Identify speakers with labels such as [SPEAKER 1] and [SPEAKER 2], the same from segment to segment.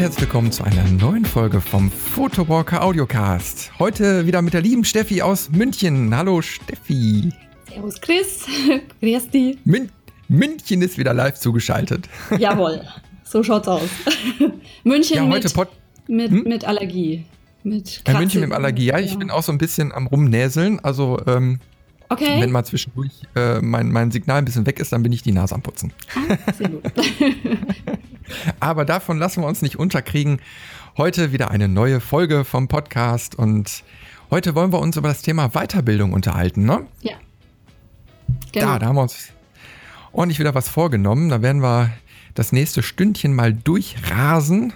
[SPEAKER 1] Herzlich willkommen zu einer neuen Folge vom Photowalker Audiocast. Heute wieder mit der lieben Steffi aus München. Hallo Steffi.
[SPEAKER 2] Servus Chris. Grüß dich.
[SPEAKER 1] Mün München ist wieder live zugeschaltet.
[SPEAKER 2] Jawohl, so schaut's aus. München
[SPEAKER 1] Ja,
[SPEAKER 2] mit,
[SPEAKER 1] Pod
[SPEAKER 2] mit,
[SPEAKER 1] Hm?
[SPEAKER 2] mit Allergie. Mit
[SPEAKER 1] Ja, München mit Allergie. Ja, ich bin auch so ein bisschen am Rumnäseln. Also, ähm,
[SPEAKER 2] Okay.
[SPEAKER 1] wenn mal zwischendurch äh, mein, mein Signal ein bisschen weg ist, dann bin ich die Nase am Putzen.
[SPEAKER 2] Ah, sehr gut.
[SPEAKER 1] Aber davon lassen wir uns nicht unterkriegen. Heute wieder eine neue Folge vom Podcast und heute wollen wir uns über das Thema Weiterbildung unterhalten, ne?
[SPEAKER 2] ja. Genau.
[SPEAKER 1] Da, da haben wir uns ordentlich wieder was vorgenommen. Da werden wir das nächste Stündchen mal durchrasen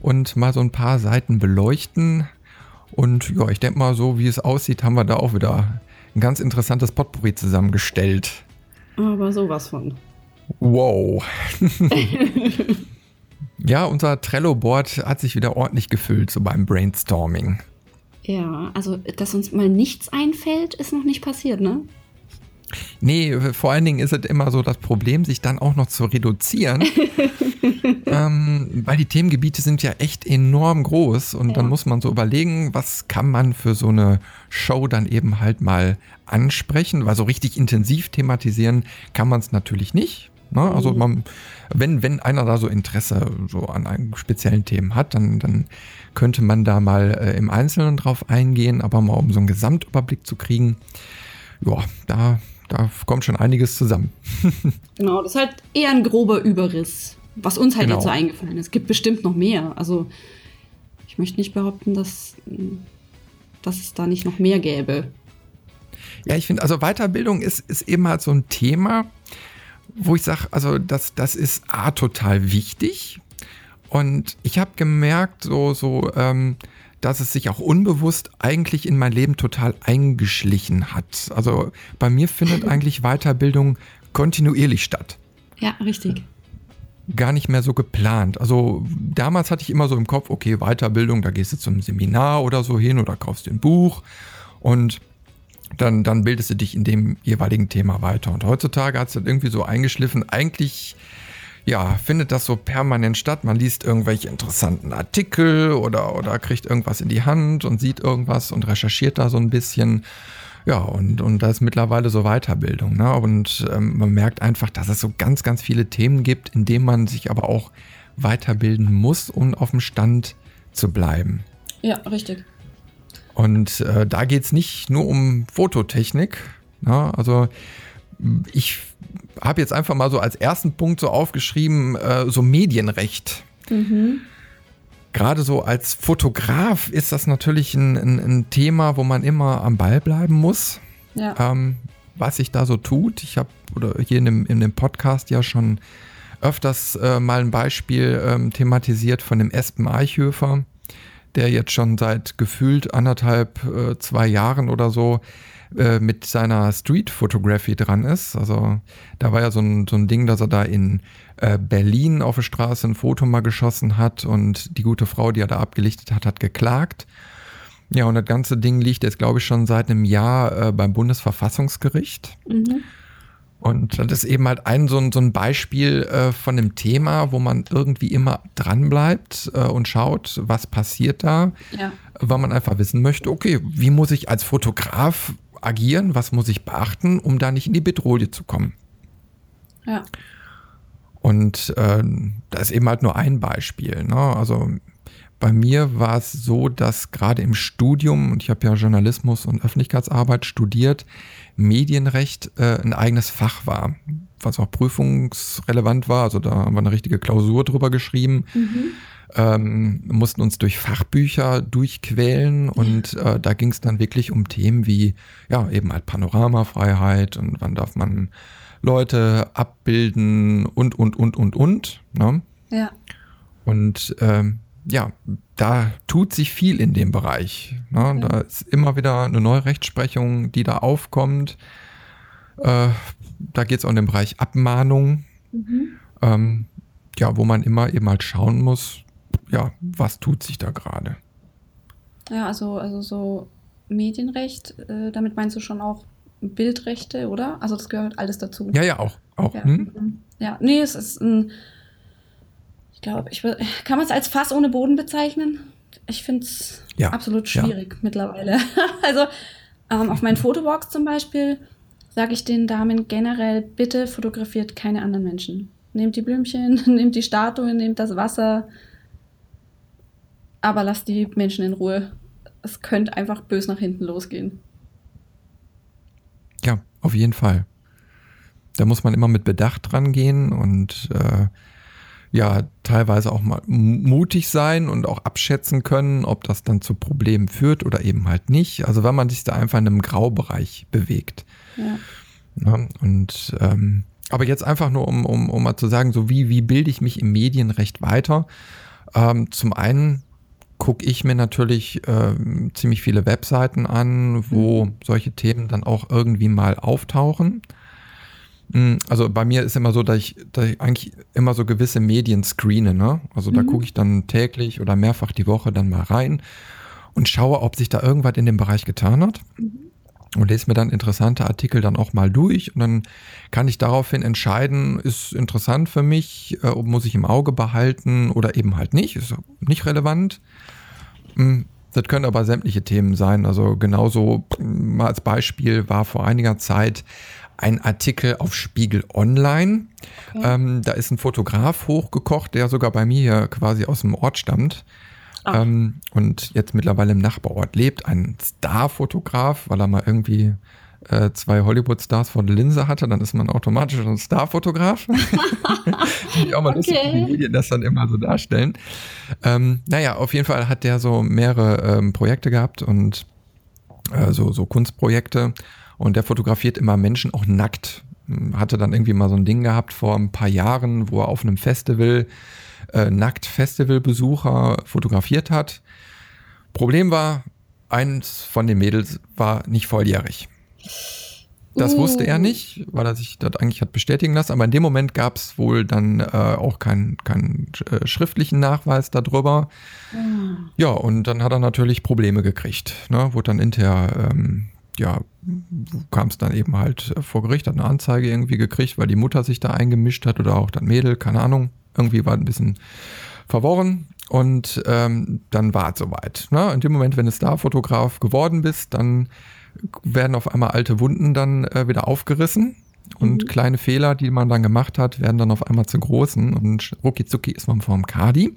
[SPEAKER 1] und mal so ein paar Seiten beleuchten. Und ja, ich denke mal, so wie es aussieht, haben wir da auch wieder ein ganz interessantes Potpourri zusammengestellt.
[SPEAKER 2] Aber sowas von.
[SPEAKER 1] Wow. ja, unser Trello-Board hat sich wieder ordentlich gefüllt, so beim Brainstorming.
[SPEAKER 2] Ja, also, dass uns mal nichts einfällt, ist noch nicht passiert, ne?
[SPEAKER 1] Nee, vor allen Dingen ist es immer so das Problem, sich dann auch noch zu reduzieren. ähm, weil die Themengebiete sind ja echt enorm groß und dann
[SPEAKER 2] Ja.
[SPEAKER 1] muss man so überlegen, was kann man für so eine Show dann eben halt mal ansprechen, weil so richtig intensiv thematisieren kann man es natürlich nicht. Ne? Also
[SPEAKER 2] Mhm.
[SPEAKER 1] man, wenn, wenn einer da so Interesse so an einem speziellen Themen hat, dann, dann könnte man da mal äh, im Einzelnen drauf eingehen, aber mal um so einen Gesamtüberblick zu kriegen, ja, da, da kommt schon einiges zusammen.
[SPEAKER 2] Genau, das ist halt eher ein grober Überriss, was uns halt
[SPEAKER 1] Genau.
[SPEAKER 2] jetzt so eingefallen ist. Es gibt bestimmt noch mehr. Also, ich möchte nicht behaupten, dass, dass es da nicht noch mehr gäbe.
[SPEAKER 1] Ja, ich finde, also Weiterbildung ist, ist eben halt so ein Thema, wo ich sage, also das, das ist A, total wichtig. Und ich habe gemerkt, so, so, ähm, dass es sich auch unbewusst eigentlich in mein Leben total eingeschlichen hat. Also bei mir findet eigentlich Weiterbildung kontinuierlich statt.
[SPEAKER 2] Ja, richtig.
[SPEAKER 1] gar nicht mehr so geplant. Also damals hatte ich immer so im Kopf, okay, Weiterbildung, da gehst du zum Seminar oder so hin oder kaufst dir ein Buch und dann, dann bildest du dich in dem jeweiligen Thema weiter. Und heutzutage hat es dann irgendwie so eingeschliffen, eigentlich ja, findet das so permanent statt. Man liest irgendwelche interessanten Artikel oder, oder kriegt irgendwas in die Hand und sieht irgendwas und recherchiert da so ein bisschen. Ja, und, und da ist mittlerweile so Weiterbildung. Ne? Und ähm, man merkt einfach, dass es so ganz, ganz viele Themen gibt, in denen man sich aber auch weiterbilden muss, um auf dem Stand zu bleiben.
[SPEAKER 2] Ja, richtig.
[SPEAKER 1] Und äh, da geht es nicht nur um Fototechnik. Ne? Also ich habe jetzt einfach mal so als ersten Punkt so aufgeschrieben, äh, so Medienrecht.
[SPEAKER 2] Mhm.
[SPEAKER 1] Gerade so als Fotograf ist das natürlich ein, ein, ein Thema, wo man immer am Ball bleiben muss,
[SPEAKER 2] Ja.
[SPEAKER 1] ähm, was sich da so tut. Ich habe oder hier in dem, in dem Podcast ja schon öfters äh, mal ein Beispiel ähm, thematisiert von dem Espen Eichhöfer, der jetzt schon seit gefühlt anderthalb, äh, zwei Jahren oder so äh, mit seiner Street Photography dran ist. Also da war ja so ein, so ein Ding, dass er da in äh, Berlin auf der Straße ein Foto mal geschossen hat und die gute Frau, die er da abgelichtet hat, hat geklagt. Ja, und das ganze Ding liegt jetzt, glaube ich, schon seit einem Jahr äh, beim Bundesverfassungsgericht.
[SPEAKER 2] Mhm.
[SPEAKER 1] Und das ist eben halt ein so ein, so ein Beispiel äh, von einem Thema, wo man irgendwie immer dranbleibt äh, und schaut, was passiert da,
[SPEAKER 2] Ja.
[SPEAKER 1] weil man einfach wissen möchte, okay, wie muss ich als Fotograf agieren, was muss ich beachten, um da nicht in die Bedrohung zu kommen.
[SPEAKER 2] Ja.
[SPEAKER 1] Und ähm, da ist eben halt nur ein Beispiel. Ne? Also bei mir war es so, dass gerade im Studium, und ich habe ja Journalismus und Öffentlichkeitsarbeit studiert, Medienrecht äh, ein eigenes Fach war, was auch prüfungsrelevant war. Also da haben wir eine richtige Klausur drüber geschrieben.
[SPEAKER 2] Mhm.
[SPEAKER 1] ähm, mussten uns durch Fachbücher durchquälen und äh, da ging es dann wirklich um Themen wie ja eben halt Panoramafreiheit und wann darf man Leute abbilden und und und und und. Ne?
[SPEAKER 2] Ja.
[SPEAKER 1] Und ähm, ja, da tut sich viel in dem Bereich. Ne? Da ist immer wieder eine neue Rechtsprechung, die da aufkommt. Äh, da geht es auch in den Bereich Abmahnung
[SPEAKER 2] Mhm.
[SPEAKER 1] ähm, ja, wo man immer eben halt schauen muss, ja, was tut sich da gerade.
[SPEAKER 2] Ja, also, also so Medienrecht, äh, damit meinst du schon auch Bildrechte, oder? Also das gehört alles dazu.
[SPEAKER 1] Ja, ja, auch. auch
[SPEAKER 2] Ja.
[SPEAKER 1] hm?
[SPEAKER 2] Mhm. ja, nee, es ist ein, glaube, ich kann man es als Fass ohne Boden bezeichnen? Ich finde es ja. absolut schwierig ja. mittlerweile. also ähm, auf meinen Fotowalks zum Beispiel sage ich den Damen generell, bitte fotografiert keine anderen Menschen. Nehmt die Blümchen, nehmt die Statuen, nehmt das Wasser, aber lasst die Menschen in Ruhe. Es könnte einfach bös nach hinten losgehen.
[SPEAKER 1] Ja, auf jeden Fall. Da muss man immer mit Bedacht dran gehen und äh, ja, teilweise auch mal mutig sein und auch abschätzen können, ob das dann zu Problemen führt oder eben halt nicht. Also wenn man sich da einfach in einem Graubereich bewegt. Ja. ja und ähm, aber jetzt einfach nur, um, um, um mal zu sagen, so wie, wie bilde ich mich im Medienrecht weiter? Ähm, zum einen gucke ich mir natürlich äh, ziemlich viele Webseiten an, wo mhm. solche Themen dann auch irgendwie mal auftauchen. Hm, also bei mir ist immer so, dass ich, dass ich eigentlich immer so gewisse Medien screene. Ne? Also da mhm. gucke ich dann täglich oder mehrfach die Woche dann mal rein und schaue, ob sich da irgendwas in dem Bereich getan hat. Mhm und lese mir dann interessante Artikel dann auch mal durch und dann kann ich daraufhin entscheiden, ist interessant für mich, äh, muss ich im Auge behalten oder eben halt nicht, ist nicht relevant. Hm, das können aber sämtliche Themen sein. Also genauso mal als Beispiel war vor einiger Zeit ein Artikel auf Spiegel Online. Okay. Ähm, da ist ein Fotograf hochgekocht, der sogar bei mir quasi aus dem Ort stammt. Ähm, und jetzt mittlerweile im Nachbarort lebt. Ein Starfotograf, weil er mal irgendwie äh, zwei Hollywood-Stars vor der Linse hatte, dann ist man automatisch ein Starfotograf. Ich auch mal okay. lustig, wie die Medien das dann immer so darstellen. Ähm, naja, auf jeden Fall hat der so mehrere ähm, Projekte gehabt und äh, so, so Kunstprojekte. Und der fotografiert immer Menschen auch nackt. Hatte dann irgendwie mal so ein Ding gehabt vor ein paar Jahren, wo er auf einem Festival äh, nackt Festivalbesucher fotografiert hat. Problem war, eins von den Mädels war nicht volljährig. Das uh. wusste er nicht, weil er sich das eigentlich hat bestätigen lassen. Aber in dem Moment gab es wohl dann äh, auch keinen kein, äh, schriftlichen Nachweis darüber. Uh. Ja, und dann hat er natürlich Probleme gekriegt. Ne? Wurde dann hinterher, ähm, ja, kam es dann eben halt vor Gericht, hat eine Anzeige irgendwie gekriegt, weil die Mutter sich da eingemischt hat oder auch das Mädel, keine Ahnung irgendwie war ein bisschen verworren und ähm, dann war es soweit. Ne? In dem Moment, wenn du Starfotograf geworden bist, dann werden auf einmal alte Wunden dann äh, wieder aufgerissen und mhm. kleine Fehler, die man dann gemacht hat, werden dann auf einmal zu großen und rucki zucki ist man vorm Kadi.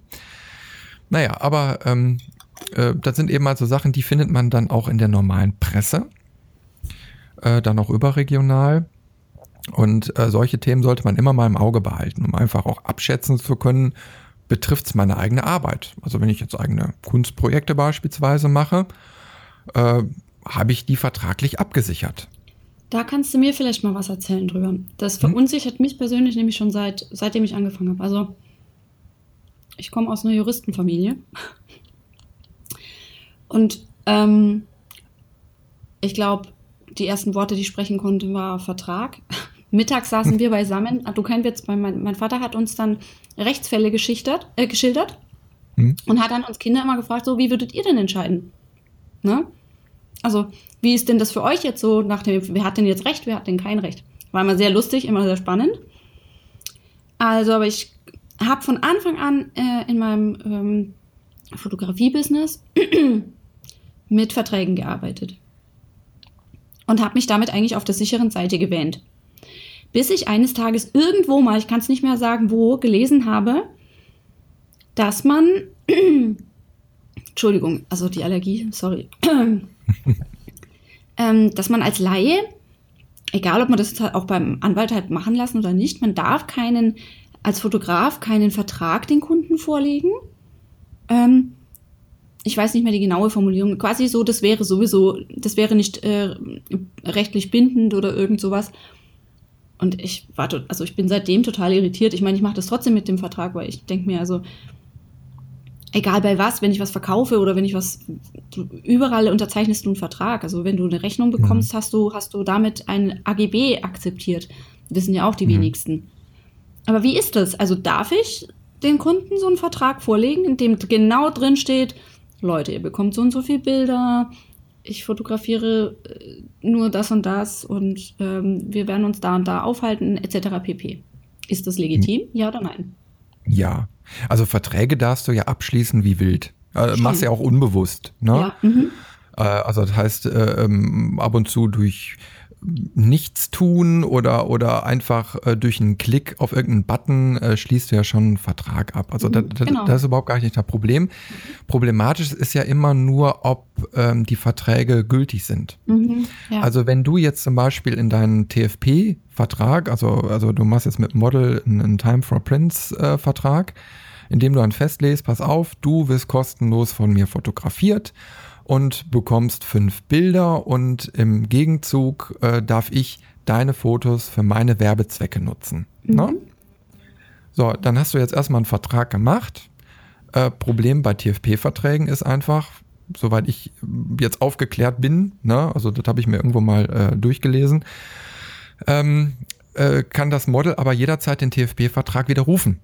[SPEAKER 1] Naja, aber ähm, äh, das sind eben also Sachen, die findet man dann auch in der normalen Presse, äh, dann auch überregional. Und äh, solche Themen sollte man immer mal im Auge behalten, um einfach auch abschätzen zu können, betrifft es meine eigene Arbeit. Also wenn ich jetzt eigene Kunstprojekte beispielsweise mache, äh, habe ich die vertraglich abgesichert.
[SPEAKER 2] Da kannst du mir vielleicht mal was erzählen drüber. Das hm? verunsichert hm. mich persönlich nämlich schon seit, seitdem ich angefangen habe. Also ich komme aus einer Juristenfamilie. Und ähm, ich glaube, die ersten Worte, die ich sprechen konnte, war Vertrag. Mittags saßen wir beisammen. Ah, du kein Witz, mein, mein Vater hat uns dann Rechtsfälle geschichtert, äh, geschildert mhm. und hat dann uns Kinder immer gefragt, so, wie würdet ihr denn entscheiden? Ne? Also, wie ist denn das für euch jetzt so nach dem, wer hat denn jetzt Recht, wer hat denn kein Recht? War immer sehr lustig, immer sehr spannend. Also, aber ich habe von Anfang an äh, in meinem ähm, Fotografie-Business mit Verträgen gearbeitet und habe mich damit eigentlich auf der sicheren Seite gewähnt bis ich eines Tages irgendwo mal, ich kann es nicht mehr sagen, wo, gelesen habe, dass man, Entschuldigung, also die Allergie, sorry, ähm, dass man als Laie, egal ob man das auch beim Anwalt hat machen lassen oder nicht, man darf keinen, als Fotograf keinen Vertrag den Kunden vorlegen. Ähm, ich weiß nicht mehr die genaue Formulierung, quasi so, das wäre sowieso, das wäre nicht äh, rechtlich bindend oder irgend sowas. Und ich war, also ich bin seitdem total irritiert. Ich meine, ich mache das trotzdem mit dem Vertrag, weil ich denke mir, also egal bei was, wenn ich was verkaufe oder wenn ich was, überall unterzeichnest du einen Vertrag. Also wenn du eine Rechnung bekommst, mhm. hast du, hast du damit ein AGB akzeptiert. Wissen ja auch die mhm. wenigsten. Aber wie ist das? Also darf ich den Kunden so einen Vertrag vorlegen, in dem genau drin steht, Leute, ihr bekommt so und so viele Bilder, ich fotografiere äh, nur das und das und ähm, wir werden uns da und da aufhalten, etc. pp. Ist das legitim? Ja oder nein?
[SPEAKER 1] Ja. Also Verträge darfst du ja abschließen wie wild. Äh, machst ja auch unbewusst. Ne?
[SPEAKER 2] Ja. Mhm.
[SPEAKER 1] Äh, also das heißt, äh, ähm, ab und zu durch nichts tun oder, oder einfach äh, durch einen Klick auf irgendeinen Button äh, schließt du ja schon einen Vertrag ab. Also da, da,
[SPEAKER 2] Genau.
[SPEAKER 1] das ist überhaupt gar nicht das Problem. Problematisch ist ja immer nur, ob ähm, die Verträge gültig sind.
[SPEAKER 2] Mhm. Ja.
[SPEAKER 1] Also wenn du jetzt zum Beispiel in deinen TFP-Vertrag, also, also du machst jetzt mit Model einen, Time for Prints-Vertrag, in dem du dann festlegst, pass auf, du wirst kostenlos von mir fotografiert und bekommst fünf Bilder und im Gegenzug äh, darf ich deine Fotos für meine Werbezwecke nutzen. Ne? So, dann hast du jetzt erstmal einen Vertrag gemacht. Äh, Problem bei TFP-Verträgen ist einfach, soweit ich jetzt aufgeklärt bin, ne, also das habe ich mir irgendwo mal äh, durchgelesen, ähm, äh, kann das Model aber jederzeit den TFP-Vertrag widerrufen.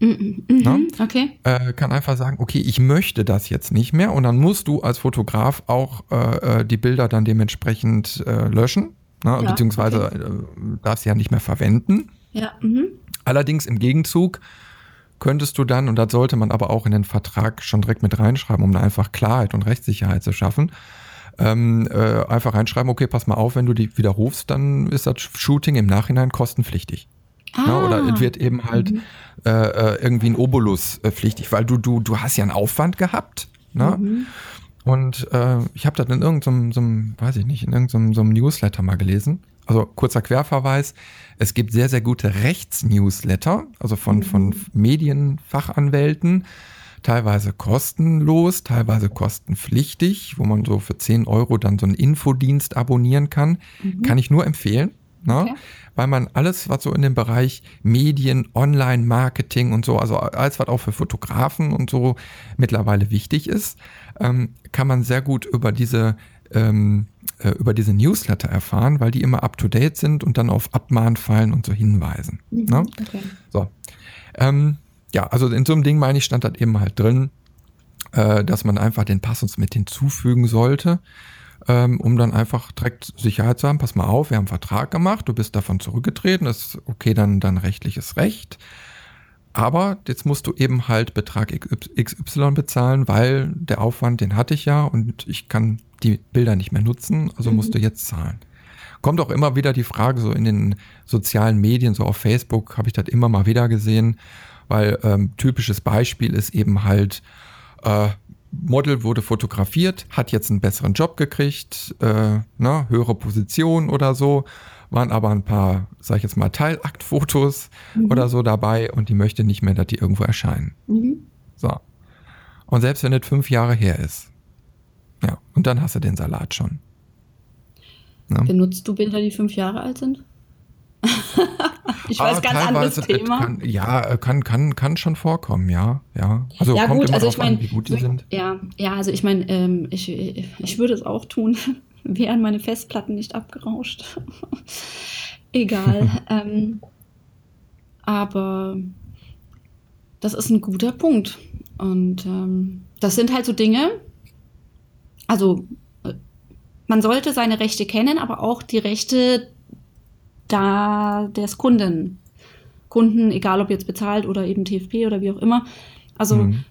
[SPEAKER 2] Mhm.
[SPEAKER 1] Ne?
[SPEAKER 2] Okay.
[SPEAKER 1] Äh, kann einfach sagen, okay, ich möchte das jetzt nicht mehr und dann musst du als Fotograf auch äh, äh, die Bilder dann dementsprechend äh, löschen, ne,
[SPEAKER 2] Ja,
[SPEAKER 1] beziehungsweise äh, darfst sie ja nicht mehr verwenden.
[SPEAKER 2] Ja. Mhm.
[SPEAKER 1] Allerdings im Gegenzug könntest du dann, und das sollte man aber auch in den Vertrag schon direkt mit reinschreiben, um da einfach Klarheit und Rechtssicherheit zu schaffen, ähm, äh, einfach reinschreiben, okay, pass mal auf, wenn du die widerrufst, dann ist das Shooting im Nachhinein kostenpflichtig.
[SPEAKER 2] Ah.
[SPEAKER 1] Ne? Oder es wird eben halt äh, äh, irgendwie ein Obolus äh, pflichtig, weil du, du, du hast ja einen Aufwand gehabt. Ne?
[SPEAKER 2] Mhm.
[SPEAKER 1] Und äh, ich habe das in irgendeinem, so einem, weiß ich nicht, in irgendeinem so einem Newsletter mal gelesen. Also kurzer Querverweis. Es gibt sehr, sehr gute Rechtsnewsletter, also von, von Medienfachanwälten, teilweise kostenlos, teilweise kostenpflichtig, wo man so für 10 Euro dann so einen Infodienst abonnieren kann. Kann ich nur empfehlen. Ne?
[SPEAKER 2] Okay.
[SPEAKER 1] Weil man alles, was so in dem Bereich Medien, Online-Marketing und so, also alles, was auch für Fotografen und so mittlerweile wichtig ist, ähm, kann man sehr gut über diese ähm, äh, über diese Newsletter erfahren, weil die immer up to date sind und dann auf Abmahnfallen und so hinweisen. Ne?
[SPEAKER 2] Okay.
[SPEAKER 1] So. Ähm, ja, also in so einem Ding, meine ich, stand das eben halt drin, äh, dass man einfach den Passus mit hinzufügen sollte, ähm, um dann einfach direkt Sicherheit zu haben, pass mal auf, wir haben einen Vertrag gemacht, du bist davon zurückgetreten, das ist okay, dann, dann rechtliches Recht. Aber jetzt musst du eben halt Betrag XY bezahlen, weil der Aufwand, den hatte ich ja und ich kann die Bilder nicht mehr nutzen, also musst du jetzt zahlen. Kommt auch immer wieder die Frage, so in den sozialen Medien, so auf Facebook habe ich das immer mal wieder gesehen, weil ähm, typisches Beispiel ist eben halt, äh, Model wurde fotografiert, hat jetzt einen besseren Job gekriegt, äh, ne, höhere Position oder so, waren aber ein paar, sag ich jetzt mal, Teilaktfotos oder so dabei und die möchte nicht mehr, dass die irgendwo erscheinen.
[SPEAKER 2] Mhm.
[SPEAKER 1] So. Und selbst wenn das fünf Jahre her ist. Ja, und dann hast du den Salat schon. Ne?
[SPEAKER 2] Benutzt du Bilder, die fünf Jahre alt sind? ich weiß,
[SPEAKER 1] Ah,
[SPEAKER 2] ganz anderes
[SPEAKER 1] teilweise, äh,
[SPEAKER 2] Thema.
[SPEAKER 1] Kann, ja, äh, kann, kann, kann schon vorkommen, ja. Ja, also
[SPEAKER 2] ja
[SPEAKER 1] kommt
[SPEAKER 2] gut,
[SPEAKER 1] immer
[SPEAKER 2] also ich meine,
[SPEAKER 1] wie gut die sind.
[SPEAKER 2] ja, ja, also ich meine, ähm, ich, ich würde es auch tun, wären meine Festplatten nicht abgerauscht. Egal. ähm, aber das ist ein guter Punkt. Und ähm, das sind halt so Dinge, also äh, man sollte seine Rechte kennen, aber auch die Rechte da des Kunden. Kunden, egal ob jetzt bezahlt oder eben TFP oder wie auch immer. Also
[SPEAKER 1] Mhm.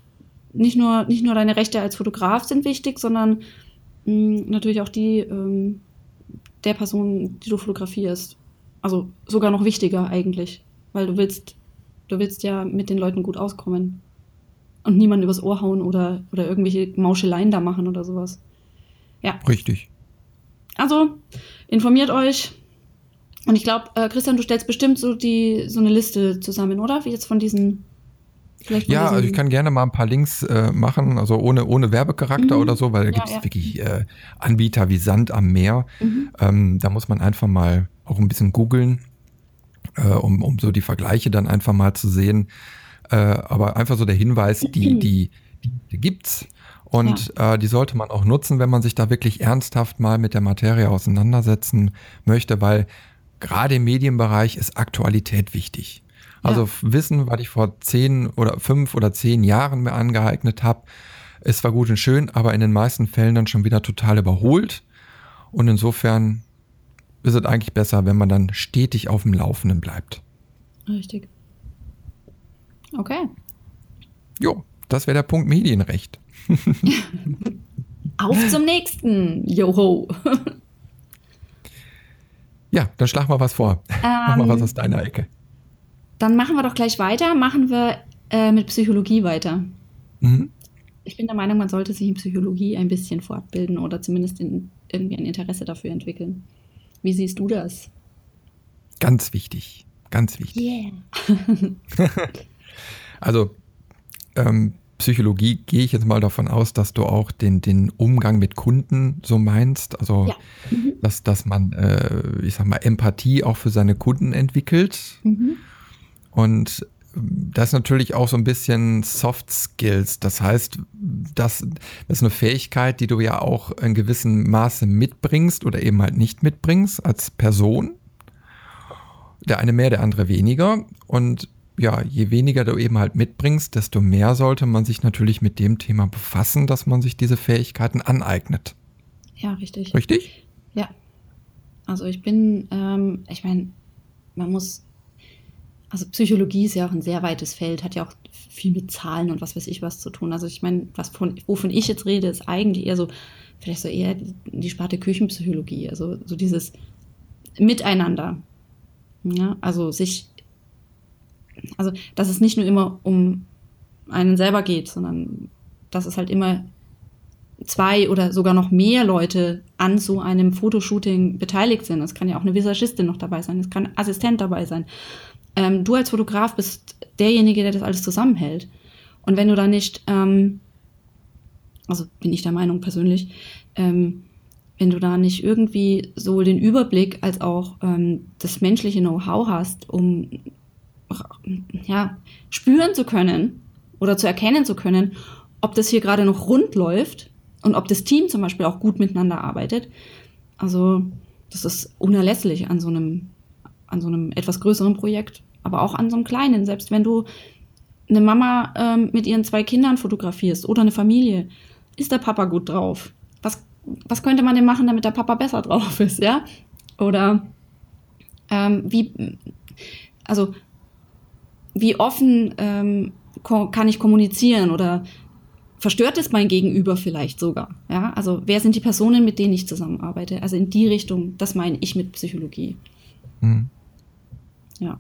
[SPEAKER 2] nicht, nur, nicht nur deine Rechte als Fotograf sind wichtig, sondern mh, natürlich auch die ähm, der Person, die du fotografierst. Also sogar noch wichtiger eigentlich, weil du willst, du willst ja mit den Leuten gut auskommen und niemanden übers Ohr hauen oder, oder irgendwelche Mauscheleien da machen oder sowas. Ja,
[SPEAKER 1] Richtig.
[SPEAKER 2] also informiert euch. Und ich glaube, äh, Christian, du stellst bestimmt so die so eine Liste zusammen, oder? Wie jetzt von diesen. Vielleicht von
[SPEAKER 1] Ja,
[SPEAKER 2] diesen,
[SPEAKER 1] also ich kann gerne mal ein paar Links äh, machen, also ohne, ohne Werbecharakter
[SPEAKER 2] Mhm.
[SPEAKER 1] oder so, weil da
[SPEAKER 2] Ja,
[SPEAKER 1] gibt es
[SPEAKER 2] ja.
[SPEAKER 1] wirklich äh, Anbieter wie Sand am Meer.
[SPEAKER 2] Mhm.
[SPEAKER 1] Ähm, da muss man einfach mal auch ein bisschen googeln, äh, um, um so die Vergleiche dann einfach mal zu sehen. Äh, aber einfach so der Hinweis, die, die, die, gibt's. Und äh, die sollte man auch nutzen, wenn man sich da wirklich ernsthaft mal mit der Materie auseinandersetzen möchte, weil gerade im Medienbereich ist Aktualität wichtig. Also
[SPEAKER 2] Ja.
[SPEAKER 1] Wissen, was ich vor zehn oder fünf oder zehn Jahren mir angeeignet habe, ist zwar gut und schön, aber in den meisten Fällen dann schon wieder total überholt. Und insofern ist es eigentlich besser, wenn man dann stetig auf dem Laufenden bleibt.
[SPEAKER 2] Richtig. Okay.
[SPEAKER 1] Jo, das wäre der Punkt Medienrecht.
[SPEAKER 2] Auf zum nächsten. Joho.
[SPEAKER 1] Ja, dann schlag mal was vor. Ähm, Mach mal was aus deiner Ecke.
[SPEAKER 2] Dann machen wir doch gleich weiter. Machen wir äh, mit Psychologie weiter. Mhm. Ich bin der Meinung, man sollte sich in Psychologie ein bisschen fortbilden oder zumindest in, irgendwie ein Interesse dafür entwickeln. Wie siehst du das?
[SPEAKER 1] Ganz wichtig. Ganz wichtig. Yeah. also, ähm, Psychologie gehe ich jetzt mal davon aus, dass du auch den, den Umgang mit Kunden so meinst. Also, ja. mhm. dass, dass man, äh, ich sag mal, Empathie auch für seine Kunden entwickelt. Mhm. Und das ist natürlich auch so ein bisschen Soft Skills. Das heißt, das, das ist eine Fähigkeit, die du ja auch in gewissem Maße mitbringst oder eben halt nicht mitbringst als Person. Der eine mehr, der andere weniger. Und ja, je weniger du eben halt mitbringst, desto mehr sollte man sich natürlich mit dem Thema befassen, dass man sich diese Fähigkeiten aneignet.
[SPEAKER 2] Ja, richtig.
[SPEAKER 1] Richtig?
[SPEAKER 2] Ja. Also ich bin, ähm, ich meine, man muss also Psychologie ist ja auch ein sehr weites Feld, hat ja auch viel mit Zahlen und was weiß ich was zu tun. Also ich meine, was von, wovon ich jetzt rede, ist eigentlich eher so, vielleicht so eher die Sparte Küchenpsychologie, also so dieses Miteinander. Ja, also sich, also dass es nicht nur immer um einen selber geht, sondern dass es halt immer zwei oder sogar noch mehr Leute an so einem Fotoshooting beteiligt sind. Es kann ja auch eine Visagistin noch dabei sein, es kann ein Assistent dabei sein ähm, du als Fotograf bist derjenige, der das alles zusammenhält. Und wenn du da nicht, ähm, also bin ich der Meinung persönlich, ähm, wenn du da nicht irgendwie sowohl den Überblick als auch ähm, das menschliche Know-how hast, um ja, spüren zu können oder zu erkennen zu können, ob das hier gerade noch rund läuft und ob das Team zum Beispiel auch gut miteinander arbeitet. Also das ist unerlässlich an so einem an so einem etwas größeren Projekt, aber auch an so einem kleinen. Selbst wenn du eine Mama ähm, mit ihren zwei Kindern fotografierst oder eine Familie, ist der Papa gut drauf? Was, was könnte man denn machen, damit der Papa besser drauf ist, ja? Oder ähm, wie, also wie offen ähm, kann ich kommunizieren oder verstört es mein Gegenüber vielleicht sogar? Ja, also wer sind die Personen, mit denen ich zusammenarbeite? Also in die Richtung, das meine ich mit Psychologie. Mhm. Ja.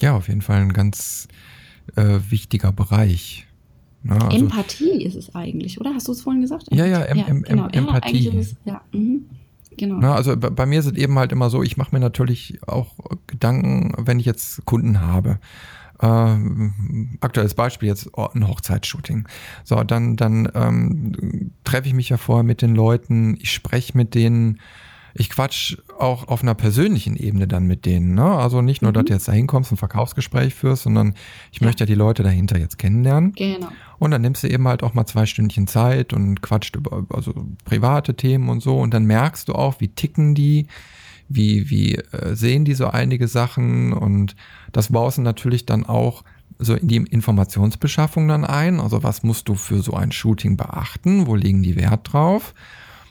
[SPEAKER 1] Ja, auf jeden Fall ein ganz äh, wichtiger Bereich.
[SPEAKER 2] Ne? Also, Empathie ist es eigentlich, oder? Hast du es vorhin gesagt?
[SPEAKER 1] Ja, ja, em, em, genau. Empathie. Ja, es, ja. Mhm. Genau. Na, also bei, mir ist es eben halt immer so, ich mache mir natürlich auch Gedanken, wenn ich jetzt Kunden habe. Äh, aktuelles Beispiel jetzt oh, ein Hochzeitsshooting. So, dann, dann ähm, treffe ich mich ja vorher mit den Leuten, ich spreche mit denen, ich quatsch auch auf einer persönlichen Ebene dann mit denen. Ne? Also nicht nur, mhm. dass du jetzt da hinkommst, ein Verkaufsgespräch führst, sondern ich ja. möchte ja die Leute dahinter jetzt kennenlernen. Genau. Und dann nimmst du eben halt auch mal zwei Stündchen Zeit und quatscht über also private Themen und so. Und dann merkst du auch, wie ticken die, wie, wie äh, sehen die so einige Sachen. Und das baust du natürlich dann auch so in die Informationsbeschaffung dann ein. Also was musst du für so ein Shooting beachten? Wo legen die Wert drauf?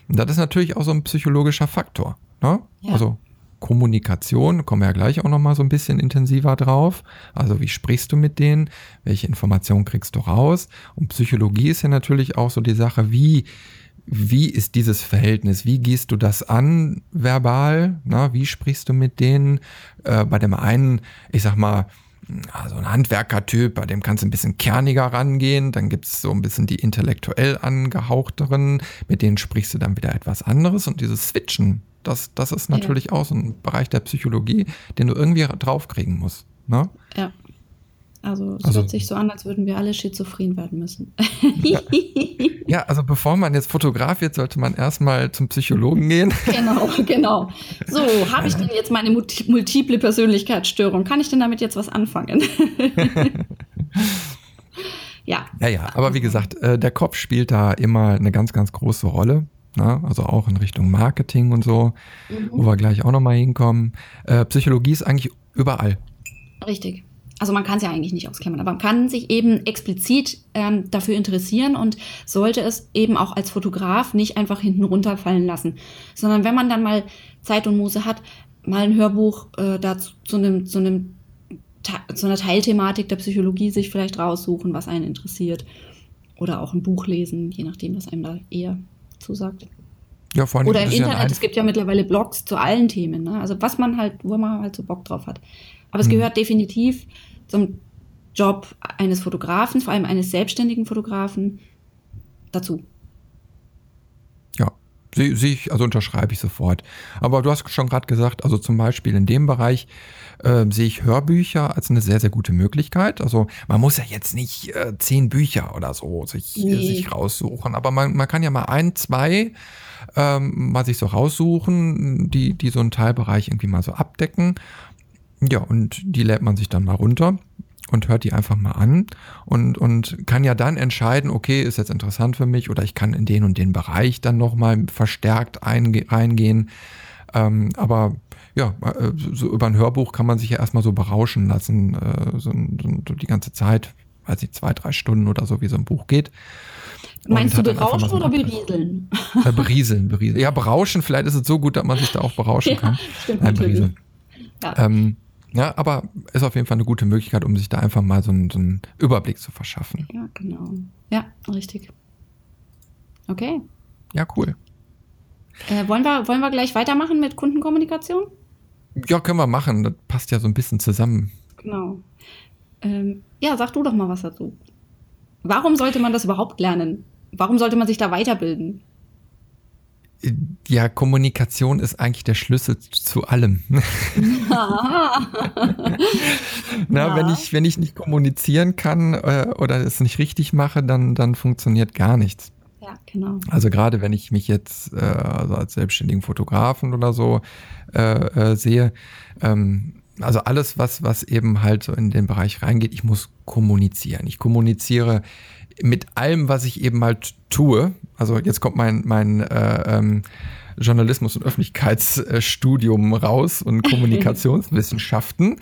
[SPEAKER 1] Und das ist natürlich auch so ein psychologischer Faktor. Ne? Ja. Also Kommunikation, kommen wir ja gleich auch nochmal so ein bisschen intensiver drauf. Also wie sprichst du mit denen? Welche Informationen kriegst du raus? Und Psychologie ist ja natürlich auch so die Sache, wie, wie ist dieses Verhältnis? Wie gehst du das an verbal? Na, wie sprichst du mit denen? Äh, bei dem einen, ich sag mal, also ein Handwerkertyp, bei dem kannst du ein bisschen kerniger rangehen. Dann gibt es so ein bisschen die intellektuell angehauchteren, mit denen sprichst du dann wieder etwas anderes. Und dieses Switchen, das, das ist natürlich ja. auch so ein Bereich der Psychologie, den du irgendwie draufkriegen musst. Ne?
[SPEAKER 2] Ja. Also es also, hört sich so an, als würden wir alle schizophren werden müssen.
[SPEAKER 1] Ja, ja, also bevor man jetzt Fotograf wird, sollte man erstmal zum Psychologen gehen.
[SPEAKER 2] Genau, genau. So, habe ich denn jetzt meine multiple Persönlichkeitsstörung? Kann ich denn damit jetzt was anfangen?
[SPEAKER 1] ja. Ja, ja, aber wie gesagt, äh, der Kopf spielt da immer eine ganz, ganz große Rolle. Ne? Also auch in Richtung Marketing und so, mhm. wo wir gleich auch nochmal hinkommen. Äh, Psychologie ist eigentlich überall.
[SPEAKER 2] Richtig also man kann es ja eigentlich nicht ausklammern, aber man kann sich eben explizit ähm, dafür interessieren und sollte es eben auch als Fotograf nicht einfach hinten runterfallen lassen, sondern wenn man dann mal Zeit und Muße hat, mal ein Hörbuch äh, dazu zu einem, zu einem so eine Teilthematik der Psychologie sich vielleicht raussuchen, was einen interessiert. Oder auch ein Buch lesen, je nachdem, was einem da eher zusagt.
[SPEAKER 1] Ja, vor allem
[SPEAKER 2] Oder im Internet, es gibt ja mittlerweile Blogs zu allen Themen. Ne? Also was man halt, wo man halt so Bock drauf hat. Aber es hm. gehört definitiv zum Job eines Fotografen, vor allem eines selbstständigen Fotografen, dazu.
[SPEAKER 1] Ja, sehe seh ich, also unterschreibe ich sofort. Aber du hast schon gerade gesagt, also zum Beispiel in dem Bereich äh, sehe ich Hörbücher als eine sehr, sehr gute Möglichkeit. Also man muss ja jetzt nicht äh, zehn Bücher oder so sich, nee. sich raussuchen, aber man, man kann ja mal ein, zwei ähm, mal sich so raussuchen, die, die so einen Teilbereich irgendwie mal so abdecken. Ja, und die lädt man sich dann mal runter und hört die einfach mal an und, und kann ja dann entscheiden, okay, ist jetzt interessant für mich oder ich kann in den und den Bereich dann nochmal verstärkt reingehen. Ähm, aber ja, äh, so über ein Hörbuch kann man sich ja erstmal so berauschen lassen, äh, so, so die ganze Zeit, weiß ich, zwei, drei Stunden oder so, wie so ein Buch geht.
[SPEAKER 2] Meinst du berauschen oder berieseln?
[SPEAKER 1] Äh, berieseln, berieseln. Ja, berauschen, vielleicht ist es so gut, dass man sich da auch berauschen ja, kann. Stimmt, Nein, berieseln. Ja. Ähm, ja, aber ist auf jeden Fall eine gute Möglichkeit, um sich da einfach mal so einen, so einen Überblick zu verschaffen.
[SPEAKER 2] Ja, genau. Ja, richtig. Okay.
[SPEAKER 1] Ja, cool.
[SPEAKER 2] Äh, wollen, wir, wollen wir gleich weitermachen mit Kundenkommunikation?
[SPEAKER 1] Ja, können wir machen. Das passt ja so ein bisschen zusammen.
[SPEAKER 2] Genau. Ähm, ja, sag du doch mal was dazu. Warum sollte man das überhaupt lernen? Warum sollte man sich da weiterbilden?
[SPEAKER 1] Ja, Kommunikation ist eigentlich der Schlüssel zu allem. Na, ja. wenn ich, wenn ich nicht kommunizieren kann äh, oder es nicht richtig mache, dann, dann funktioniert gar nichts.
[SPEAKER 2] Ja, genau.
[SPEAKER 1] Also gerade wenn ich mich jetzt äh, also als selbstständigen Fotografen oder so äh, äh, sehe, ähm, also alles, was, was eben halt so in den Bereich reingeht, ich muss kommunizieren. Ich kommuniziere mit allem, was ich eben halt tue. Also jetzt kommt mein, mein äh, ähm, Journalismus- und Öffentlichkeitsstudium raus und Kommunikationswissenschaften.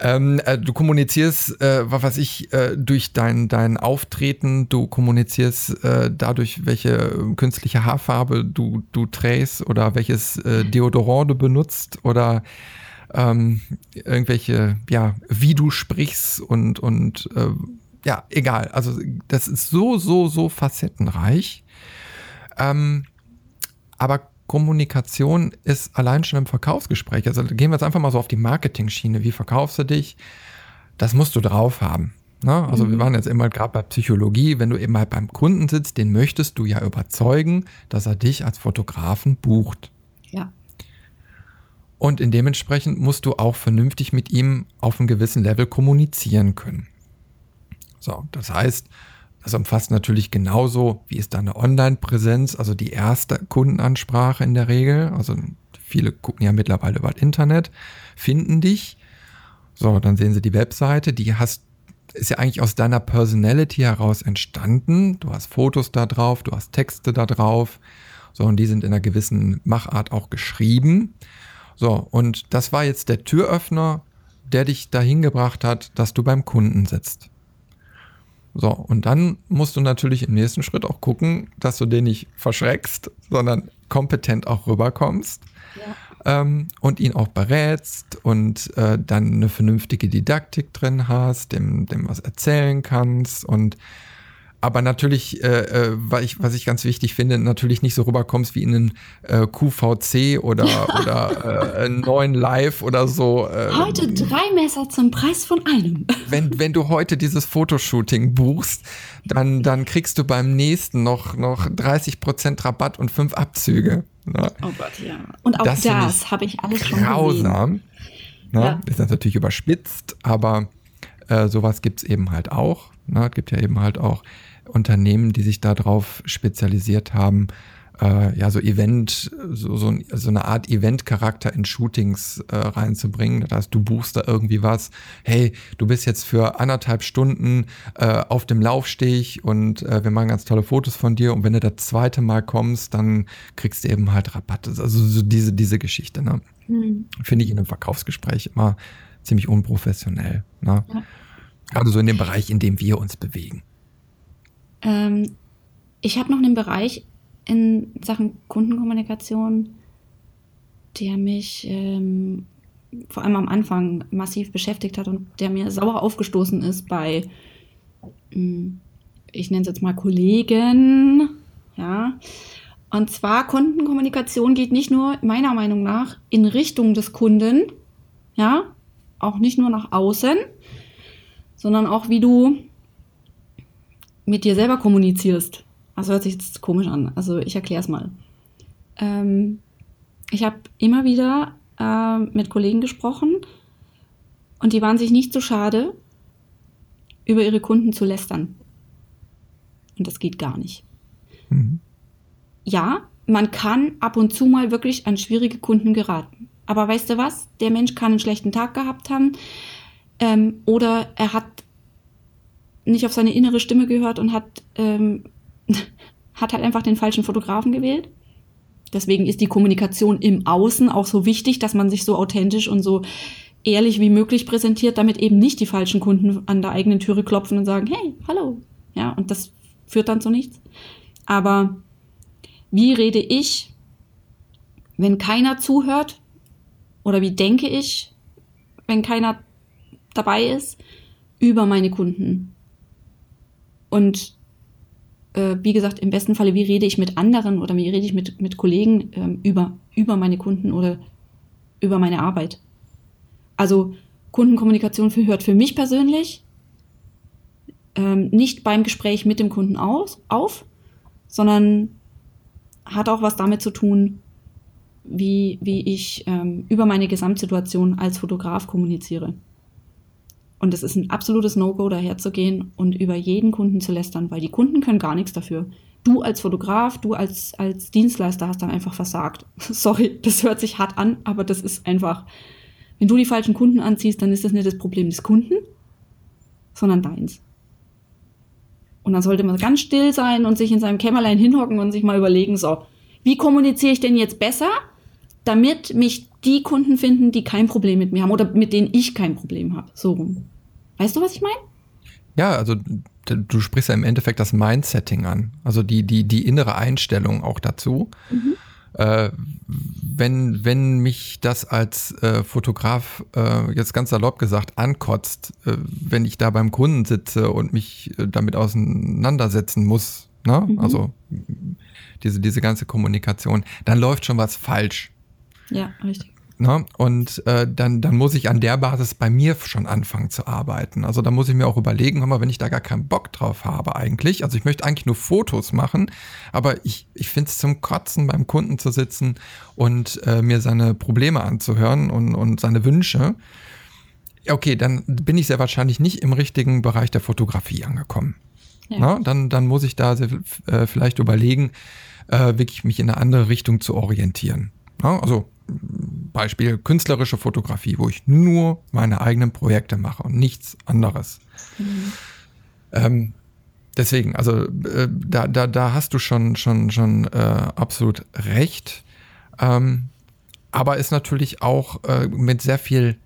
[SPEAKER 1] Ähm, äh, du kommunizierst, äh, was weiß ich, äh, durch dein, dein Auftreten, du kommunizierst äh, dadurch, welche künstliche Haarfarbe du, du trägst oder welches äh, Deodorant du benutzt oder ähm, irgendwelche, ja, wie du sprichst und, und äh, ja, egal. Also das ist so, so, so facettenreich. Ähm, aber Kommunikation ist allein schon im Verkaufsgespräch. Also gehen wir jetzt einfach mal so auf die Marketing-Schiene. Wie verkaufst du dich? Das musst du drauf haben. Ne? Also mhm. wir waren jetzt immer gerade bei Psychologie. Wenn du eben halt beim Kunden sitzt, den möchtest du ja überzeugen, dass er dich als Fotografen bucht.
[SPEAKER 2] Ja.
[SPEAKER 1] Und in dementsprechend musst du auch vernünftig mit ihm auf einem gewissen Level kommunizieren können. So, das heißt, das umfasst natürlich genauso, wie ist deine Online-Präsenz, also die erste Kundenansprache in der Regel. Also viele gucken ja mittlerweile über das Internet, finden dich. So, dann sehen sie die Webseite, die hast, ist ja eigentlich aus deiner Personality heraus entstanden. Du hast Fotos da drauf, du hast Texte da drauf. So, und die sind in einer gewissen Machart auch geschrieben. So, und das war jetzt der Türöffner, der dich dahin gebracht hat, dass du beim Kunden sitzt. So, und dann musst du natürlich im nächsten Schritt auch gucken, dass du den nicht verschreckst, sondern kompetent auch rüberkommst ja. ähm, und ihn auch berätst und äh, dann eine vernünftige Didaktik drin hast, dem, dem was erzählen kannst und aber natürlich, äh, äh, was, ich, was ich ganz wichtig finde, natürlich nicht so rüberkommst wie in einem äh, QVC oder, oder äh, neuen Live oder so.
[SPEAKER 2] Äh, heute drei Messer zum Preis von einem.
[SPEAKER 1] Wenn, wenn du heute dieses Fotoshooting buchst, dann, dann kriegst du beim nächsten noch, noch 30% Rabatt und fünf Abzüge.
[SPEAKER 2] Ne? Oh Gott, ja. Und auch das, das habe ich alles
[SPEAKER 1] schon grausam. Ne? Ja. Ist das natürlich überspitzt, aber äh, sowas gibt es eben halt auch. Ne? Es gibt ja eben halt auch Unternehmen, die sich darauf spezialisiert haben, äh, ja, so Event, so, so, so eine Art Event-Charakter in Shootings äh, reinzubringen. Das heißt, du buchst da irgendwie was. Hey, du bist jetzt für anderthalb Stunden äh, auf dem Laufsteg und äh, wir machen ganz tolle Fotos von dir. Und wenn du das zweite Mal kommst, dann kriegst du eben halt Rabatte. Also so diese, diese Geschichte, ne? Mhm. Finde ich in einem Verkaufsgespräch immer ziemlich unprofessionell. Ne? Ja. Gerade so in dem Bereich, in dem wir uns bewegen.
[SPEAKER 2] Ähm, ich habe noch einen Bereich in Sachen Kundenkommunikation, der mich ähm, vor allem am Anfang massiv beschäftigt hat und der mir sauer aufgestoßen ist bei, hm, ich nenne es jetzt mal Kollegen, ja. Und zwar Kundenkommunikation geht nicht nur meiner Meinung nach in Richtung des Kunden, ja, auch nicht nur nach außen, sondern auch wie du mit dir selber kommunizierst. Also hört sich jetzt komisch an. Also ich erkläre es mal. Ähm, ich habe immer wieder äh, mit Kollegen gesprochen und die waren sich nicht so schade, über ihre Kunden zu lästern. Und das geht gar nicht. Mhm. Ja, man kann ab und zu mal wirklich an schwierige Kunden geraten. Aber weißt du was? Der Mensch kann einen schlechten Tag gehabt haben ähm, oder er hat nicht auf seine innere Stimme gehört und hat, ähm, hat halt einfach den falschen Fotografen gewählt. Deswegen ist die Kommunikation im Außen auch so wichtig, dass man sich so authentisch und so ehrlich wie möglich präsentiert, damit eben nicht die falschen Kunden an der eigenen Türe klopfen und sagen, hey, hallo. Ja, und das führt dann zu nichts. Aber wie rede ich, wenn keiner zuhört? Oder wie denke ich, wenn keiner dabei ist, über meine Kunden? Und äh, wie gesagt, im besten Falle, wie rede ich mit anderen oder wie rede ich mit, mit Kollegen ähm, über, über meine Kunden oder über meine Arbeit? Also Kundenkommunikation hört für mich persönlich ähm, nicht beim Gespräch mit dem Kunden aus, auf, sondern hat auch was damit zu tun, wie, wie ich ähm, über meine Gesamtsituation als Fotograf kommuniziere. Und es ist ein absolutes No-Go, daherzugehen und über jeden Kunden zu lästern, weil die Kunden können gar nichts dafür. Du als Fotograf, du als, als Dienstleister hast dann einfach versagt. Sorry, das hört sich hart an, aber das ist einfach, wenn du die falschen Kunden anziehst, dann ist das nicht das Problem des Kunden, sondern deins. Und dann sollte man ganz still sein und sich in seinem Kämmerlein hinhocken und sich mal überlegen, so, wie kommuniziere ich denn jetzt besser, damit mich die Kunden finden, die kein Problem mit mir haben oder mit denen ich kein Problem habe. So rum. Weißt du, was ich meine?
[SPEAKER 1] Ja, also du sprichst ja im Endeffekt das Mindsetting an, also die, die, die innere Einstellung auch dazu. Mhm. Äh, wenn, wenn mich das als äh, Fotograf, äh, jetzt ganz salopp gesagt, ankotzt, äh, wenn ich da beim Kunden sitze und mich äh, damit auseinandersetzen muss, ne? Mhm. also diese, diese ganze Kommunikation, dann läuft schon was falsch.
[SPEAKER 2] Ja, richtig.
[SPEAKER 1] Ne? Und äh, dann, dann muss ich an der Basis bei mir schon anfangen zu arbeiten. Also da muss ich mir auch überlegen, hör mal, wenn ich da gar keinen Bock drauf habe eigentlich, also ich möchte eigentlich nur Fotos machen, aber ich, ich finde es zum Kotzen, beim Kunden zu sitzen und äh, mir seine Probleme anzuhören und, und seine Wünsche. Okay, dann bin ich sehr wahrscheinlich nicht im richtigen Bereich der Fotografie angekommen. Ja. Na, ne? dann, dann muss ich da sehr, äh, vielleicht überlegen, äh, wirklich mich in eine andere Richtung zu orientieren. Na, also Beispiel künstlerische Fotografie, wo ich nur meine eigenen Projekte mache und nichts anderes. Mhm. Ähm, deswegen, also äh, da, da, da hast du schon, schon, schon äh, absolut recht. Ähm, aber ist natürlich auch äh, mit sehr viel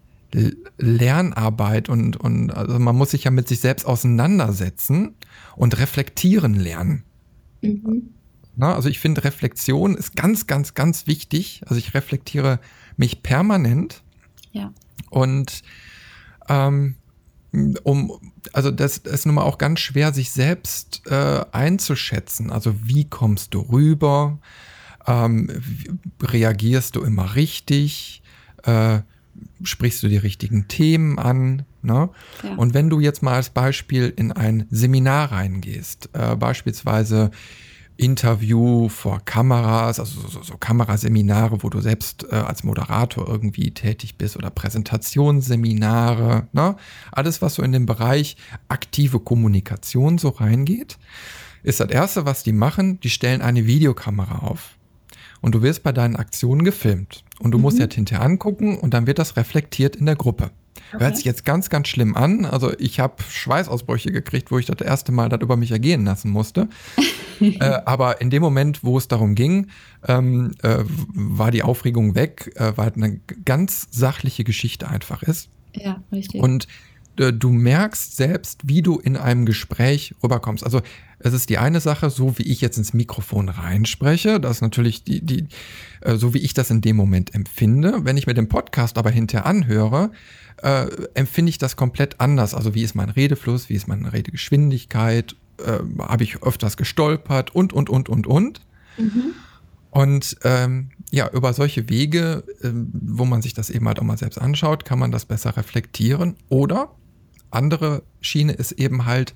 [SPEAKER 1] Lernarbeit und, und also man muss sich ja mit sich selbst auseinandersetzen und reflektieren lernen. Mhm. Na, also ich finde, Reflexion ist ganz, ganz, ganz wichtig. Also ich reflektiere mich permanent.
[SPEAKER 2] Ja.
[SPEAKER 1] Und ähm, um, also das, das ist nun mal auch ganz schwer, sich selbst äh, einzuschätzen. Also wie kommst du rüber? Ähm, reagierst du immer richtig? Äh, sprichst du die richtigen Themen an? Ne? Ja. Und wenn du jetzt mal als Beispiel in ein Seminar reingehst, äh, beispielsweise Interview vor Kameras, also so, so, so Kameraseminare, wo du selbst äh, als Moderator irgendwie tätig bist oder Präsentationsseminare, ne? Alles, was so in den Bereich aktive Kommunikation so reingeht, ist das erste, was die machen, die stellen eine Videokamera auf. Und du wirst bei deinen Aktionen gefilmt. Und du mhm. musst das hinterher angucken und dann wird das reflektiert in der Gruppe. Okay. Hört sich jetzt ganz, ganz schlimm an. Also ich habe Schweißausbrüche gekriegt, wo ich das erste Mal das über mich ergehen lassen musste. äh, aber in dem Moment, wo es darum ging, ähm, äh, war die Aufregung weg, äh, weil es eine ganz sachliche Geschichte einfach ist.
[SPEAKER 2] Ja, richtig.
[SPEAKER 1] Und du merkst selbst, wie du in einem Gespräch rüberkommst. Also es ist die eine Sache, so wie ich jetzt ins Mikrofon reinspreche, das ist natürlich die, die, äh, so wie ich das in dem Moment empfinde. Wenn ich mir den Podcast aber hinterher anhöre, äh, empfinde ich das komplett anders. Also wie ist mein Redefluss, wie ist meine Redegeschwindigkeit, äh, habe ich öfters gestolpert und, und, und, und, und. Mhm. Und ähm, ja, über solche Wege, äh, wo man sich das eben halt auch mal selbst anschaut, kann man das besser reflektieren. Oder andere Schiene ist eben halt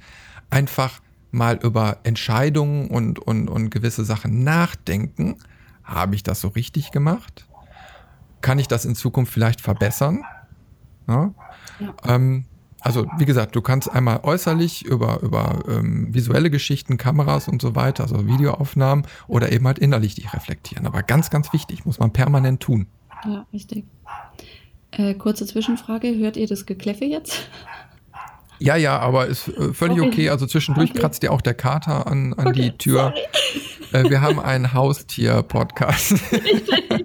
[SPEAKER 1] einfach mal über Entscheidungen und, und, und gewisse Sachen nachdenken. Habe ich das so richtig gemacht? Kann ich das in Zukunft vielleicht verbessern? Ja? Ja. Ähm, also wie gesagt, du kannst einmal äußerlich über, über ähm, visuelle Geschichten, Kameras und so weiter, also Videoaufnahmen oder eben halt innerlich dich reflektieren. Aber ganz, ganz wichtig, muss man permanent tun.
[SPEAKER 2] Ja, richtig. Äh, kurze Zwischenfrage, hört ihr das Gekläffe jetzt?
[SPEAKER 1] Ja, ja, aber ist äh, völlig okay. Also zwischendurch kratzt dir auch der Kater an, an okay, die Tür. Äh, wir haben einen Haustier-Podcast.
[SPEAKER 2] ja.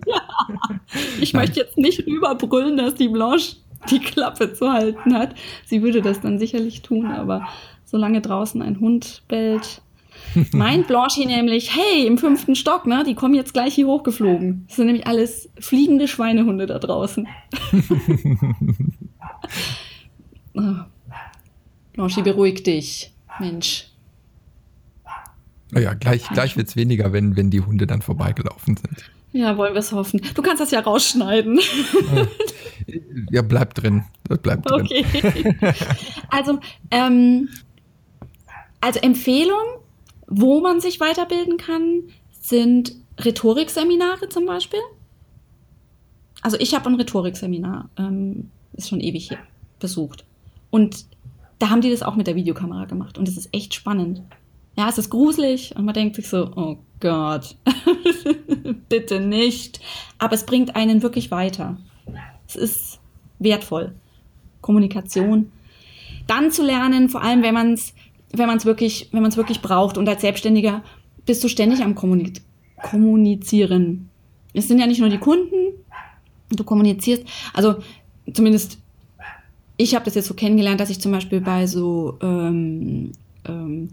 [SPEAKER 2] Ich möchte jetzt nicht rüberbrüllen, dass die Blanche die Klappe zu halten hat. Sie würde das dann sicherlich tun, aber solange draußen ein Hund bellt, meint Blanche nämlich, hey, im fünften Stock, ne, die kommen jetzt gleich hier hochgeflogen. Das sind nämlich alles fliegende Schweinehunde da draußen. Blanche, beruhig dich, Mensch.
[SPEAKER 1] Naja, gleich, gleich wird es weniger, wenn, wenn die Hunde dann vorbeigelaufen sind.
[SPEAKER 2] Ja, wollen wir es hoffen. Du kannst das ja rausschneiden.
[SPEAKER 1] Ja, bleibt drin. Das bleibt drin. Okay.
[SPEAKER 2] Also, ähm, also Empfehlung, wo man sich weiterbilden kann, sind Rhetorikseminare zum Beispiel. Also ich habe ein Rhetorikseminar, ähm, ist schon ewig hier, besucht. Und da haben die das auch mit der Videokamera gemacht. Und es ist echt spannend. Ja, es ist gruselig und man denkt sich so, oh Gott, bitte nicht. Aber es bringt einen wirklich weiter. Es ist wertvoll. Kommunikation. Dann zu lernen, vor allem wenn man es wenn man's wirklich, wirklich braucht. Und als Selbstständiger bist du ständig am Kommunik Kommunizieren. Es sind ja nicht nur die Kunden, du kommunizierst. Also zumindest ich habe das jetzt so kennengelernt, dass ich zum Beispiel bei so ähm, ähm,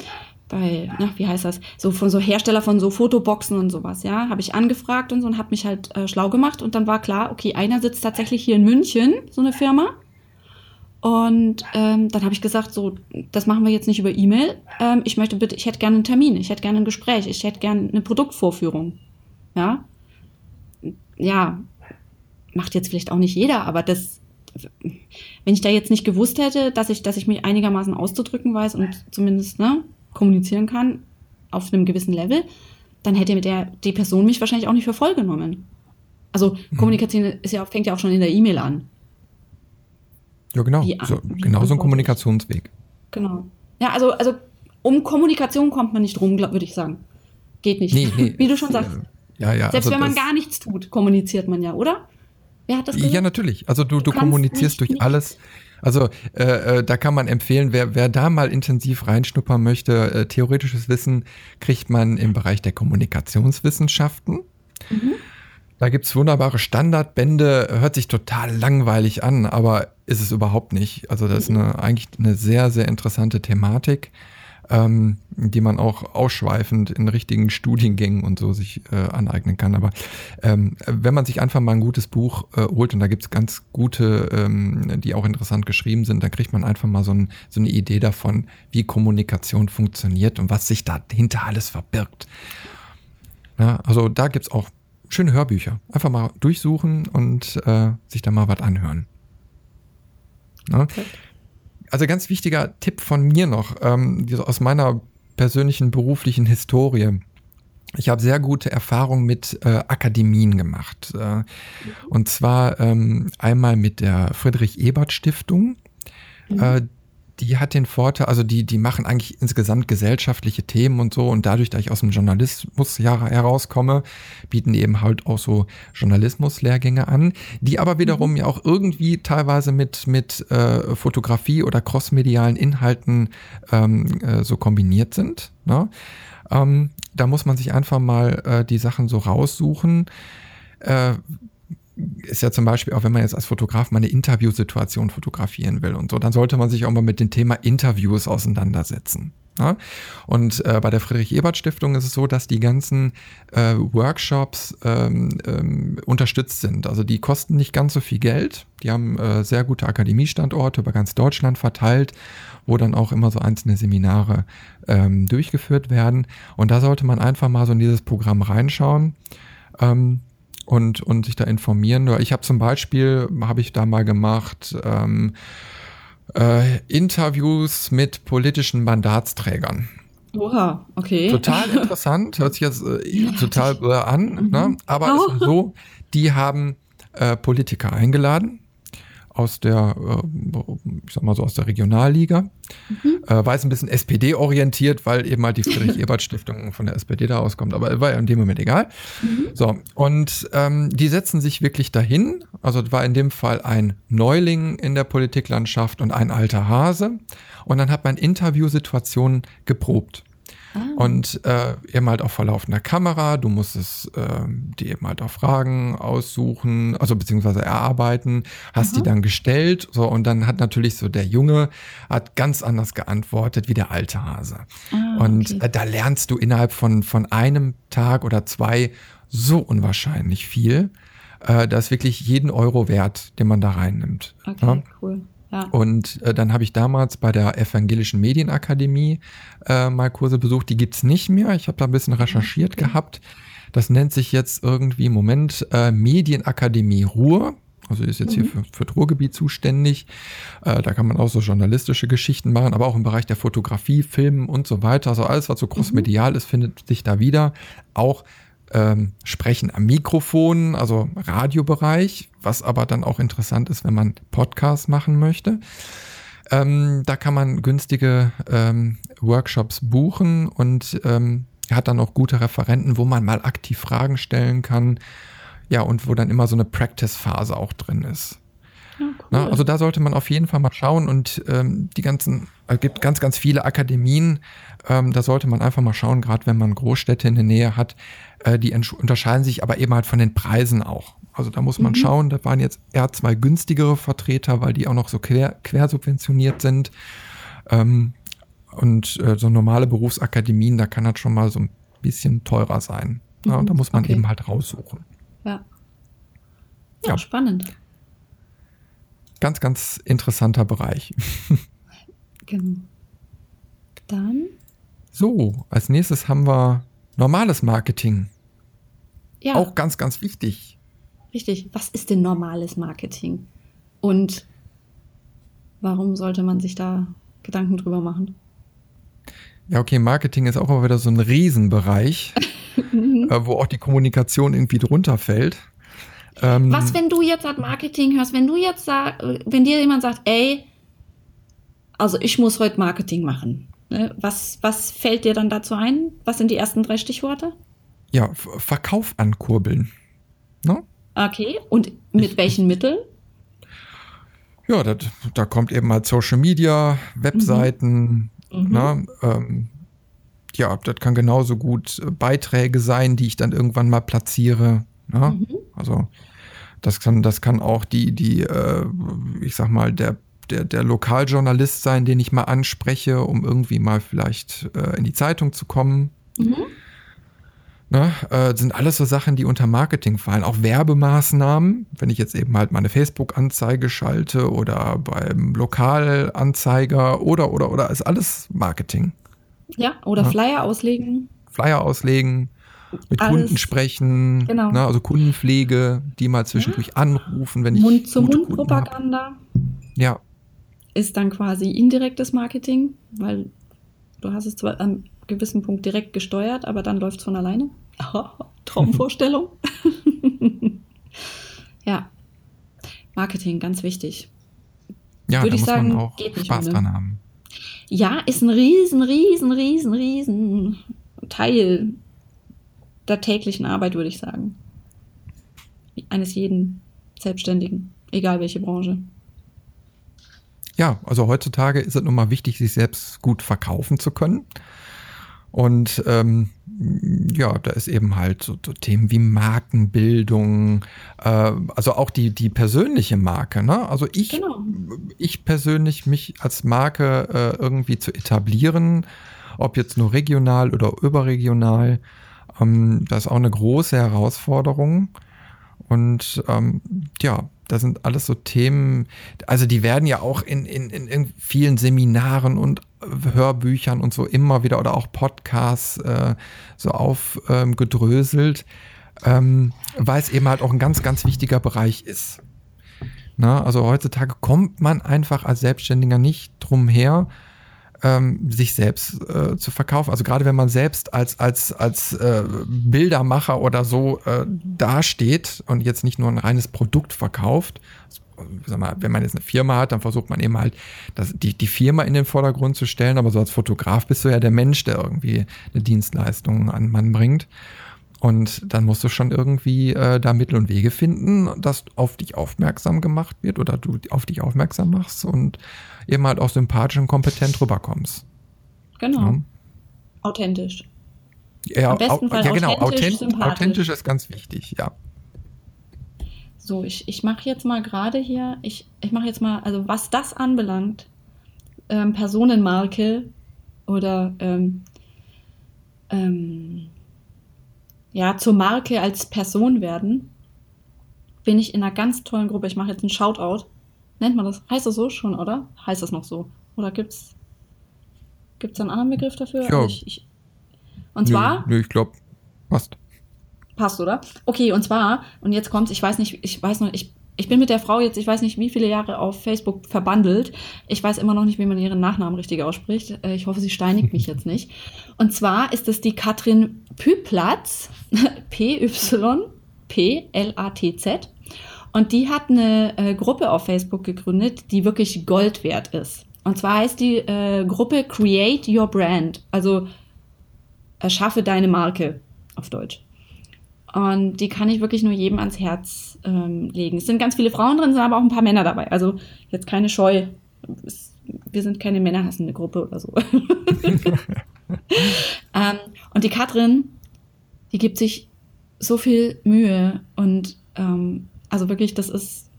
[SPEAKER 2] bei, na, wie heißt das, so von so Hersteller von so Fotoboxen und sowas, ja, habe ich angefragt und so und habe mich halt äh, schlau gemacht und dann war klar, okay, einer sitzt tatsächlich hier in München, so eine Firma. Und ähm, dann habe ich gesagt, so, das machen wir jetzt nicht über E-Mail. Ähm, ich möchte bitte, ich hätte gerne einen Termin, ich hätte gerne ein Gespräch, ich hätte gerne eine Produktvorführung. Ja. Ja, macht jetzt vielleicht auch nicht jeder, aber das, wenn ich da jetzt nicht gewusst hätte, dass ich, dass ich mich einigermaßen auszudrücken weiß und zumindest, ne, kommunizieren kann auf einem gewissen Level, dann hätte der, die Person mich wahrscheinlich auch nicht für voll genommen. Also mhm. Kommunikation ist ja, fängt ja auch schon in der E-Mail an.
[SPEAKER 1] Ja, genau. Wie, so, genau so ein Kommunikationsweg.
[SPEAKER 2] Genau. Ja, also, also um Kommunikation kommt man nicht rum, würde ich sagen. Geht nicht. Nee, nee. Wie du schon sagst.
[SPEAKER 1] Ja, ja.
[SPEAKER 2] Selbst also wenn man gar nichts tut, kommuniziert man ja, oder?
[SPEAKER 1] Wer hat das gesagt? Ja, natürlich. Also du, du, du kommunizierst durch nicht, alles. Also äh, äh, da kann man empfehlen, wer, wer da mal intensiv reinschnuppern möchte, äh, theoretisches Wissen kriegt man im Bereich der Kommunikationswissenschaften. Mhm. Da gibt's wunderbare Standardbände, hört sich total langweilig an, aber ist es überhaupt nicht. Also das ist eine, eigentlich eine sehr, sehr interessante Thematik ähm, die man auch ausschweifend in richtigen Studiengängen und so sich äh, aneignen kann. Aber ähm, wenn man sich einfach mal ein gutes Buch äh, holt und da gibt's ganz gute, ähm, die auch interessant geschrieben sind, dann kriegt man einfach mal so, ein, so eine Idee davon, wie Kommunikation funktioniert und was sich dahinter alles verbirgt. Ja, also da gibt's auch schöne Hörbücher. Einfach mal durchsuchen und äh, sich da mal was anhören. Ja? Okay also ganz wichtiger Tipp von mir noch, ähm, aus meiner persönlichen beruflichen Historie. Ich habe sehr gute Erfahrungen mit äh, Akademien gemacht. Äh, und zwar ähm, einmal mit der Friedrich Ebert Stiftung. Mhm. Äh, die hat den Vorteil, also die, die machen eigentlich insgesamt gesellschaftliche Themen und so. Und dadurch, dass ich aus dem Journalismus herauskomme, bieten die eben halt auch so Journalismuslehrgänge an, die aber wiederum mhm. ja auch irgendwie teilweise mit, mit äh, Fotografie oder crossmedialen Inhalten ähm, äh, so kombiniert sind. Ne? Ähm, da muss man sich einfach mal äh, die Sachen so raussuchen. Ist ja zum Beispiel auch, wenn man jetzt als Fotograf mal eine Interviewsituation fotografieren will und so, dann sollte man sich auch mal mit dem Thema Interviews auseinandersetzen. Ja? Und äh, bei der Friedrich-Ebert-Stiftung ist es so, dass die ganzen äh, Workshops ähm, ähm, unterstützt sind. Also die kosten nicht ganz so viel Geld. Die haben äh, sehr gute Akademiestandorte über ganz Deutschland verteilt, wo dann auch immer so einzelne Seminare ähm, durchgeführt werden. Und da sollte man einfach mal so in dieses Programm reinschauen. Ähm, und, und sich da informieren. Ich habe zum Beispiel, habe ich da mal gemacht, ähm, äh, Interviews mit politischen Mandatsträgern.
[SPEAKER 2] Oha, okay.
[SPEAKER 1] Total interessant, hört sich jetzt äh, ja, total äh, an, mhm. ne? aber oh. es ist so, die haben äh, Politiker eingeladen aus der, äh, ich sag mal so aus der Regionalliga, mhm. äh, war jetzt ein bisschen SPD-orientiert, weil eben halt die Friedrich-Ebert-Stiftung von der SPD da auskommt, aber war ja in dem Moment egal. Mhm. So, und ähm, die setzen sich wirklich dahin, also war in dem Fall ein Neuling in der Politiklandschaft und ein alter Hase und dann hat man Interviewsituationen geprobt. Ah. Und äh, eben halt auch vor laufender Kamera. Du musst es äh, die eben halt auch Fragen aussuchen, also beziehungsweise erarbeiten, hast Aha. die dann gestellt. So, und dann hat natürlich so der Junge hat ganz anders geantwortet wie der alte Hase. Ah, und okay. äh, da lernst du innerhalb von, von einem Tag oder zwei so unwahrscheinlich viel. Äh, das ist wirklich jeden Euro wert, den man da reinnimmt.
[SPEAKER 2] Okay, ja? cool.
[SPEAKER 1] Ja. Und äh, dann habe ich damals bei der Evangelischen Medienakademie äh, mal Kurse besucht. Die gibt's nicht mehr. Ich habe da ein bisschen recherchiert okay. gehabt. Das nennt sich jetzt irgendwie im Moment äh, Medienakademie Ruhr. Also ist jetzt mhm. hier für, für das Ruhrgebiet zuständig. Äh, da kann man auch so journalistische Geschichten machen, aber auch im Bereich der Fotografie, Filmen und so weiter. Also alles, was so crossmedial mhm. ist, findet sich da wieder. Auch ähm, Sprechen am Mikrofon, also Radiobereich, was aber dann auch interessant ist, wenn man Podcasts machen möchte. Ähm, da kann man günstige ähm, Workshops buchen und ähm, hat dann auch gute Referenten, wo man mal aktiv Fragen stellen kann. Ja, und wo dann immer so eine Practice-Phase auch drin ist. Ja, cool. Na, also da sollte man auf jeden Fall mal schauen und ähm, die ganzen, es gibt ganz, ganz viele Akademien, ähm, da sollte man einfach mal schauen, gerade wenn man Großstädte in der Nähe hat, äh, die unterscheiden sich aber eben halt von den Preisen auch. Also da muss man mhm. schauen, da waren jetzt eher zwei günstigere Vertreter, weil die auch noch so quer, quersubventioniert sind. Ähm, und äh, so normale Berufsakademien, da kann das schon mal so ein bisschen teurer sein. Mhm. Ja, da muss man okay. eben halt raussuchen.
[SPEAKER 2] Ja. ja. Ja, spannend.
[SPEAKER 1] Ganz, ganz interessanter Bereich.
[SPEAKER 2] genau. Dann.
[SPEAKER 1] So, als nächstes haben wir Normales Marketing. Ja. Auch ganz, ganz wichtig.
[SPEAKER 2] Richtig. Was ist denn normales Marketing? Und warum sollte man sich da Gedanken drüber machen?
[SPEAKER 1] Ja, okay, Marketing ist auch immer wieder so ein Riesenbereich, äh, wo auch die Kommunikation irgendwie drunter fällt.
[SPEAKER 2] Ähm, Was, wenn du jetzt an Marketing hörst, wenn du jetzt sag, wenn dir jemand sagt, ey, also ich muss heute Marketing machen. Ne? Was, was fällt dir dann dazu ein? Was sind die ersten drei Stichworte?
[SPEAKER 1] Ja, Verkauf ankurbeln.
[SPEAKER 2] Ne? Okay, und mit ich, welchen Mitteln?
[SPEAKER 1] Ja, dat, da kommt eben mal Social Media, Webseiten. Mhm. Ne? Ähm, ja, das kann genauso gut Beiträge sein, die ich dann irgendwann mal platziere. Ne? Mhm. Also das kann, das kann auch die, die, äh, ich sag mal, der der, der Lokaljournalist sein, den ich mal anspreche, um irgendwie mal vielleicht äh, in die Zeitung zu kommen. Mhm. Ne, äh, sind alles so Sachen, die unter Marketing fallen. Auch Werbemaßnahmen, wenn ich jetzt eben halt meine Facebook-Anzeige schalte oder beim Lokalanzeiger oder, oder, oder, ist alles Marketing.
[SPEAKER 2] Ja, oder ja. Flyer auslegen.
[SPEAKER 1] Flyer auslegen, mit alles. Kunden sprechen, genau. ne, also Kundenpflege, die mal zwischendurch ja. anrufen, wenn ich.
[SPEAKER 2] Mund-zu-Mund-Propaganda.
[SPEAKER 1] Ja,
[SPEAKER 2] ist dann quasi indirektes Marketing, weil du hast es zwar an gewissen Punkt direkt gesteuert, aber dann läuft es von alleine. Traumvorstellung. ja. Marketing, ganz wichtig.
[SPEAKER 1] Ja, Würde da ich muss sagen, man auch Spaß dran haben.
[SPEAKER 2] Ja, ist ein riesen, riesen, riesen, riesen Teil der täglichen Arbeit, würde ich sagen. Eines jeden Selbstständigen, egal welche Branche
[SPEAKER 1] ja, also heutzutage ist es nun mal wichtig, sich selbst gut verkaufen zu können. Und ähm, ja, da ist eben halt so, so Themen wie Markenbildung, äh, also auch die, die persönliche Marke. Ne? Also ich, genau. ich persönlich mich als Marke äh, irgendwie zu etablieren, ob jetzt nur regional oder überregional, ähm, das ist auch eine große Herausforderung. Und ähm, ja, das sind alles so Themen, also die werden ja auch in, in, in vielen Seminaren und Hörbüchern und so immer wieder oder auch Podcasts äh, so aufgedröselt, ähm, weil es eben halt auch ein ganz, ganz wichtiger Bereich ist. Na, also heutzutage kommt man einfach als Selbstständiger nicht drum her, ähm, sich selbst äh, zu verkaufen. Also gerade wenn man selbst als, als, als äh, Bildermacher oder so äh, dasteht und jetzt nicht nur ein reines Produkt verkauft, sag mal, wenn man jetzt eine Firma hat, dann versucht man eben halt das, die, die Firma in den Vordergrund zu stellen, aber so als Fotograf bist du ja der Mensch, der irgendwie eine Dienstleistung an Mann bringt. Und dann musst du schon irgendwie äh, da Mittel und Wege finden, dass auf dich aufmerksam gemacht wird oder du auf dich aufmerksam machst und eben halt auch sympathisch und kompetent rüberkommst.
[SPEAKER 2] Genau. Ja. Authentisch.
[SPEAKER 1] Ja, Am besten Fall ja genau. Authentisch, authentisch, authentisch ist ganz wichtig, ja.
[SPEAKER 2] So, ich, ich mache jetzt mal gerade hier, ich, ich mache jetzt mal, also was das anbelangt, ähm, Personenmarke oder ähm, ähm, ja, zur Marke als Person werden, bin ich in einer ganz tollen Gruppe. Ich mache jetzt einen Shoutout. Nennt man das? Heißt das so schon, oder? Heißt das noch so? Oder gibt's gibt's einen anderen Begriff dafür?
[SPEAKER 1] Ja.
[SPEAKER 2] Ich, ich, und zwar?
[SPEAKER 1] Nö, nö ich glaube, passt.
[SPEAKER 2] Passt, oder? Okay, und zwar, und jetzt kommt's, ich weiß nicht, ich weiß noch, ich, ich bin mit der Frau jetzt, ich weiß nicht, wie viele Jahre auf Facebook verbandelt. Ich weiß immer noch nicht, wie man ihren Nachnamen richtig ausspricht. Äh, ich hoffe, sie steinigt mich jetzt nicht. Und zwar ist es die Katrin Püplatz, P-Y-P-L-A-T-Z. Und die hat eine äh, Gruppe auf Facebook gegründet, die wirklich Gold wert ist. Und zwar heißt die äh, Gruppe Create Your Brand, also erschaffe deine Marke auf Deutsch. Und die kann ich wirklich nur jedem ans Herz ähm, legen. Es sind ganz viele Frauen drin, sind aber auch ein paar Männer dabei. Also jetzt keine Scheu. wir sind keine männerhassende Gruppe oder so. ähm, und die Katrin, die gibt sich so viel Mühe und ähm, also wirklich, das ist,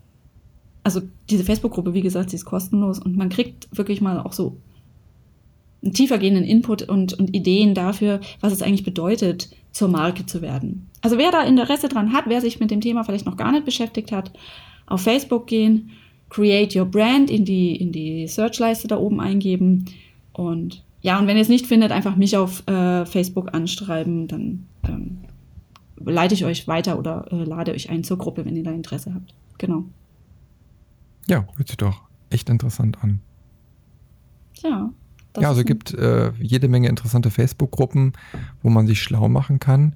[SPEAKER 2] also diese Facebook-Gruppe, wie gesagt, sie ist kostenlos und man kriegt wirklich mal auch so einen tiefergehenden Input und, und Ideen dafür, was es eigentlich bedeutet, zur Marke zu werden. Also wer da Interesse dran hat, wer sich mit dem Thema vielleicht noch gar nicht beschäftigt hat, auf Facebook gehen, Create Your Brand in die, in die Searchleiste da oben eingeben und ja, und wenn ihr es nicht findet, einfach mich auf äh, Facebook anschreiben, dann ähm, leite ich euch weiter oder äh, lade euch ein zur Gruppe, wenn ihr da Interesse habt. Genau.
[SPEAKER 1] Ja, hört sich doch echt interessant an.
[SPEAKER 2] Ja.
[SPEAKER 1] Ja, also es gibt äh, jede Menge interessante Facebook-Gruppen, wo man sich schlau machen kann.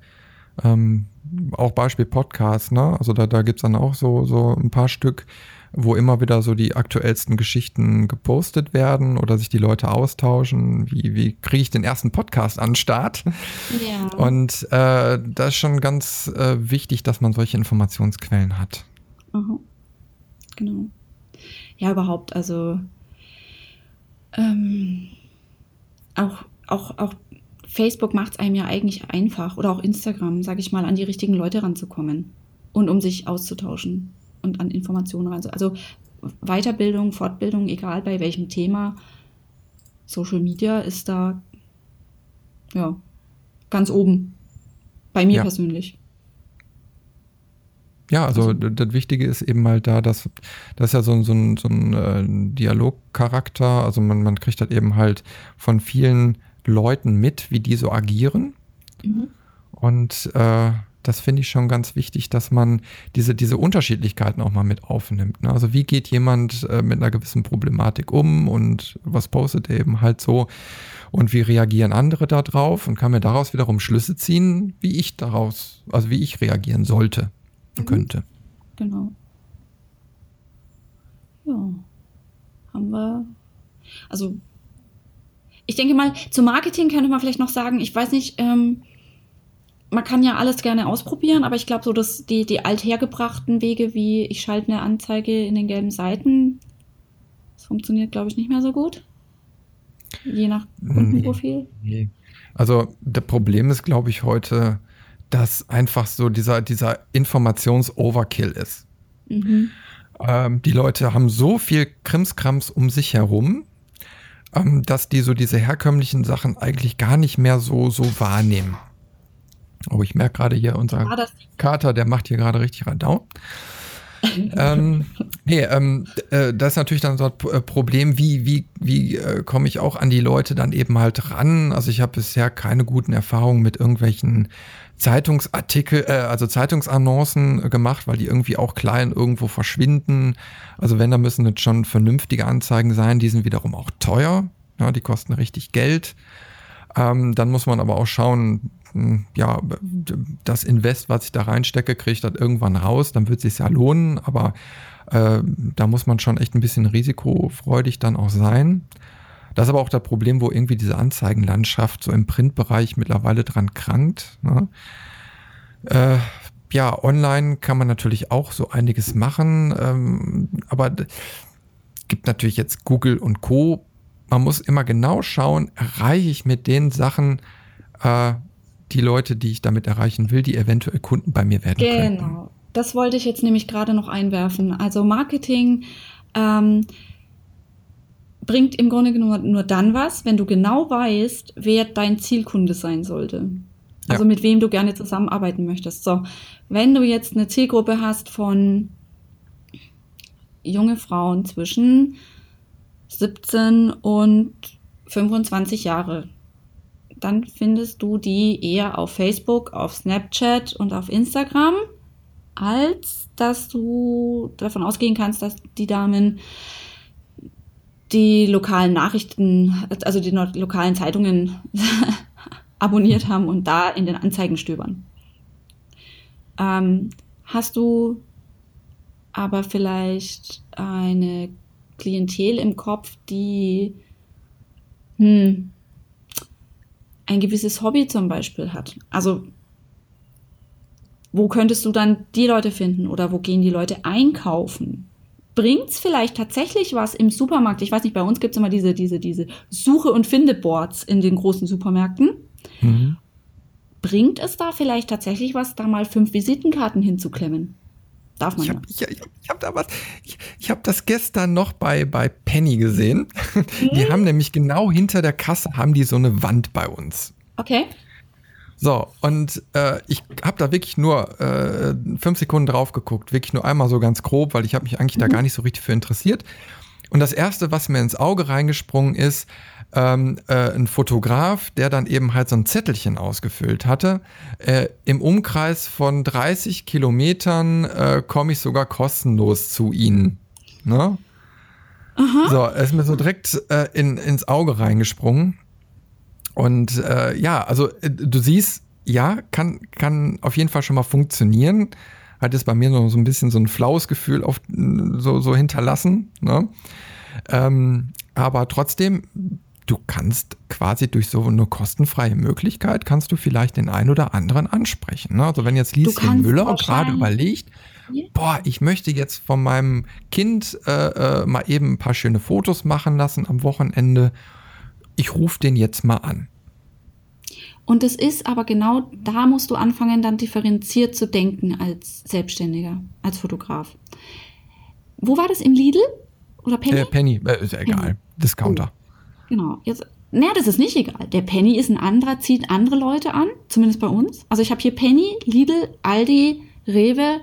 [SPEAKER 1] Ähm, auch Beispiel Podcasts, ne? Also da, da gibt es dann auch so, so ein paar Stück, wo immer wieder so die aktuellsten Geschichten gepostet werden oder sich die Leute austauschen. Wie, wie kriege ich den ersten Podcast an den Start? Ja. Und äh, da ist schon ganz äh, wichtig, dass man solche Informationsquellen hat.
[SPEAKER 2] Aha. Genau. Ja, überhaupt, also ähm, auch, auch, auch Facebook macht es einem ja eigentlich einfach oder auch Instagram, sage ich mal, an die richtigen Leute ranzukommen und um sich auszutauschen und an Informationen ranzukommen. Also Weiterbildung, Fortbildung, egal bei welchem Thema, Social Media ist da ja ganz oben. Bei mir ja. persönlich.
[SPEAKER 1] Ja, also, also das Wichtige ist eben halt da, dass das ist ja so, so ein, so ein äh, Dialogcharakter, also man, man kriegt halt eben halt von vielen Leuten mit, wie die so agieren. Mhm. Und äh, das finde ich schon ganz wichtig, dass man diese, diese Unterschiedlichkeiten auch mal mit aufnimmt. Ne? Also wie geht jemand äh, mit einer gewissen Problematik um und was postet er eben halt so und wie reagieren andere darauf und kann mir daraus wiederum Schlüsse ziehen, wie ich daraus, also wie ich reagieren sollte mhm. könnte.
[SPEAKER 2] Genau. Ja. Haben wir. Also, ich denke mal, zum Marketing könnte man vielleicht noch sagen, ich weiß nicht, ähm, man kann ja alles gerne ausprobieren, aber ich glaube, so dass die, die althergebrachten Wege, wie ich schalte eine Anzeige in den gelben Seiten, das funktioniert, glaube ich, nicht mehr so gut. Je nach Kundenprofil.
[SPEAKER 1] Nee, nee. Also das Problem ist, glaube ich, heute, dass einfach so dieser, dieser Informations-Overkill ist. Mhm. Ähm, die Leute haben so viel Krimskrams um sich herum, ähm, dass die so diese herkömmlichen Sachen eigentlich gar nicht mehr so, so wahrnehmen. Oh, ich merke gerade hier, unser Kater, der macht hier gerade richtig Radau. ähm, nee, ähm, äh, das ist natürlich dann so ein äh, Problem, wie, wie, wie äh, komme ich auch an die Leute dann eben halt ran? Also ich habe bisher keine guten Erfahrungen mit irgendwelchen Zeitungsartikel, äh, also Zeitungsannoncen gemacht, weil die irgendwie auch klein irgendwo verschwinden. Also wenn, da müssen jetzt schon vernünftige Anzeigen sein, die sind wiederum auch teuer. Ja, die kosten richtig Geld. Ähm, dann muss man aber auch schauen, ja, das Invest, was ich da reinstecke, kriege ich das irgendwann raus, dann wird es sich ja lohnen, aber äh, da muss man schon echt ein bisschen risikofreudig dann auch sein. Das ist aber auch das Problem, wo irgendwie diese Anzeigenlandschaft so im Printbereich mittlerweile dran krankt. Ne? Äh, ja, online kann man natürlich auch so einiges machen, ähm, aber gibt natürlich jetzt Google und Co. Man muss immer genau schauen, erreiche ich mit den Sachen äh, die Leute, die ich damit erreichen will, die eventuell Kunden bei mir werden
[SPEAKER 2] genau. können. Genau, das wollte ich jetzt nämlich gerade noch einwerfen. Also Marketing ähm, bringt im Grunde genommen nur dann was, wenn du genau weißt, wer dein Zielkunde sein sollte. Also ja. mit wem du gerne zusammenarbeiten möchtest. So, wenn du jetzt eine Zielgruppe hast von junge Frauen zwischen 17 und 25 Jahre, dann findest du die eher auf Facebook, auf Snapchat und auf Instagram, als dass du davon ausgehen kannst, dass die Damen die lokalen Nachrichten, also die lokalen Zeitungen abonniert haben und da in den Anzeigen stöbern. Ähm, hast du aber vielleicht eine Klientel im Kopf, die hm, ein gewisses Hobby zum Beispiel hat. Also wo könntest du dann die Leute finden oder wo gehen die Leute einkaufen? Bringt es vielleicht tatsächlich was im Supermarkt? Ich weiß nicht, bei uns gibt es immer diese, diese, diese Suche- und Findeboards in den großen Supermärkten. Mhm. Bringt es da vielleicht tatsächlich was, da mal fünf Visitenkarten hinzuklemmen? Darf man
[SPEAKER 1] ich habe ja. ich, ich hab da was. Ich, ich habe das gestern noch bei, bei Penny gesehen. Mhm. Die haben nämlich genau hinter der Kasse haben die so eine Wand bei uns.
[SPEAKER 2] Okay.
[SPEAKER 1] So, und äh, ich habe da wirklich nur äh, fünf Sekunden drauf geguckt, wirklich nur einmal so ganz grob, weil ich habe mich eigentlich mhm. da gar nicht so richtig für interessiert. Und das Erste, was mir ins Auge reingesprungen ist, ähm, äh, ein Fotograf, der dann eben halt so ein Zettelchen ausgefüllt hatte. Äh, Im Umkreis von 30 Kilometern äh, komme ich sogar kostenlos zu Ihnen. Ne? Aha. So, er ist mir so direkt äh, in, ins Auge reingesprungen. Und äh, ja, also äh, du siehst, ja, kann, kann auf jeden Fall schon mal funktionieren. Hat es bei mir noch so ein bisschen so ein flaues Gefühl auf, so, so hinterlassen. Ne? Ähm, aber trotzdem, du kannst quasi durch so eine kostenfreie Möglichkeit, kannst du vielleicht den einen oder anderen ansprechen. Ne? Also wenn jetzt Lieschen Müller gerade überlegt, boah, ich möchte jetzt von meinem Kind äh, äh, mal eben ein paar schöne Fotos machen lassen am Wochenende, ich rufe den jetzt mal an.
[SPEAKER 2] Und es ist aber genau, da musst du anfangen, dann differenziert zu denken als Selbstständiger, als Fotograf. Wo war das? Im Lidl? Oder Penny?
[SPEAKER 1] Äh, Penny, äh, ist ja egal. Penny. Discounter.
[SPEAKER 2] Genau. Jetzt, naja, das ist nicht egal. Der Penny ist ein anderer, zieht andere Leute an, zumindest bei uns. Also ich habe hier Penny, Lidl, Aldi, Rewe,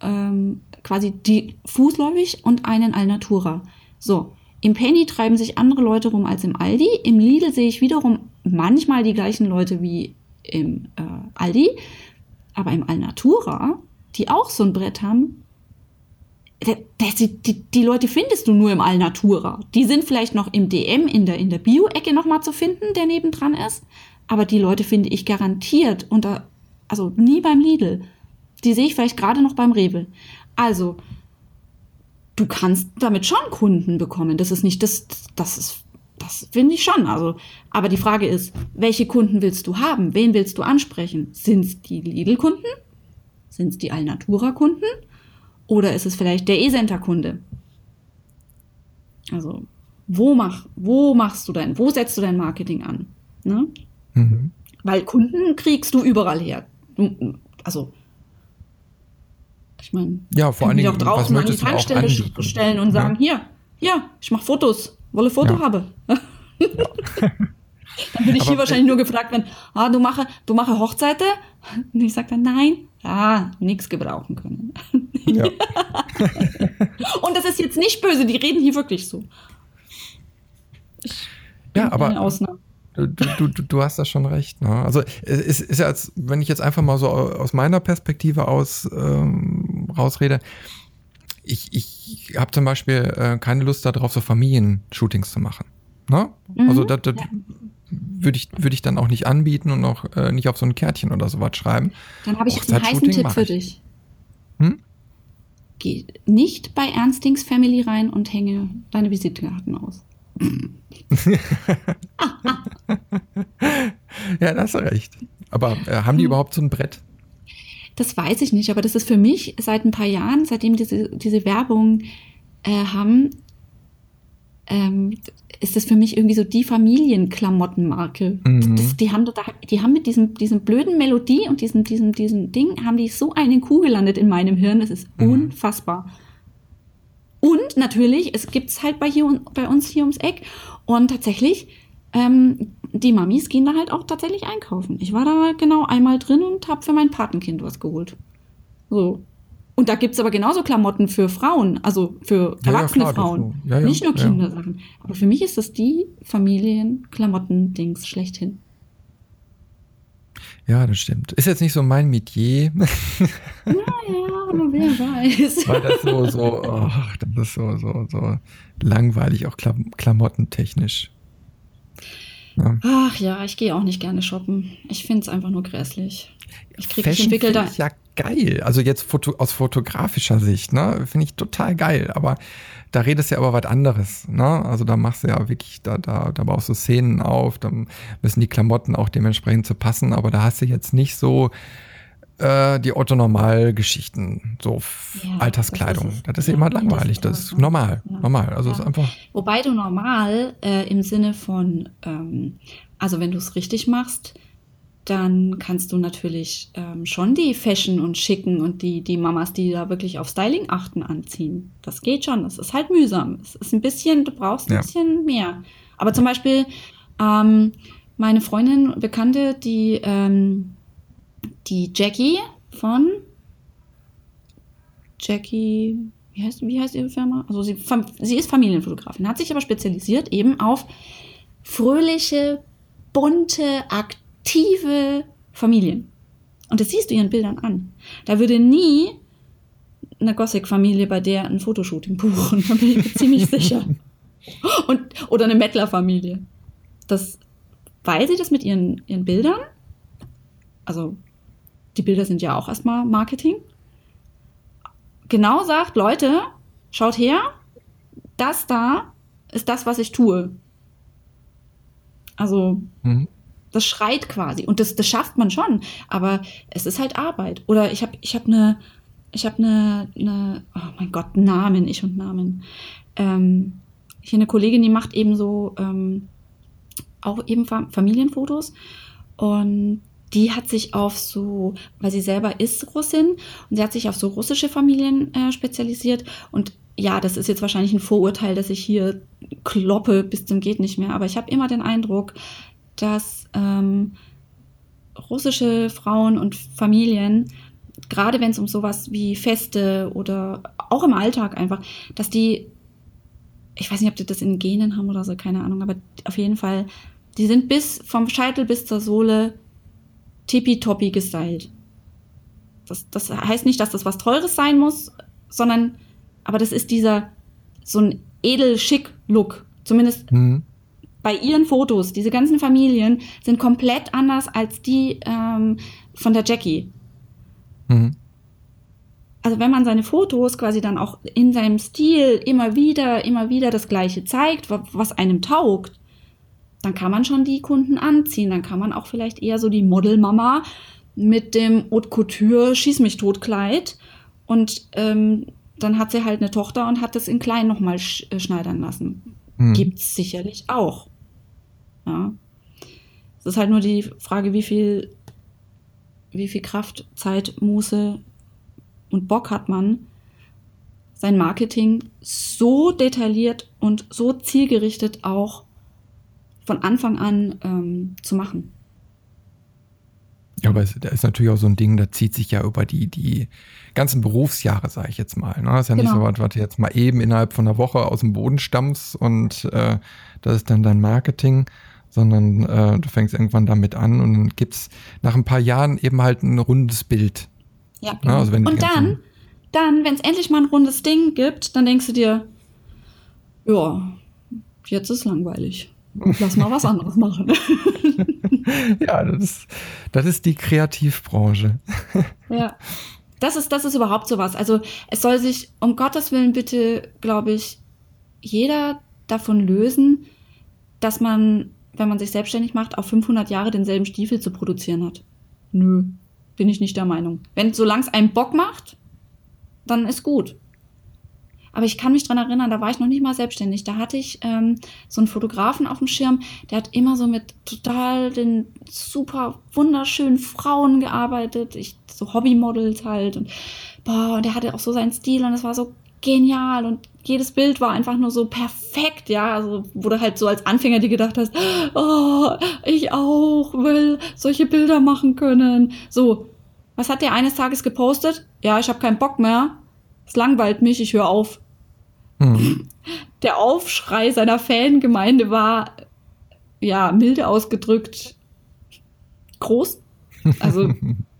[SPEAKER 2] ähm, quasi die fußläufig und einen Alnatura. So, im Penny treiben sich andere Leute rum als im Aldi. Im Lidl sehe ich wiederum manchmal die gleichen Leute wie im äh, Aldi. Aber im Alnatura, die auch so ein Brett haben, die, die, die, Leute findest du nur im Alnatura. Die sind vielleicht noch im DM, in der, in der Bio-Ecke nochmal zu finden, der nebendran ist. Aber die Leute finde ich garantiert unter, also nie beim Lidl. Die sehe ich vielleicht gerade noch beim Rewe. Also, du kannst damit schon Kunden bekommen. Das ist nicht, das, das ist, das finde ich schon. Also, aber die Frage ist, welche Kunden willst du haben? Wen willst du ansprechen? Sind es die Lidl-Kunden? Sind es die Alnatura-Kunden? Oder ist es vielleicht der E-Center-Kunde? Also, wo, mach, wo machst du dein, wo setzt du dein Marketing an? Ne? Mhm. Weil Kunden kriegst du überall her. Also, ich meine,
[SPEAKER 1] ja, vor allen Dingen,
[SPEAKER 2] auch draußen an die Tankstelle stellen und sagen, ja. hier, ja, ich mache Fotos, wolle Foto ja. habe. Ja. dann würde ich Aber hier wahrscheinlich nur gefragt werden, ah, du mache, du mache Hochzeiten? Und ich sage dann, nein, ah, nichts gebrauchen können. Ja. und das ist jetzt nicht böse, die reden hier wirklich so.
[SPEAKER 1] Ich ja, aber. Du, du, du, du hast da schon recht. Ne? Also es ist ja, als, wenn ich jetzt einfach mal so aus meiner Perspektive aus ähm, rausrede, ich, ich habe zum Beispiel äh, keine Lust darauf, so Familienshootings zu machen. Ne? Mhm, also das, das ja. Würde ich, würd ich dann auch nicht anbieten und auch äh, nicht auf so ein Kärtchen oder sowas schreiben.
[SPEAKER 2] Dann habe ich jetzt einen heißen Tipp für dich. Hm? Geh nicht bei Ernstings Family rein und hänge deine Visitenkarten aus.
[SPEAKER 1] ja, da hast du recht. Aber äh, haben die hm. überhaupt so ein Brett?
[SPEAKER 2] Das weiß ich nicht, aber das ist für mich seit ein paar Jahren, seitdem diese, diese Werbung äh, haben, ähm, ist das für mich irgendwie so die Familienklamottenmarke. Mhm. Das, die, haben, die haben mit diesem, diesem blöden Melodie und diesem, diesem, diesem Ding, haben die so einen Kuh gelandet in meinem Hirn, das ist mhm. unfassbar. Und natürlich, es gibt es halt bei, hier, bei uns hier ums Eck. Und tatsächlich, ähm, die Mamis gehen da halt auch tatsächlich einkaufen. Ich war da genau einmal drin und habe für mein Patenkind was geholt. So. Und da gibt es aber genauso Klamotten für Frauen, also für erwachsene ja, ja, Frauen. Ja, Nicht nur Kindersachen. Aber für mich ist das die Familienklamotten-Dings schlechthin.
[SPEAKER 1] Ja, das stimmt. Ist jetzt nicht so mein Metier.
[SPEAKER 2] Naja, aber wer weiß.
[SPEAKER 1] Weil das so, so, oh, das ist so, so, so langweilig, auch Klam klamottentechnisch.
[SPEAKER 2] Ja. Ach ja, ich gehe auch nicht gerne shoppen. Ich finde es einfach nur grässlich. Ich kriege ich entwickle da.
[SPEAKER 1] Ja, geil. Also jetzt Foto, aus fotografischer Sicht, ne, finde ich total geil. Aber da redest du ja aber was anderes, ne? Also da machst du ja wirklich, da, da, da baust du Szenen auf, dann müssen die Klamotten auch dementsprechend zu passen, aber da hast du jetzt nicht so äh, die Otto-Normal-Geschichten, so ja, Alterskleidung. Das ist, das ist ja, immer langweilig, das ist normal, ja. normal. Also ist einfach.
[SPEAKER 2] Wobei du normal äh, im Sinne von, ähm, also wenn du es richtig machst, dann kannst du natürlich ähm, schon die Fashion und Schicken und die, die Mamas, die da wirklich auf Styling achten, anziehen. Das geht schon. Das ist halt mühsam. Es ist ein bisschen, du brauchst ein ja. bisschen mehr. Aber zum Beispiel ähm, meine Freundin, Bekannte, die, ähm, die Jackie von Jackie, wie heißt, wie heißt ihre Firma? Also sie, sie ist Familienfotografin, hat sich aber spezialisiert eben auf fröhliche, bunte, aktive Familien. Und das siehst du ihren Bildern an. Da würde nie eine Gothic-Familie bei der ein Fotoshooting buchen, da bin ich mir ziemlich sicher. Und, oder eine Mettler-Familie. Weil sie das mit ihren, ihren Bildern, also die Bilder sind ja auch erstmal Marketing, genau sagt, Leute, schaut her, das da ist das, was ich tue. Also, mhm. Das schreit quasi. Und das, das schafft man schon. Aber es ist halt Arbeit. Oder ich habe ich hab eine, ich habe eine, eine, oh mein Gott, Namen, ich und Namen. Ähm, hier eine Kollegin, die macht eben so, ähm, auch eben Familienfotos. Und die hat sich auf so, weil sie selber ist Russin, und sie hat sich auf so russische Familien äh, spezialisiert. Und ja, das ist jetzt wahrscheinlich ein Vorurteil, dass ich hier kloppe bis zum geht nicht mehr. Aber ich habe immer den Eindruck, dass ähm, russische Frauen und Familien, gerade wenn es um sowas wie Feste oder auch im Alltag einfach, dass die, ich weiß nicht, ob die das in Genen haben oder so, keine Ahnung, aber auf jeden Fall, die sind bis vom Scheitel bis zur Sohle tippitoppi gestylt. Das, das heißt nicht, dass das was Teures sein muss, sondern, aber das ist dieser, so ein edel-schick-Look. Zumindest mhm bei ihren Fotos, diese ganzen Familien sind komplett anders als die ähm, von der Jackie. Mhm. Also wenn man seine Fotos quasi dann auch in seinem Stil immer wieder, immer wieder das Gleiche zeigt, was einem taugt, dann kann man schon die Kunden anziehen. Dann kann man auch vielleicht eher so die Modelmama mit dem Haute Couture Schieß mich tot Kleid und ähm, dann hat sie halt eine Tochter und hat das in klein nochmal sch äh, schneidern lassen. Mhm. Gibt's sicherlich auch. Ja. Es ist halt nur die Frage, wie viel, wie viel Kraft, Zeit, Muße und Bock hat man, sein Marketing so detailliert und so zielgerichtet auch von Anfang an ähm, zu machen.
[SPEAKER 1] Ja, aber da ist natürlich auch so ein Ding, da zieht sich ja über die, die ganzen Berufsjahre, sage ich jetzt mal. Ne? Das ist ja genau. nicht so was, was du jetzt mal eben innerhalb von einer Woche aus dem Boden stammst und äh, das ist dann dein Marketing, sondern äh, du fängst irgendwann damit an und dann gibt es nach ein paar Jahren eben halt ein rundes Bild.
[SPEAKER 2] Ja, ne? genau. Also und dann, dann, wenn es endlich mal ein rundes Ding gibt, dann denkst du dir, ja, jetzt ist langweilig. Lass mal was anderes machen.
[SPEAKER 1] ja, das ist, das ist die Kreativbranche.
[SPEAKER 2] ja. Das ist, das ist überhaupt sowas. Also es soll sich um Gottes Willen bitte, glaube ich, jeder davon lösen, dass man, wenn man sich selbstständig macht, auf 500 Jahre denselben Stiefel zu produzieren hat. Nö, bin ich nicht der Meinung. Wenn solange es einen Bock macht, dann ist gut. Aber ich kann mich dran erinnern, da war ich noch nicht mal selbstständig. Da hatte ich ähm, so einen Fotografen auf dem Schirm, der hat immer so mit total den super wunderschönen Frauen gearbeitet. Ich, so Hobbymodels halt. Und boah, und der hatte auch so seinen Stil und es war so genial und jedes Bild war einfach nur so perfekt, ja, also wo du halt so als Anfänger dir gedacht hast, oh, ich auch will solche Bilder machen können. So, was hat der eines Tages gepostet? Ja, ich habe keinen Bock mehr. Es langweilt mich, ich höre auf. Mhm. Der Aufschrei seiner Fangemeinde war, ja, milde ausgedrückt, groß. Also,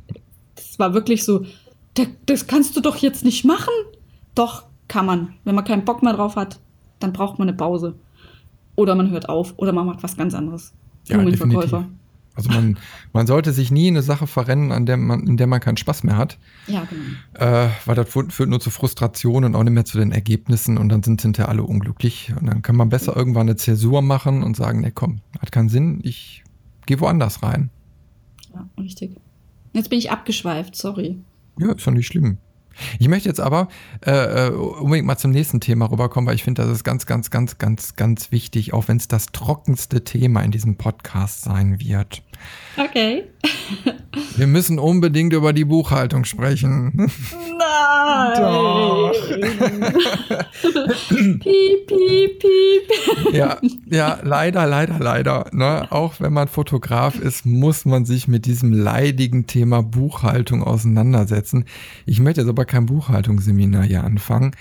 [SPEAKER 2] das war wirklich so, das kannst du doch jetzt nicht machen. Doch, kann man. Wenn man keinen Bock mehr drauf hat, dann braucht man eine Pause. Oder man hört auf oder man macht was ganz anderes.
[SPEAKER 1] Ja, Blumenverkäufer. Also man, man sollte sich nie in eine Sache verrennen, an der man, in der man keinen Spaß mehr hat.
[SPEAKER 2] Ja, genau.
[SPEAKER 1] Äh, weil das führt, nur zu Frustration und auch nicht mehr zu den Ergebnissen und dann sind hinterher alle unglücklich. Und dann kann man besser irgendwann eine Zäsur machen und sagen, nee, komm, hat keinen Sinn, ich gehe woanders rein.
[SPEAKER 2] Ja, richtig. Jetzt bin ich abgeschweift, sorry.
[SPEAKER 1] Ja, ist doch nicht schlimm. Ich möchte jetzt aber äh, äh, unbedingt mal zum nächsten Thema rüberkommen, weil ich finde, das ist ganz, ganz, ganz, ganz, ganz wichtig, auch wenn es das trockenste Thema in diesem Podcast sein wird.
[SPEAKER 2] Okay.
[SPEAKER 1] Wir müssen unbedingt über die Buchhaltung sprechen.
[SPEAKER 2] Nein. Doch. piep, piep, piep.
[SPEAKER 1] Ja, ja, leider, leider, leider. Ne? Auch wenn man Fotograf ist, muss man sich mit diesem leidigen Thema Buchhaltung auseinandersetzen. Ich möchte jetzt aber kein Buchhaltungsseminar hier anfangen.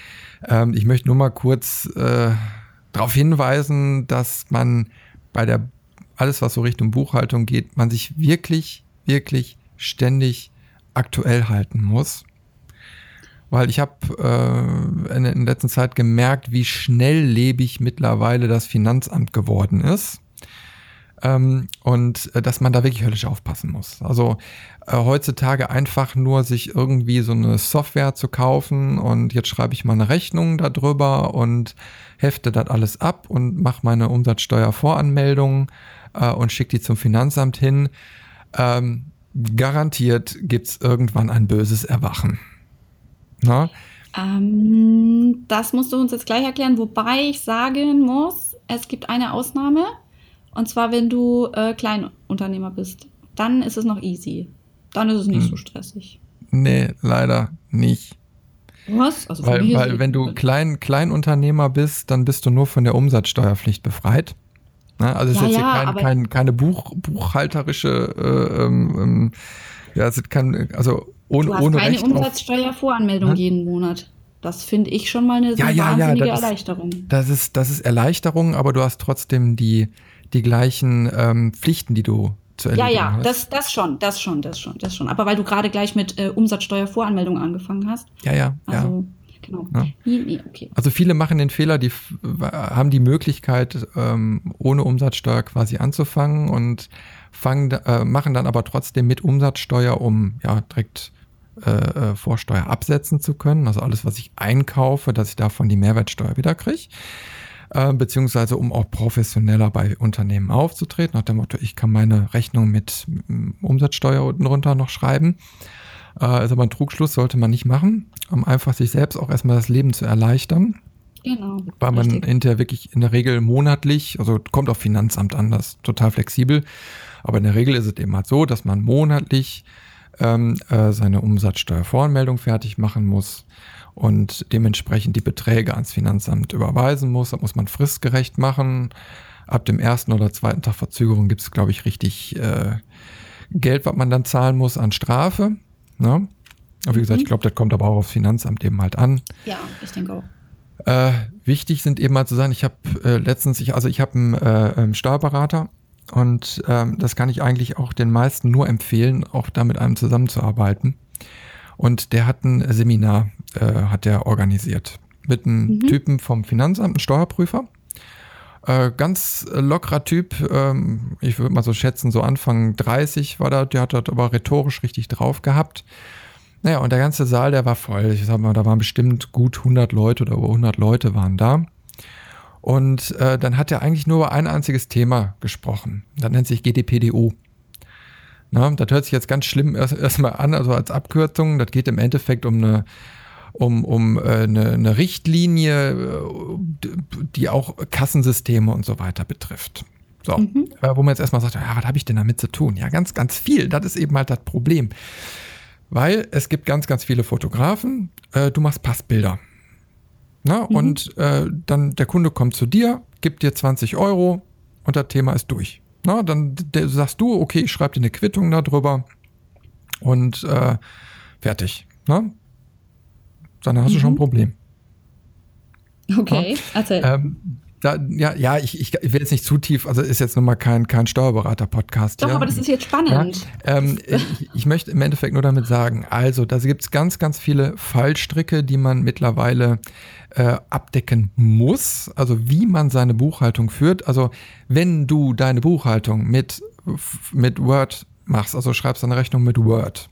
[SPEAKER 1] Ähm, ich möchte nur mal kurz äh, darauf hinweisen, dass man bei der alles, was so Richtung Buchhaltung geht, man sich wirklich, wirklich ständig aktuell halten muss. Weil ich habe äh, in, in letzter Zeit gemerkt, wie schnelllebig mittlerweile das Finanzamt geworden ist. Ähm, und äh, dass man da wirklich höllisch aufpassen muss. Also äh, heutzutage einfach nur sich irgendwie so eine Software zu kaufen und jetzt schreibe ich mal eine Rechnung darüber und hefte das alles ab und mache meine Umsatzsteuervoranmeldung äh, und schickt die zum Finanzamt hin. Ähm, garantiert gibt es irgendwann ein böses Erwachen.
[SPEAKER 2] Na? Ähm, das musst du uns jetzt gleich erklären, wobei ich sagen muss, es gibt eine Ausnahme. Und zwar, wenn du äh, Kleinunternehmer bist. Dann ist es noch easy. Dann ist es nicht hm. so stressig.
[SPEAKER 1] Nee, leider nicht.
[SPEAKER 2] Was?
[SPEAKER 1] Also weil, weil wenn du Klein, Kleinunternehmer bist, dann bist du nur von der Umsatzsteuerpflicht befreit. Ne? Also es ja, ist jetzt ja, hier kein, kein, keine Buch, buchhalterische, äh, ähm, ähm, ja, es ist kein, also ohne, du hast ohne
[SPEAKER 2] keine Umsatzsteuervoranmeldung ne? jeden Monat. Das finde ich schon mal eine
[SPEAKER 1] ja, ja, wahnsinnige ja, das Erleichterung. Ist, das ist, das ist Erleichterung, aber du hast trotzdem die, die gleichen ähm, Pflichten, die du zu erledigen
[SPEAKER 2] Ja, ja, hast. Das, das schon, das schon, das schon, das schon. Aber weil du gerade gleich mit äh, Umsatzsteuervoranmeldung angefangen hast.
[SPEAKER 1] Ja, ja, also, ja
[SPEAKER 2] genau. Ja. Nee, nee, okay.
[SPEAKER 1] Also viele machen den Fehler, die haben die Möglichkeit, ähm, ohne Umsatzsteuer quasi anzufangen und fangen, äh, machen dann aber trotzdem mit Umsatzsteuer, um ja direkt äh, äh, Vorsteuer absetzen zu können. Also alles, was ich einkaufe, dass ich davon die Mehrwertsteuer wieder kriege. Äh, beziehungsweise um auch professioneller bei Unternehmen aufzutreten, nach dem Motto, ich kann meine Rechnung mit Umsatzsteuer unten drunter noch schreiben. Äh, ist aber ein Trugschluss, sollte man nicht machen, um einfach sich selbst auch erstmal das Leben zu erleichtern.
[SPEAKER 2] Genau.
[SPEAKER 1] Weil man richtig. hinterher wirklich in der Regel monatlich, also kommt auf Finanzamt an, das ist total flexibel. Aber in der Regel ist es eben halt so, dass man monatlich ähm, äh, seine Umsatzsteuervoranmeldung fertig machen muss und dementsprechend die Beträge ans Finanzamt überweisen muss. Das muss man fristgerecht machen. Ab dem ersten oder zweiten Tag Verzögerung gibt es, glaube ich, richtig äh, Geld, was man dann zahlen muss an Strafe. Ne? Aber wie gesagt, mhm. ich glaube, das kommt aber auch aufs Finanzamt eben halt an.
[SPEAKER 2] Ja, ich denke auch.
[SPEAKER 1] Äh, wichtig sind eben mal zu sagen, ich habe äh, letztens, ich, also ich habe einen äh, Steuerberater und ähm, das kann ich eigentlich auch den meisten nur empfehlen, auch da mit einem zusammenzuarbeiten. Und der hat ein Seminar, äh, hat der organisiert. Mit einem mhm. Typen vom Finanzamt, einem Steuerprüfer. Äh, ganz lockerer Typ, ähm, ich würde mal so schätzen, so Anfang 30 war da, der hat das aber rhetorisch richtig drauf gehabt. Naja, und der ganze Saal, der war voll. Ich sag mal, da waren bestimmt gut 100 Leute oder über 100 Leute waren da. Und äh, dann hat er eigentlich nur über ein einziges Thema gesprochen. Das nennt sich GDPDO. Na, das hört sich jetzt ganz schlimm erstmal erst an, also als Abkürzung. Das geht im Endeffekt um eine, um, um äh, eine, eine Richtlinie, äh, die auch Kassensysteme und so weiter betrifft. So, mhm. wo man jetzt erstmal sagt, ja, was habe ich denn damit zu tun? Ja, ganz, ganz viel. Das ist eben halt das Problem. Weil es gibt ganz, ganz viele Fotografen. Äh, du machst Passbilder. Na, mhm. Und äh, dann der Kunde kommt zu dir, gibt dir 20 Euro und das Thema ist durch. Na, dann der, sagst du, okay, ich schreibe dir eine Quittung darüber und äh, fertig. Na? Dann hast mhm. du schon ein mhm. Problem.
[SPEAKER 2] Okay, also. Ähm,
[SPEAKER 1] da, ja, ja, ich, ich, ich will jetzt nicht zu tief, also ist jetzt nun mal kein, kein Steuerberater-Podcast.
[SPEAKER 2] Doch,
[SPEAKER 1] ja.
[SPEAKER 2] aber das ist jetzt spannend.
[SPEAKER 1] Ja, ähm, ich, ich, möchte im Endeffekt nur damit sagen, also da gibt es ganz, ganz viele Fallstricke, die man mittlerweile äh, abdecken muss, also wie man seine Buchhaltung führt. Also wenn du deine Buchhaltung mit, mit Word machst, also schreibst eine Rechnung mit Word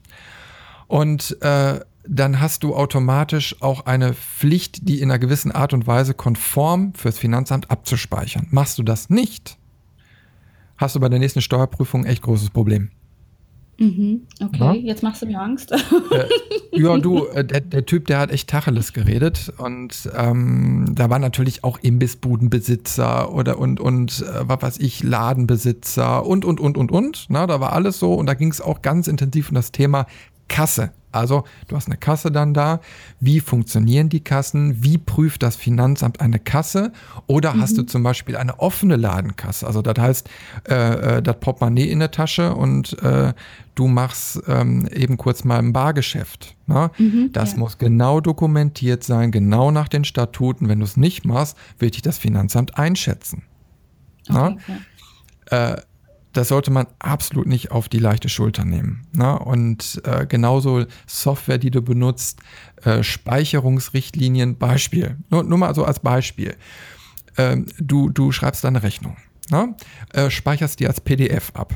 [SPEAKER 1] und äh, dann hast du automatisch auch eine Pflicht, die in einer gewissen Art und Weise konform fürs Finanzamt abzuspeichern. Machst du das nicht, hast du bei der nächsten Steuerprüfung echt großes Problem.
[SPEAKER 2] Mhm, okay, ja? jetzt machst du mir Angst.
[SPEAKER 1] Äh, ja, du, äh, der, der, Typ, der hat echt Tacheles geredet und ähm, da war natürlich auch Imbissbudenbesitzer oder und und äh, was weiß ich, Ladenbesitzer und und und und und. Na, da war alles so und da ging es auch ganz intensiv um das Thema Kasse. Also du hast eine Kasse dann da. Wie funktionieren die Kassen? Wie prüft das Finanzamt eine Kasse? Oder mhm. hast du zum Beispiel eine offene Ladenkasse? Also das heißt, äh, äh, das Portemonnaie in der Tasche und äh, du machst ähm, eben kurz mal ein Bargeschäft. Ne? Mhm, das ja. muss genau dokumentiert sein, genau nach den Statuten. Wenn du es nicht machst, wird dich das Finanzamt einschätzen. Okay, ja. äh, das sollte man absolut nicht auf die leichte Schulter nehmen. Ne? Und äh, genauso Software, die du benutzt, äh, Speicherungsrichtlinien, Beispiel, nur, nur mal so als Beispiel. Ähm, du, du schreibst deine Rechnung, ne? äh, speicherst die als PDF ab.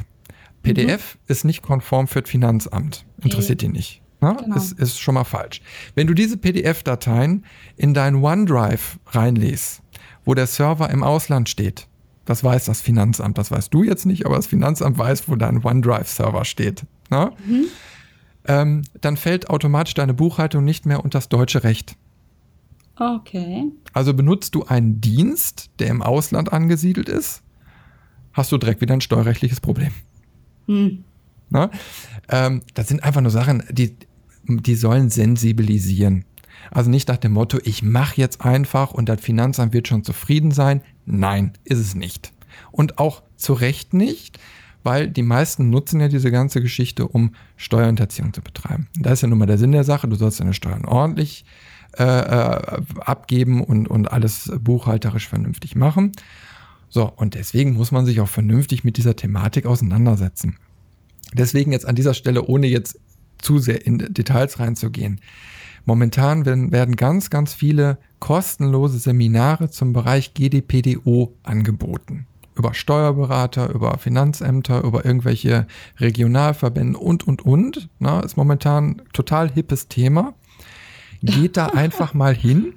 [SPEAKER 1] PDF mhm. ist nicht konform für das Finanzamt, interessiert okay. die nicht. Ne? Genau. Ist, ist schon mal falsch. Wenn du diese PDF-Dateien in dein OneDrive reinlässt, wo der Server im Ausland steht, das weiß das Finanzamt, das weißt du jetzt nicht, aber das Finanzamt weiß, wo dein OneDrive-Server steht. Ne? Mhm. Ähm, dann fällt automatisch deine Buchhaltung nicht mehr unter das deutsche Recht.
[SPEAKER 2] Okay.
[SPEAKER 1] Also benutzt du einen Dienst, der im Ausland angesiedelt ist, hast du direkt wieder ein steuerrechtliches Problem. Hm. Ne? Ähm, das sind einfach nur Sachen, die, die sollen sensibilisieren. Also nicht nach dem Motto, ich mache jetzt einfach und das Finanzamt wird schon zufrieden sein. Nein, ist es nicht. Und auch zu Recht nicht, weil die meisten nutzen ja diese ganze Geschichte, um Steuerhinterziehung zu betreiben. Und da ist ja nun mal der Sinn der Sache, du sollst deine Steuern ordentlich äh, äh, abgeben und, und alles buchhalterisch vernünftig machen. So, und deswegen muss man sich auch vernünftig mit dieser Thematik auseinandersetzen. Deswegen jetzt an dieser Stelle, ohne jetzt zu sehr in Details reinzugehen, Momentan werden, werden ganz, ganz viele kostenlose Seminare zum Bereich GDPDO angeboten. Über Steuerberater, über Finanzämter, über irgendwelche Regionalverbände und, und, und. Na, ist momentan total hippes Thema. Geht da einfach mal hin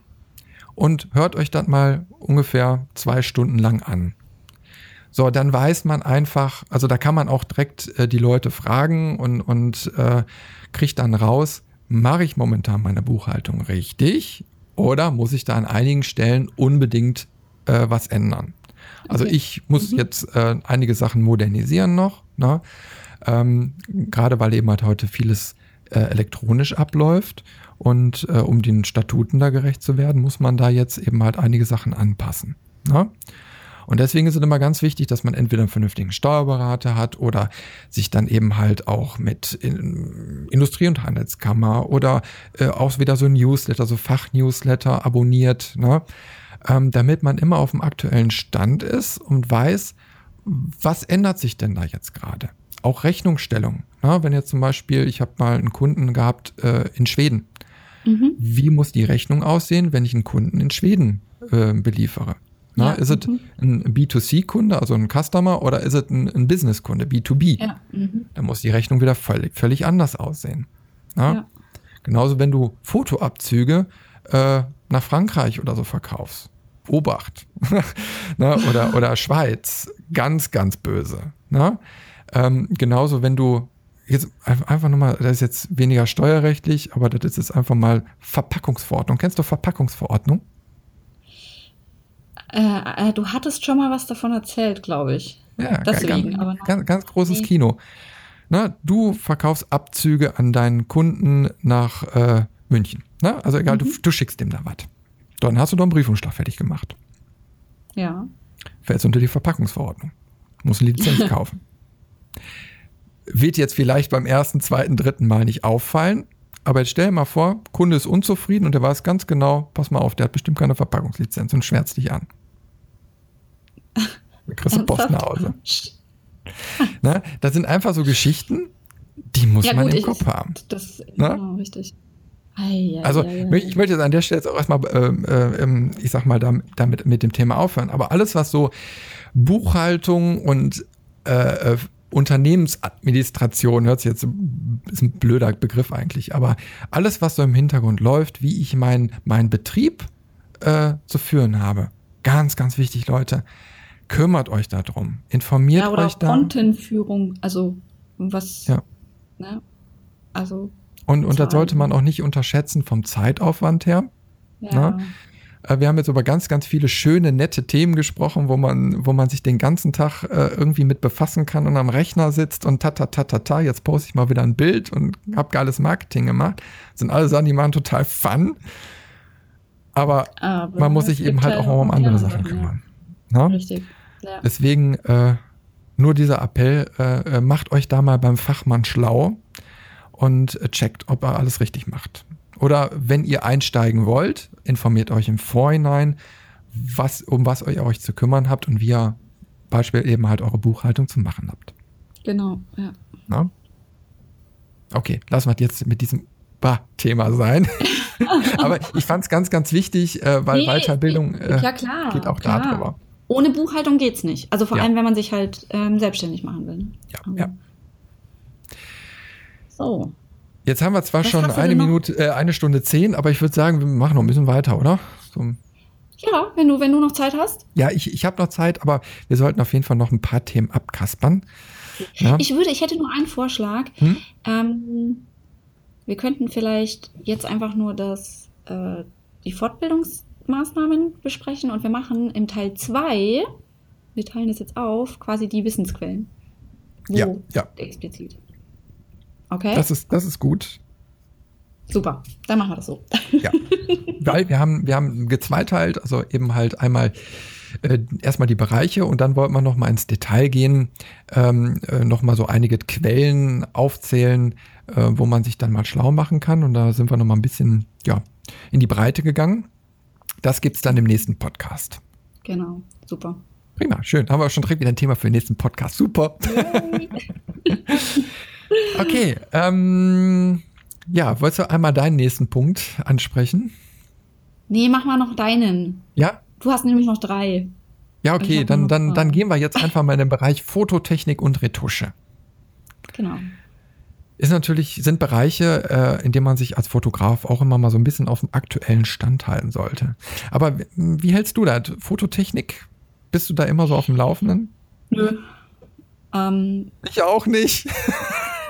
[SPEAKER 1] und hört euch das mal ungefähr zwei Stunden lang an. So, dann weiß man einfach, also da kann man auch direkt äh, die Leute fragen und, und äh, kriegt dann raus, mache ich momentan meine Buchhaltung richtig Oder muss ich da an einigen Stellen unbedingt äh, was ändern? Also
[SPEAKER 2] Okay.
[SPEAKER 1] ich muss
[SPEAKER 2] Mhm.
[SPEAKER 1] jetzt äh, einige Sachen modernisieren noch, ne? ähm, gerade weil eben halt heute vieles äh, elektronisch abläuft und äh, um den Statuten da gerecht zu werden, muss man da jetzt eben halt einige Sachen anpassen. Ne? Und deswegen ist es immer ganz wichtig, dass man entweder einen vernünftigen Steuerberater hat oder sich dann eben halt auch mit in, Industrie- und Handelskammer oder äh, auch wieder so ein Newsletter, so Fachnewsletter abonniert, ne? ähm, damit man immer auf dem aktuellen Stand ist und weiß, was ändert sich denn da jetzt gerade? Auch Rechnungsstellung. Ne? Wenn jetzt zum Beispiel, ich habe mal einen Kunden gehabt äh, in Schweden.
[SPEAKER 2] Mhm.
[SPEAKER 1] Wie muss die Rechnung aussehen, wenn ich einen Kunden in Schweden äh, beliefere? Na,
[SPEAKER 2] Ja,
[SPEAKER 1] ist es
[SPEAKER 2] mhm.
[SPEAKER 1] ein B2C-Kunde, also ein Customer, oder ist es ein, ein Business-Kunde, B2B?
[SPEAKER 2] Ja. Mhm.
[SPEAKER 1] Dann muss die Rechnung wieder völlig, völlig anders aussehen.
[SPEAKER 2] Ja.
[SPEAKER 1] Genauso, wenn du Fotoabzüge äh, nach Frankreich oder so verkaufst. Obacht. Na, oder, oder Schweiz. Ganz, ganz böse. Na? Ähm, genauso, wenn du jetzt ein- einfach nochmal, das ist jetzt weniger steuerrechtlich, aber das ist jetzt einfach mal Verpackungsverordnung. Kennst du Verpackungsverordnung?
[SPEAKER 2] Äh, äh, du hattest schon mal was davon erzählt, glaube ich.
[SPEAKER 1] Ja,
[SPEAKER 2] Deswegen,
[SPEAKER 1] ganz,
[SPEAKER 2] aber
[SPEAKER 1] ganz, ganz großes
[SPEAKER 2] Nee.
[SPEAKER 1] Kino. Na, du verkaufst Abzüge an deinen Kunden nach äh, München. Na, also egal, du,
[SPEAKER 2] Mhm.
[SPEAKER 1] du schickst dem da was. Dann hast du doch einen Briefumschlag fertig gemacht.
[SPEAKER 2] Ja.
[SPEAKER 1] Fällt unter die Verpackungsverordnung. Muss eine Lizenz kaufen. Wird jetzt vielleicht beim ersten, zweiten, dritten Mal nicht auffallen, aber jetzt stell dir mal vor, Kunde ist unzufrieden und der weiß ganz genau, pass mal auf, der hat bestimmt keine Verpackungslizenz und schwärzt dich an. Kriegst du Post nach Hause. Ne? Das sind einfach so Geschichten, die muss
[SPEAKER 2] Ja,
[SPEAKER 1] man
[SPEAKER 2] gut,
[SPEAKER 1] im
[SPEAKER 2] ich-
[SPEAKER 1] Kopf haben.
[SPEAKER 2] Das,
[SPEAKER 1] Na?
[SPEAKER 2] genau, richtig. Ei, ei,
[SPEAKER 1] Also
[SPEAKER 2] ei,
[SPEAKER 1] ich möchte jetzt an der Stelle jetzt auch erstmal, ähm, äh, ähm, ich sag mal, damit, damit mit dem Thema aufhören. Aber alles, was so Buchhaltung und äh, äh, Unternehmensadministration, hört sich jetzt, ist ein blöder Begriff eigentlich, aber alles, was so im Hintergrund läuft, wie ich meinen mein Betrieb äh, zu führen habe. Ganz, ganz wichtig, Leute. Kümmert euch darum. Informiert
[SPEAKER 2] ja, oder
[SPEAKER 1] euch da.
[SPEAKER 2] Contentführung, also was,
[SPEAKER 1] Ja.
[SPEAKER 2] ne? Also,
[SPEAKER 1] Und, und das sollte man auch nicht unterschätzen vom Zeitaufwand her.
[SPEAKER 2] ja.
[SPEAKER 1] Na? Äh, Wir haben jetzt über ganz, ganz viele schöne, nette Themen gesprochen, wo man, wo man sich den ganzen Tag äh, irgendwie mit befassen kann und am Rechner sitzt und ta, ta, ta, ta, ta, jetzt poste ich mal wieder ein Bild und habe geiles Marketing gemacht. Das sind alle Sachen, die machen total Fun. Aber
[SPEAKER 2] Aber
[SPEAKER 1] man muss sich eben
[SPEAKER 2] gibt
[SPEAKER 1] halt auch mal um andere Sachen
[SPEAKER 2] ja.
[SPEAKER 1] kümmern. Na?
[SPEAKER 2] Richtig. Ja.
[SPEAKER 1] Deswegen äh, nur dieser Appell, äh, äh, macht euch da mal beim Fachmann schlau und äh, checkt, ob er alles richtig macht. Oder wenn ihr einsteigen wollt, informiert euch im Vorhinein, was, um was ihr euch zu kümmern habt und wie ihr Beispiel eben halt eure Buchhaltung zu machen habt.
[SPEAKER 2] Genau, ja.
[SPEAKER 1] Na? Okay, lassen wir jetzt mit diesem bah, Thema sein. Aber ich fand es ganz, ganz wichtig, äh, weil
[SPEAKER 2] Nee,
[SPEAKER 1] Weiterbildung äh,
[SPEAKER 2] ja, klar.
[SPEAKER 1] geht auch
[SPEAKER 2] klar.
[SPEAKER 1] darüber.
[SPEAKER 2] Ohne Buchhaltung geht's nicht. Also vor
[SPEAKER 1] Ja.
[SPEAKER 2] allem, wenn man sich halt ähm, selbstständig machen will.
[SPEAKER 1] Ja,
[SPEAKER 2] Also,
[SPEAKER 1] ja.
[SPEAKER 2] So.
[SPEAKER 1] Jetzt haben wir zwar
[SPEAKER 2] Was
[SPEAKER 1] schon eine? Minute, äh, eine Stunde zehn, aber ich würde sagen, wir machen noch ein bisschen weiter, oder? So,
[SPEAKER 2] Ja, wenn du, wenn du noch Zeit hast.
[SPEAKER 1] ja, ich, ich habe noch Zeit, aber wir sollten auf jeden Fall noch ein paar Themen abkaspern. Ja?
[SPEAKER 2] Ich würde, ich hätte nur einen Vorschlag.
[SPEAKER 1] Hm?
[SPEAKER 2] Ähm, wir könnten vielleicht jetzt einfach nur das, äh, die Fortbildungsmaßnahmen besprechen und wir machen im Teil 2, wir teilen das jetzt auf, quasi die Wissensquellen. Wo
[SPEAKER 1] ja, ja,
[SPEAKER 2] explizit. Okay,
[SPEAKER 1] das ist, das ist gut.
[SPEAKER 2] super. Dann machen wir das so.
[SPEAKER 1] Ja. Weil wir haben, wir haben gezweiteilt, also eben halt einmal äh, erstmal die Bereiche und dann wollten wir noch mal ins Detail gehen, ähm, äh, noch mal so einige Quellen aufzählen, äh, wo man sich dann mal schlau machen kann und da sind wir noch mal ein bisschen ja, in die Breite gegangen. Das gibt's dann im nächsten Podcast.
[SPEAKER 2] Genau, super.
[SPEAKER 1] Prima, schön. Haben wir schon direkt wieder ein Thema für den nächsten Podcast. Super. Okay, ähm, ja, wolltest du einmal deinen nächsten Punkt ansprechen?
[SPEAKER 2] Nee, mach mal noch deinen.
[SPEAKER 1] Ja?
[SPEAKER 2] Du hast nämlich noch drei.
[SPEAKER 1] Ja, okay, dann, dann, dann gehen wir jetzt einfach mal in den Bereich Fototechnik und Retusche.
[SPEAKER 2] Genau.
[SPEAKER 1] Ist natürlich, sind Bereiche, äh, in denen man sich als Fotograf auch immer mal so ein bisschen auf dem aktuellen Stand halten sollte. Aber wie, hältst du das? Fototechnik? Bist du da immer so auf dem Laufenden?
[SPEAKER 2] Nö. Ähm,
[SPEAKER 1] Ich auch nicht.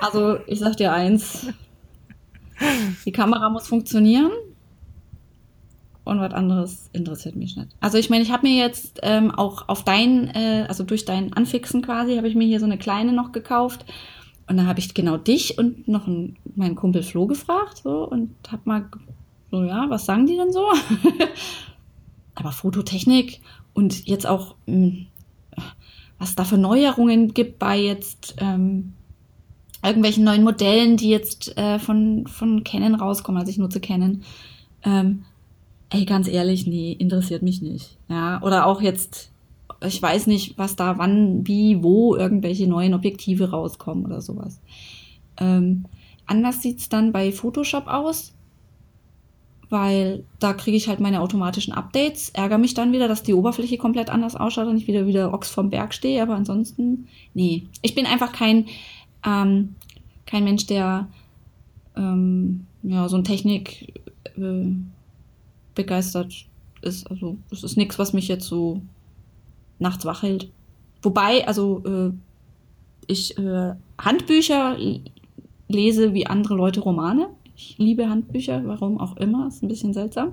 [SPEAKER 2] Also, ich sag dir eins. Die Kamera muss funktionieren. und was anderes interessiert mich nicht. Also ich meine, ich habe mir jetzt ähm, auch auf dein, äh, also durch dein Anfixen quasi, habe ich mir hier so eine kleine noch gekauft. Und dann habe ich genau dich und noch einen, meinen Kumpel Flo gefragt so, und habe mal so, ja, was sagen die denn so? Aber Fototechnik und jetzt auch, mh, hm, was da für Neuerungen gibt bei jetzt ähm, irgendwelchen neuen Modellen, die jetzt äh, von, von Canon rauskommen. Also ich nutze Canon. Ähm, ey, ganz ehrlich, nee, interessiert mich nicht. Ja, oder auch jetzt, ich weiß nicht, was da wann, wie, wo irgendwelche neuen Objektive rauskommen oder sowas. Ähm, anders sieht's dann bei Photoshop aus, weil da kriege ich halt meine automatischen Updates, ärgere mich dann wieder, dass die Oberfläche komplett anders ausschaut und ich wieder wieder Ochs vom Berg stehe, aber ansonsten, nee. Ich bin einfach kein, ähm, kein Mensch, der ähm, ja, so ein Technik äh, begeistert ist. Also es ist nichts, was mich jetzt so nachts wach hält. Wobei, also äh, ich äh, Handbücher lese wie andere Leute Romane. Ich liebe Handbücher, warum auch immer, ist ein bisschen seltsam.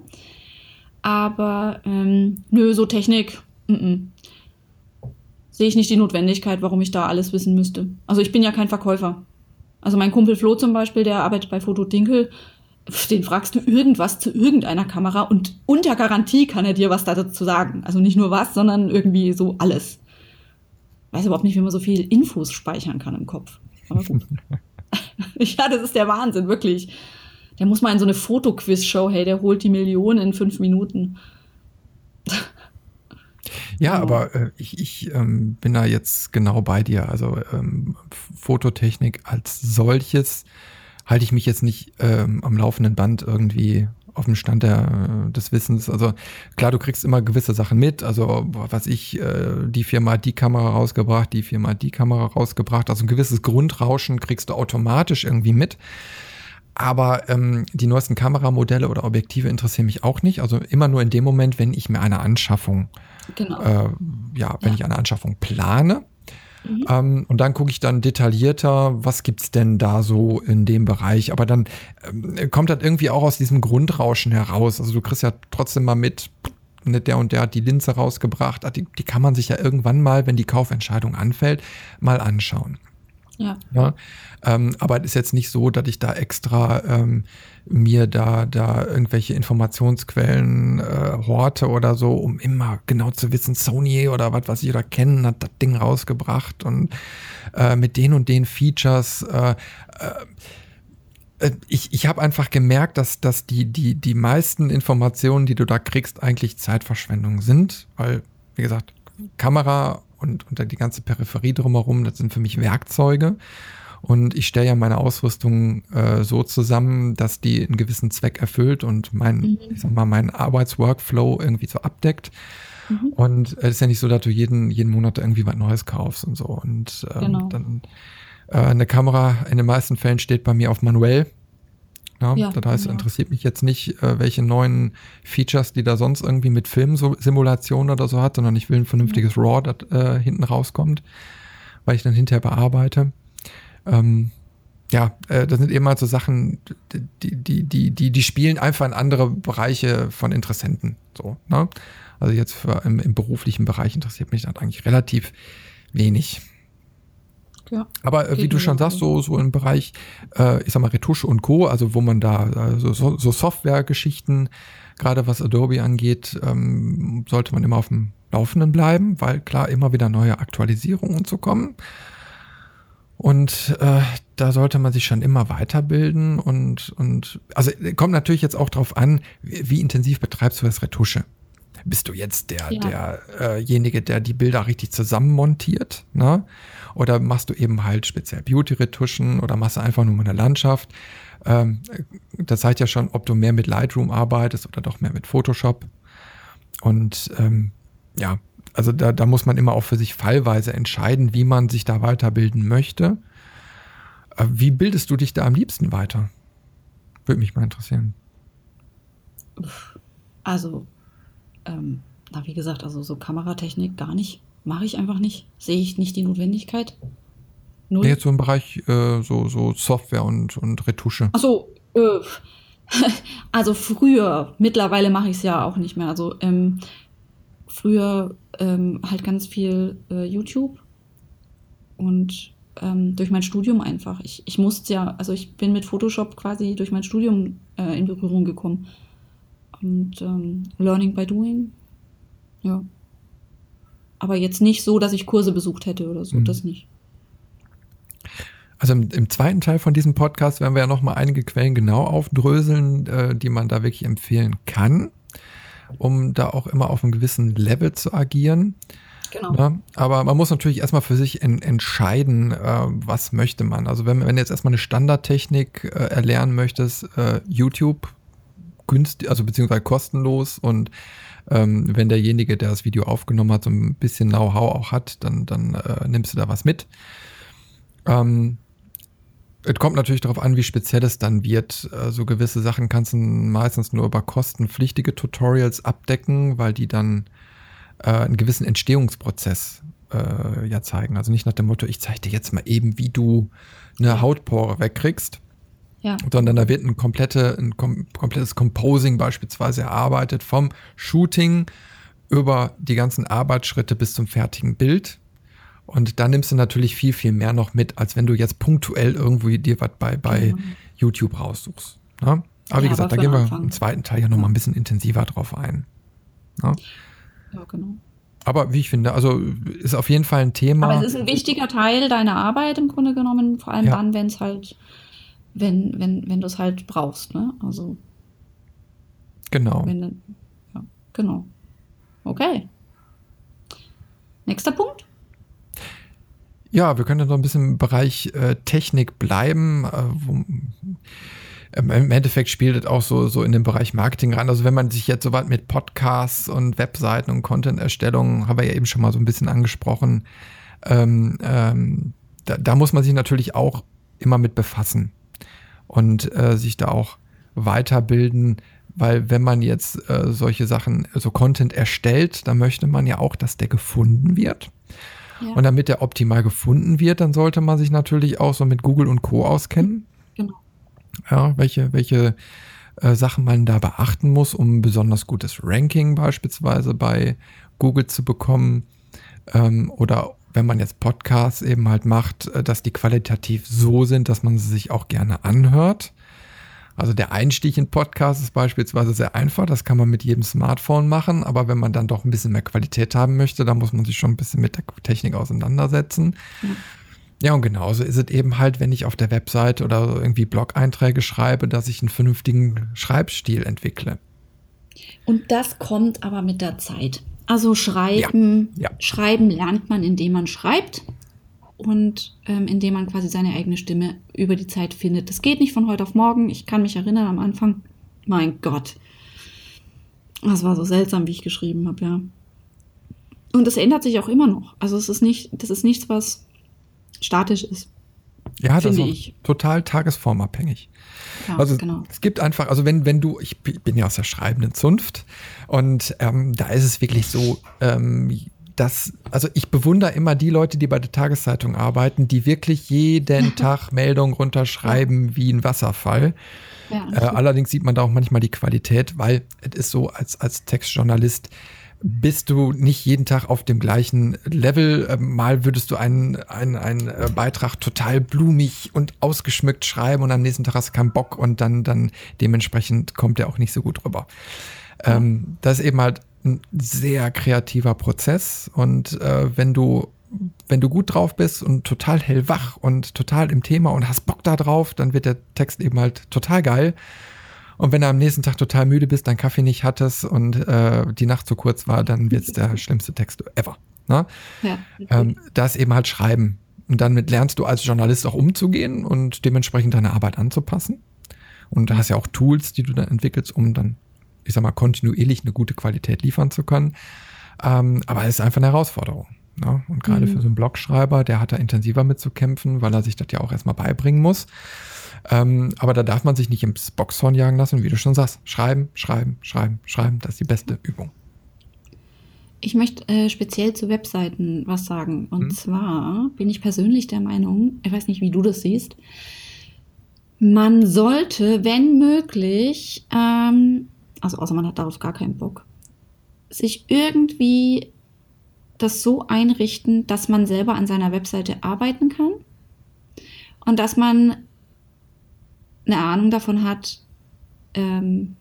[SPEAKER 2] Aber ähm, nö, so Technik, sehe ich nicht die Notwendigkeit, warum ich da alles wissen müsste. Also ich bin ja kein Verkäufer. Also mein Kumpel Flo zum Beispiel, der arbeitet bei Foto Dinkel, den fragst du irgendwas zu irgendeiner Kamera und unter Garantie kann er dir was dazu sagen. Also nicht nur was, sondern irgendwie so alles. Weiß überhaupt nicht, wie man so viel Infos speichern kann im Kopf. Aber gut. ja, das ist der Wahnsinn, wirklich. Der muss mal in so eine Fotoquiz-Show, hey, der holt die Millionen in fünf Minuten.
[SPEAKER 1] Ja, aber äh, ich, ich ähm, bin da jetzt genau bei dir. Also ähm, Fototechnik als solches halte ich mich jetzt nicht ähm, am laufenden Band irgendwie auf dem Stand der, des Wissens. Also klar, du kriegst immer gewisse Sachen mit. Also was ich, äh, die Firma hat die Kamera rausgebracht, die Firma hat die Kamera rausgebracht. Also ein gewisses Grundrauschen kriegst du automatisch irgendwie mit. Aber ähm, die neuesten Kameramodelle oder Objektive interessieren mich auch nicht. Also immer nur in dem Moment, wenn ich mir eine Anschaffung, genau. äh, ja, wenn ja. ich eine Anschaffung plane. Mhm. Ähm, und dann gucke ich dann detaillierter, was gibt's denn da so in dem Bereich. Aber dann ähm, kommt das irgendwie auch aus diesem Grundrauschen heraus. Also du kriegst ja trotzdem mal mit, ne, der und der hat die Linse rausgebracht. Ah, die, die kann man sich ja irgendwann mal, wenn die Kaufentscheidung anfällt, mal anschauen. Ja. ja ähm, aber es ist jetzt nicht so, dass ich da extra ähm, mir da, da irgendwelche Informationsquellen äh, horte oder so, um immer genau zu wissen, Sony oder was weiß ich oder kennen hat das Ding rausgebracht und äh, mit den und den Features. Äh, äh, ich, ich habe einfach gemerkt, dass, dass die, die, die meisten Informationen, die du da kriegst, eigentlich Zeitverschwendung sind, weil, wie gesagt, Kamera und, und die ganze Peripherie drumherum, das sind für mich Werkzeuge. Und ich stelle ja meine Ausrüstung äh, so zusammen, dass die einen gewissen Zweck erfüllt und mein, mhm. ich sag mal, meinen Arbeitsworkflow irgendwie so abdeckt. Mhm. Und es ist ja nicht so, dass du jeden, jeden Monat irgendwie was Neues kaufst und so. Und ähm, genau. dann äh, eine Kamera in den meisten Fällen steht bei mir auf manuell. Ja, ja, das heißt, genau. interessiert mich jetzt nicht, äh, welche neuen Features, die da sonst irgendwie mit Filmsimulation oder so hat, sondern ich will ein vernünftiges RAW, das äh, hinten rauskommt, weil ich dann hinterher bearbeite. Ähm, ja, äh, das sind eben halt so Sachen, die, die, die, die, die spielen einfach in andere Bereiche von Interessenten. So, ne? Also jetzt für, im, im beruflichen Bereich interessiert mich das eigentlich relativ wenig. Ja, Aber äh, wie du schon sagst, so, so im Bereich, äh, ich sag mal, Retusche und Co., also wo man da äh, so, so Software-Geschichten, gerade was Adobe angeht, ähm, sollte man immer auf dem Laufenden bleiben, weil klar immer wieder neue Aktualisierungen zu kommen. Und äh, da sollte man sich schon immer weiterbilden und, und also kommt natürlich jetzt auch drauf an, wie, wie intensiv betreibst du das Retusche. Bist du jetzt der, ja. derjenige, äh der die Bilder richtig zusammenmontiert, ne? Oder machst du eben halt speziell Beauty-Retuschen oder machst du einfach nur eine Landschaft? Ähm, das zeigt ja schon, ob du mehr mit Lightroom arbeitest oder doch mehr mit Photoshop. Und ähm, ja, also da, da muss man immer auch für sich fallweise entscheiden, wie man sich da weiterbilden möchte. Äh, wie bildest du dich da am liebsten weiter? Würde mich mal interessieren.
[SPEAKER 2] Also, ähm, na, wie gesagt, also so Kameratechnik gar nicht. Mache ich einfach nicht. Sehe ich nicht die Notwendigkeit.
[SPEAKER 1] Null. Nee, jetzt so im Bereich äh, so, so Software und, und Retusche.
[SPEAKER 2] Achso, äh, Also früher, mittlerweile mache ich es ja auch nicht mehr. Also ähm, früher ähm, halt ganz viel äh, YouTube und ähm, durch mein Studium einfach. Ich, ich musste ja, also ich bin mit Photoshop quasi durch mein Studium äh, in Berührung gekommen. Und ähm, Learning by Doing. Ja. Aber jetzt nicht so, dass ich Kurse besucht hätte oder so, mhm. das nicht.
[SPEAKER 1] Also im, im, zweiten Teil von diesem Podcast werden wir ja nochmal einige Quellen genau aufdröseln, äh, die man da wirklich empfehlen kann, um da auch immer auf einem gewissen Level zu agieren. Genau. Ja, aber man muss natürlich erstmal für sich en entscheiden, äh, was möchte man. Also wenn, wenn du jetzt erstmal eine Standardtechnik äh, erlernen möchtest, äh, YouTube günstig, also beziehungsweise kostenlos und ähm, wenn derjenige, der das Video aufgenommen hat, so ein bisschen Know-how auch hat, dann, dann äh, nimmst du da was mit. Ähm, es kommt natürlich darauf an, wie speziell es dann wird. So also gewisse Sachen kannst du meistens nur über kostenpflichtige Tutorials abdecken, weil die dann äh, einen gewissen Entstehungsprozess äh, ja zeigen. Also nicht nach dem Motto, ich zeige dir jetzt mal eben, wie du eine Hautpore wegkriegst. Ja. Sondern da wird ein, komplette, ein kom komplettes Composing beispielsweise erarbeitet, vom Shooting über die ganzen Arbeitsschritte bis zum fertigen Bild. Und da nimmst du natürlich viel, viel mehr noch mit, als wenn du jetzt punktuell irgendwo dir was bei, bei genau. YouTube raussuchst. Ne? Aber wie ja, gesagt, aber da gehen wir Anfang. im zweiten Teil ja nochmal ein bisschen intensiver drauf ein. Ne? Ja, genau. Aber wie ich finde, also ist auf jeden Fall ein Thema.
[SPEAKER 2] Aber es ist ein wichtiger Teil deiner Arbeit im Grunde genommen, vor allem ja. dann, wenn es halt, wenn, wenn, wenn du es halt brauchst, ne? Also.
[SPEAKER 1] Genau.
[SPEAKER 2] Wenn, ja, genau. Okay. Nächster Punkt?
[SPEAKER 1] Ja, wir können dann so ein bisschen im Bereich äh, Technik bleiben. Äh, wo, im Endeffekt spielt es auch so, so in den Bereich Marketing rein. Also wenn man sich jetzt so weit mit Podcasts und Webseiten und Content-Erstellung, haben wir ja eben schon mal so ein bisschen angesprochen, ähm, ähm, da, da, muss man sich natürlich auch immer mit befassen und äh, sich da auch weiterbilden, weil wenn man jetzt äh, solche Sachen, so Content erstellt, dann möchte man ja auch, dass der gefunden wird. Ja. Und damit der optimal gefunden wird, dann sollte man sich natürlich auch so mit Google und Co. auskennen ja, welche, welche äh, Sachen man da beachten muss, um ein besonders gutes Ranking beispielsweise bei Google zu bekommen. Ähm, oder wenn man jetzt Podcasts eben halt macht, äh, dass die qualitativ so sind, dass man sie sich auch gerne anhört. Also der Einstieg in Podcasts ist beispielsweise sehr einfach, das kann man mit jedem Smartphone machen, aber wenn man dann doch ein bisschen mehr Qualität haben möchte, dann muss man sich schon ein bisschen mit der Technik auseinandersetzen. Ja. Ja, und genauso ist es eben halt, wenn ich auf der Website oder irgendwie Blog-Einträge schreibe, dass ich einen vernünftigen Schreibstil entwickle.
[SPEAKER 2] Und das kommt aber mit der Zeit. Also schreiben, ja, ja. schreiben lernt man, indem man schreibt und ähm, indem man quasi seine eigene Stimme über die Zeit findet. Das geht nicht von heute auf morgen. Ich kann mich erinnern am Anfang, mein Gott, das war so seltsam, wie ich geschrieben habe, ja. Und das ändert sich auch immer noch. Also es ist nicht, das ist nichts, was statisch ist.
[SPEAKER 1] Ja, das ist ich. total tagesformabhängig. Ja, also genau. es gibt einfach, also wenn, wenn du, ich bin ja aus der schreibenden Zunft und ähm, da ist es wirklich so, ähm, dass, also ich bewundere immer die Leute, die bei der Tageszeitung arbeiten, die wirklich jeden Tag Meldungen runterschreiben wie ein Wasserfall. Ja, äh, allerdings sieht man da auch manchmal die Qualität, weil es ist so als, als Textjournalist, bist du nicht jeden Tag auf dem gleichen Level. Ähm, mal würdest du einen, einen, einen äh, Beitrag total blumig und ausgeschmückt schreiben und am nächsten Tag hast du keinen Bock und dann, dann dementsprechend kommt der auch nicht so gut rüber. Ähm, das ist eben halt ein sehr kreativer Prozess und äh, wenn du wenn du gut drauf bist und total hellwach und total im Thema und hast Bock da drauf, dann wird der Text eben halt total geil. Und wenn du am nächsten Tag total müde bist, deinen Kaffee nicht hattest und äh, die Nacht zu kurz war, dann wird es der schlimmste Text ever. Ne? Ja, ähm, das eben halt schreiben. Und damit lernst du als Journalist auch umzugehen und dementsprechend deine Arbeit anzupassen. Und du hast ja auch Tools, die du dann entwickelst, um dann, ich sag mal, kontinuierlich eine gute Qualität liefern zu können. Ähm, aber es ist einfach eine Herausforderung. Ne? Und gerade mhm. für so einen Blogschreiber, der hat da intensiver mitzukämpfen, weil er sich das ja auch erstmal beibringen muss. Ähm, aber da darf man sich nicht ins Boxhorn jagen lassen, wie du schon sagst. Schreiben, schreiben, schreiben, schreiben. Das ist die beste Übung.
[SPEAKER 2] Ich möchte äh, speziell zu Webseiten was sagen. Und hm. zwar bin ich persönlich der Meinung, ich weiß nicht, wie du das siehst, Man sollte, wenn möglich, ähm, also außer man hat darauf gar keinen Bock, sich irgendwie das so einrichten, dass man selber an seiner Webseite arbeiten kann und dass man eine Ahnung davon hat, ähm,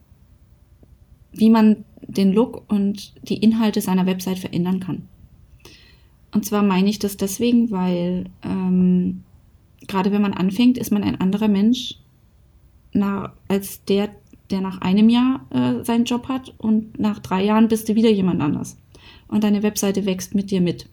[SPEAKER 2] wie man den Look und die Inhalte seiner Website verändern kann. Und zwar meine ich das deswegen, weil ähm, gerade wenn man anfängt, ist man ein anderer Mensch nach, als der, der nach einem Jahr äh, seinen Job hat und nach drei Jahren bist du wieder jemand anders. Und deine Webseite wächst mit dir mit.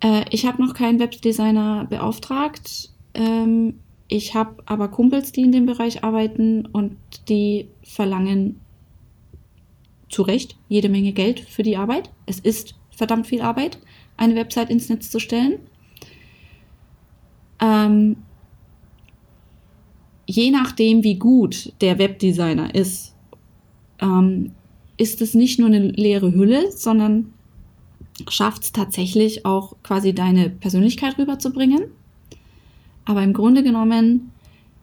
[SPEAKER 2] Äh, ich habe noch keinen Webdesigner beauftragt. Ähm, ich habe aber Kumpels, die in dem Bereich arbeiten und die verlangen zu Recht jede Menge Geld für die Arbeit. Es ist verdammt viel Arbeit, eine Website ins Netz zu stellen. Ähm, je nachdem, wie gut der Webdesigner ist, ähm, ist es nicht nur eine leere Hülle, sondern schafft es tatsächlich auch quasi deine Persönlichkeit rüberzubringen. Aber im Grunde genommen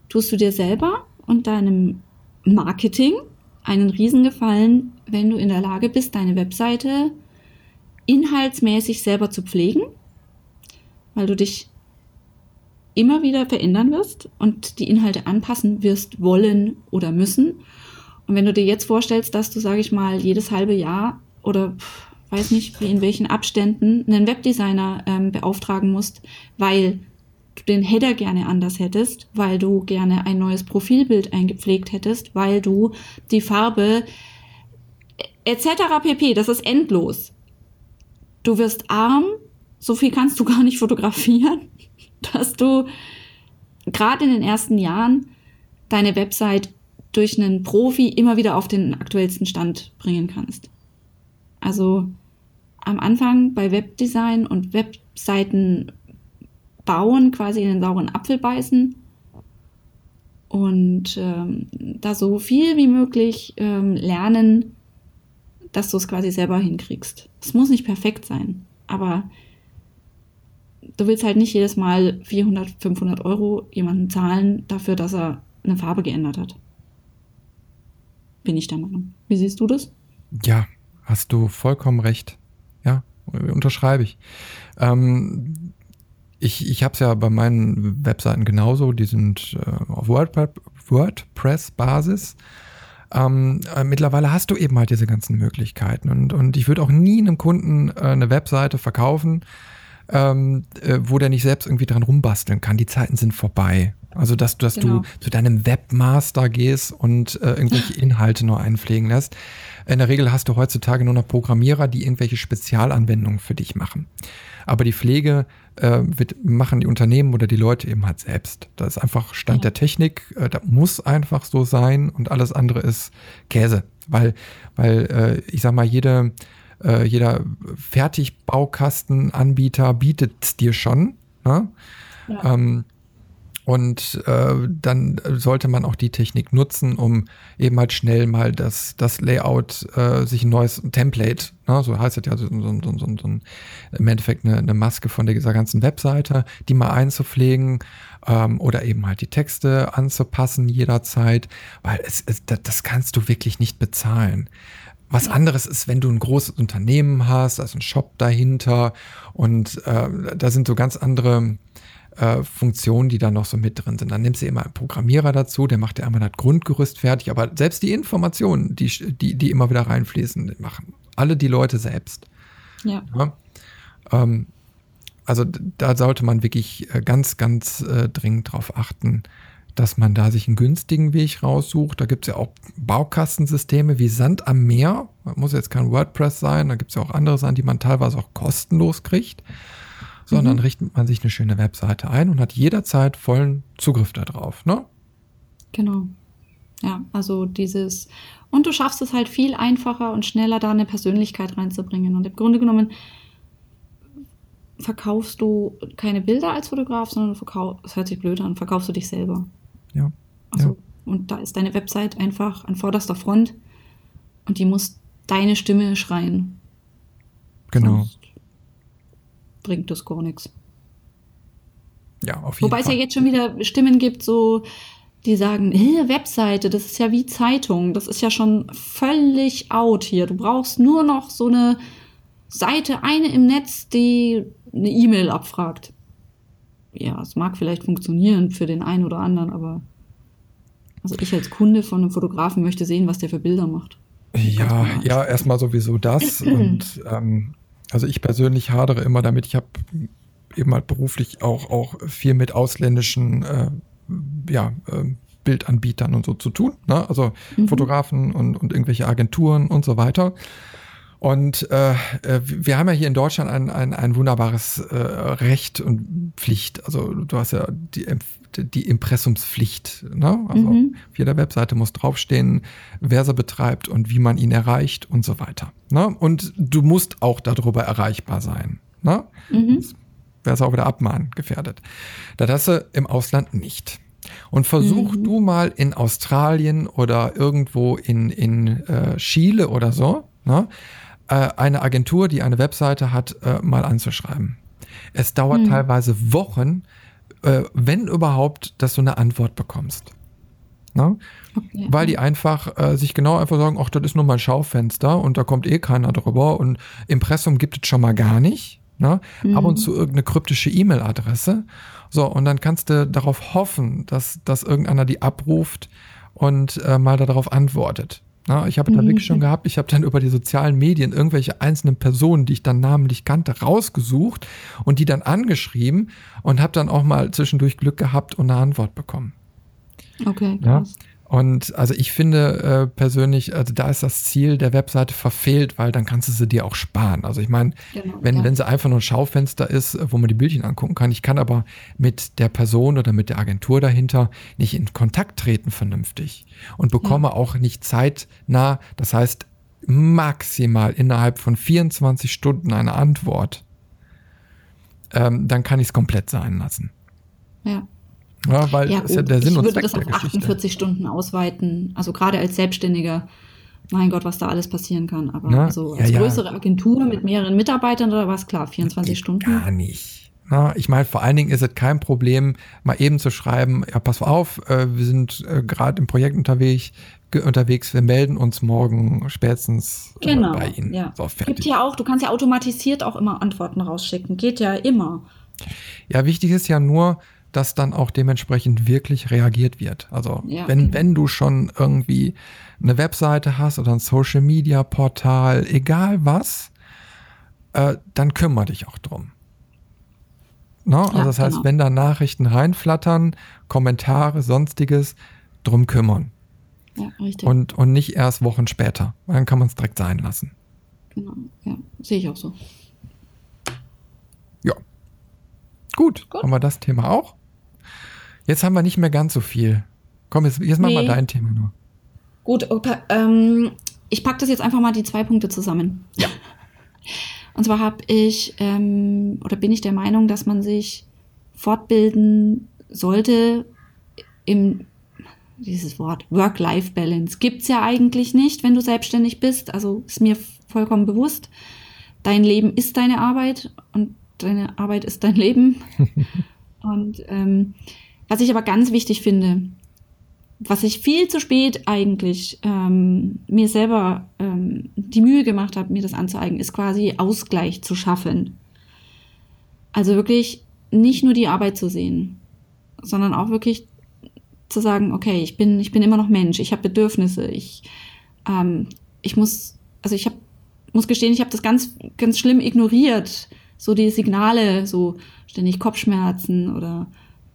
[SPEAKER 2] tust du dir selber und deinem Marketing einen Riesengefallen, wenn du in der Lage bist, deine Webseite inhaltsmäßig selber zu pflegen, weil du dich immer wieder verändern wirst und die Inhalte anpassen wirst wollen oder müssen. Und wenn du dir jetzt vorstellst, dass du, sage ich mal, jedes halbe Jahr oder weiß nicht, wie in welchen Abständen einen Webdesigner ähm, beauftragen musst, weil du den Header gerne anders hättest, weil du gerne ein neues Profilbild eingepflegt hättest, weil du die Farbe etc. pp. Das ist endlos. Du wirst arm, so viel kannst du gar nicht fotografieren dass du gerade in den ersten Jahren deine Website durch einen Profi immer wieder auf den aktuellsten Stand bringen kannst. Also am Anfang bei Webdesign und Webseiten bauen, quasi in den sauren Apfel beißen und ähm, da so viel wie möglich ähm, lernen, dass du es quasi selber hinkriegst. Es muss nicht perfekt sein, aber du willst halt nicht jedes Mal 400, 500 Euro jemanden zahlen dafür, dass er eine Farbe geändert hat. Bin ich der Meinung. Wie siehst du das?
[SPEAKER 1] Ja, hast du vollkommen recht. Ja, unterschreibe ich. Ähm, ich ich habe es ja bei meinen Webseiten genauso. Die sind äh, auf WordPress-Basis. Ähm, äh, mittlerweile hast du eben halt diese ganzen Möglichkeiten. Und, und ich würde auch nie einem Kunden äh, eine Webseite verkaufen, ähm, äh, wo der nicht selbst irgendwie dran rumbasteln kann. Die Zeiten sind vorbei. Also, dass, dass genau. du zu deinem Webmaster gehst und äh, irgendwelche Inhalte nur einpflegen lässt. In der Regel hast du heutzutage nur noch Programmierer, die irgendwelche Spezialanwendungen für dich machen. Aber die Pflege äh, wird, machen die Unternehmen oder die Leute eben halt selbst. Das ist einfach Stand ja. der Technik. Äh, das muss einfach so sein und alles andere ist Käse. Weil, weil äh, ich sag mal, jede äh, jeder Fertigbaukastenanbieter bietet dir schon. Ne? Ja. Ähm, und äh, dann sollte man auch die Technik nutzen, um eben halt schnell mal das, das Layout, äh, sich ein neues Template, ne, so heißt es ja, so, so, so, so, so im Endeffekt eine, eine Maske von dieser ganzen Webseite, die mal einzupflegen ähm, oder eben halt die Texte anzupassen jederzeit, weil es, es das kannst du wirklich nicht bezahlen. Was anderes ist, wenn du ein großes Unternehmen hast, da ist ein Shop dahinter und äh, da sind so ganz andere äh, Funktionen, die da noch so mit drin sind. Dann nimmst du immer einen Programmierer dazu, der macht dir einmal das Grundgerüst fertig, aber selbst die Informationen, die, die, die immer wieder reinfließen, machen alle die Leute selbst.
[SPEAKER 2] Ja.
[SPEAKER 1] ja? Ähm, also da sollte man wirklich äh, ganz, ganz äh, dringend drauf achten, dass man da sich einen günstigen Weg raussucht. Da gibt es ja auch Baukastensysteme wie Sand am Meer. Das muss jetzt kein WordPress sein, da gibt es ja auch andere Sachen, die man teilweise auch kostenlos kriegt. Sondern mhm. richtet man sich eine schöne Webseite ein und hat jederzeit vollen Zugriff darauf. Ne?
[SPEAKER 2] Genau. Ja, also dieses. Und du schaffst es halt viel einfacher und schneller, da eine Persönlichkeit reinzubringen. Und im Grunde genommen verkaufst du keine Bilder als Fotograf, sondern du verkaufst, das hört sich blöd an, verkaufst du dich selber.
[SPEAKER 1] Ja.
[SPEAKER 2] Also, ja. Und da ist deine Website einfach an vorderster Front und die muss deine Stimme schreien.
[SPEAKER 1] Genau. Sonst
[SPEAKER 2] bringt das gar nichts.
[SPEAKER 1] Ja, auf jeden
[SPEAKER 2] Wobei
[SPEAKER 1] Fall.
[SPEAKER 2] es ja jetzt schon wieder Stimmen gibt, so die sagen, hey, Webseite, das ist ja wie Zeitung, das ist ja schon völlig out hier. Du brauchst nur noch so eine Seite, eine im Netz, die eine E-Mail abfragt. Ja, es mag vielleicht funktionieren für den einen oder anderen, aber also ich als Kunde von einem Fotografen möchte sehen, was der für Bilder macht.
[SPEAKER 1] Ja, ja, erstmal sowieso das. Und ähm, also ich persönlich hadere immer damit, ich habe eben halt beruflich auch, auch viel mit ausländischen äh, ja, äh, Bildanbietern und so zu tun. Ne? Also mhm. Fotografen und, und irgendwelche Agenturen und so weiter. Und äh, äh wir haben ja hier in Deutschland ein, ein, ein wunderbares äh, Recht und Pflicht. Also du hast ja die, die Impressumspflicht. Ne? Also mhm. auf jeder Webseite muss draufstehen, wer sie betreibt und wie man ihn erreicht und so weiter. Ne? Und du musst auch darüber erreichbar sein. Ne? Mhm. Wäre es auch wieder abmahnen gefährdet. Das hast du im Ausland nicht. Und versuch mhm. du mal in Australien oder irgendwo in, in äh, Chile oder so, ne, eine Agentur, die eine Webseite hat, äh, mal anzuschreiben. Es dauert mhm. teilweise Wochen, äh, wenn überhaupt, dass du eine Antwort bekommst. Ne? Okay. Weil die einfach äh, sich genau einfach sagen, ach, das ist nur mein Schaufenster und da kommt eh keiner drüber und Impressum gibt es schon mal gar nicht. Ne? Mhm. Ab und zu irgendeine kryptische E-Mail-Adresse. So, und dann kannst du darauf hoffen, dass, dass irgendeiner die abruft und äh, mal darauf antwortet. Na, ich habe mhm. da wirklich schon gehabt, ich habe dann über die sozialen Medien irgendwelche einzelnen Personen, die ich dann namentlich kannte, rausgesucht und die dann angeschrieben und habe dann auch mal zwischendurch Glück gehabt und eine Antwort bekommen.
[SPEAKER 2] Okay, krass.
[SPEAKER 1] Ja? Und also ich finde äh, persönlich, also da ist das Ziel der Webseite verfehlt, weil dann kannst du sie dir auch sparen. Also ich meine, genau, wenn, ja. wenn sie einfach nur ein Schaufenster ist, wo man die Bildchen angucken kann, ich kann aber mit der Person oder mit der Agentur dahinter nicht in Kontakt treten vernünftig und bekomme ja. auch nicht zeitnah, das heißt maximal innerhalb von 24 Stunden eine Antwort, ähm, dann kann ich es komplett sein lassen.
[SPEAKER 2] Ja.
[SPEAKER 1] Ja, weil
[SPEAKER 2] ja,
[SPEAKER 1] ist ja der Sinn
[SPEAKER 2] ich
[SPEAKER 1] und
[SPEAKER 2] würde
[SPEAKER 1] Zweck
[SPEAKER 2] das auf
[SPEAKER 1] der
[SPEAKER 2] 48
[SPEAKER 1] Geschichte.
[SPEAKER 2] Stunden ausweiten. Also gerade als Selbstständiger. Mein Gott, was da alles passieren kann. Aber
[SPEAKER 1] Na,
[SPEAKER 2] so
[SPEAKER 1] ja,
[SPEAKER 2] als
[SPEAKER 1] ja.
[SPEAKER 2] größere Agentur mit mehreren Mitarbeitern oder was, klar, 24
[SPEAKER 1] Geht
[SPEAKER 2] Stunden.
[SPEAKER 1] Gar nicht. Na, ich meine, vor allen Dingen ist es kein Problem, mal eben zu schreiben, ja, pass auf, äh, wir sind äh, gerade im Projekt unterwegs, unterwegs, wir melden uns morgen spätestens äh,
[SPEAKER 2] Genau.
[SPEAKER 1] bei Ihnen.
[SPEAKER 2] Ja.
[SPEAKER 1] So,
[SPEAKER 2] Gibt ja auch, du kannst ja automatisiert auch immer Antworten rausschicken. Geht ja immer.
[SPEAKER 1] Ja, wichtig ist ja nur, dass dann auch dementsprechend wirklich reagiert wird. Also
[SPEAKER 2] Ja,
[SPEAKER 1] wenn, wenn du schon irgendwie eine Webseite hast oder ein Social Media Portal, egal was, äh, dann kümmere dich auch drum. Ne? Also
[SPEAKER 2] Ja,
[SPEAKER 1] das heißt,
[SPEAKER 2] genau.
[SPEAKER 1] wenn da Nachrichten reinflattern, Kommentare, sonstiges, drum kümmern.
[SPEAKER 2] Ja, richtig.
[SPEAKER 1] Und, und nicht erst Wochen später. Dann kann man es direkt sein lassen.
[SPEAKER 2] genau. Ja, sehe ich auch so.
[SPEAKER 1] Ja. Gut,
[SPEAKER 2] Gut.
[SPEAKER 1] haben wir das Thema auch. Jetzt haben wir nicht mehr ganz so viel. Komm, jetzt, jetzt machen wir
[SPEAKER 2] Nee.
[SPEAKER 1] dein Thema nur.
[SPEAKER 2] Gut, okay, ähm, ich packe das jetzt einfach mal die zwei Punkte zusammen.
[SPEAKER 1] Ja.
[SPEAKER 2] Und zwar habe ich ähm, oder bin ich der Meinung, dass man sich fortbilden sollte im dieses Wort Work-Life-Balance gibt's ja eigentlich nicht, wenn du selbstständig bist. Also ist mir vollkommen bewusst. Dein Leben ist deine Arbeit und deine Arbeit ist dein Leben. und ähm, was ich aber ganz wichtig finde, was ich viel zu spät eigentlich ähm, mir selber ähm, die Mühe gemacht habe, mir das anzueigen, ist quasi Ausgleich zu schaffen. Also wirklich nicht nur die Arbeit zu sehen, sondern auch wirklich zu sagen, okay, ich bin, ich bin immer noch Mensch, ich habe Bedürfnisse, ich, ähm, ich muss, also ich hab, muss gestehen, ich habe das ganz, ganz schlimm ignoriert, so die Signale, so ständig Kopfschmerzen oder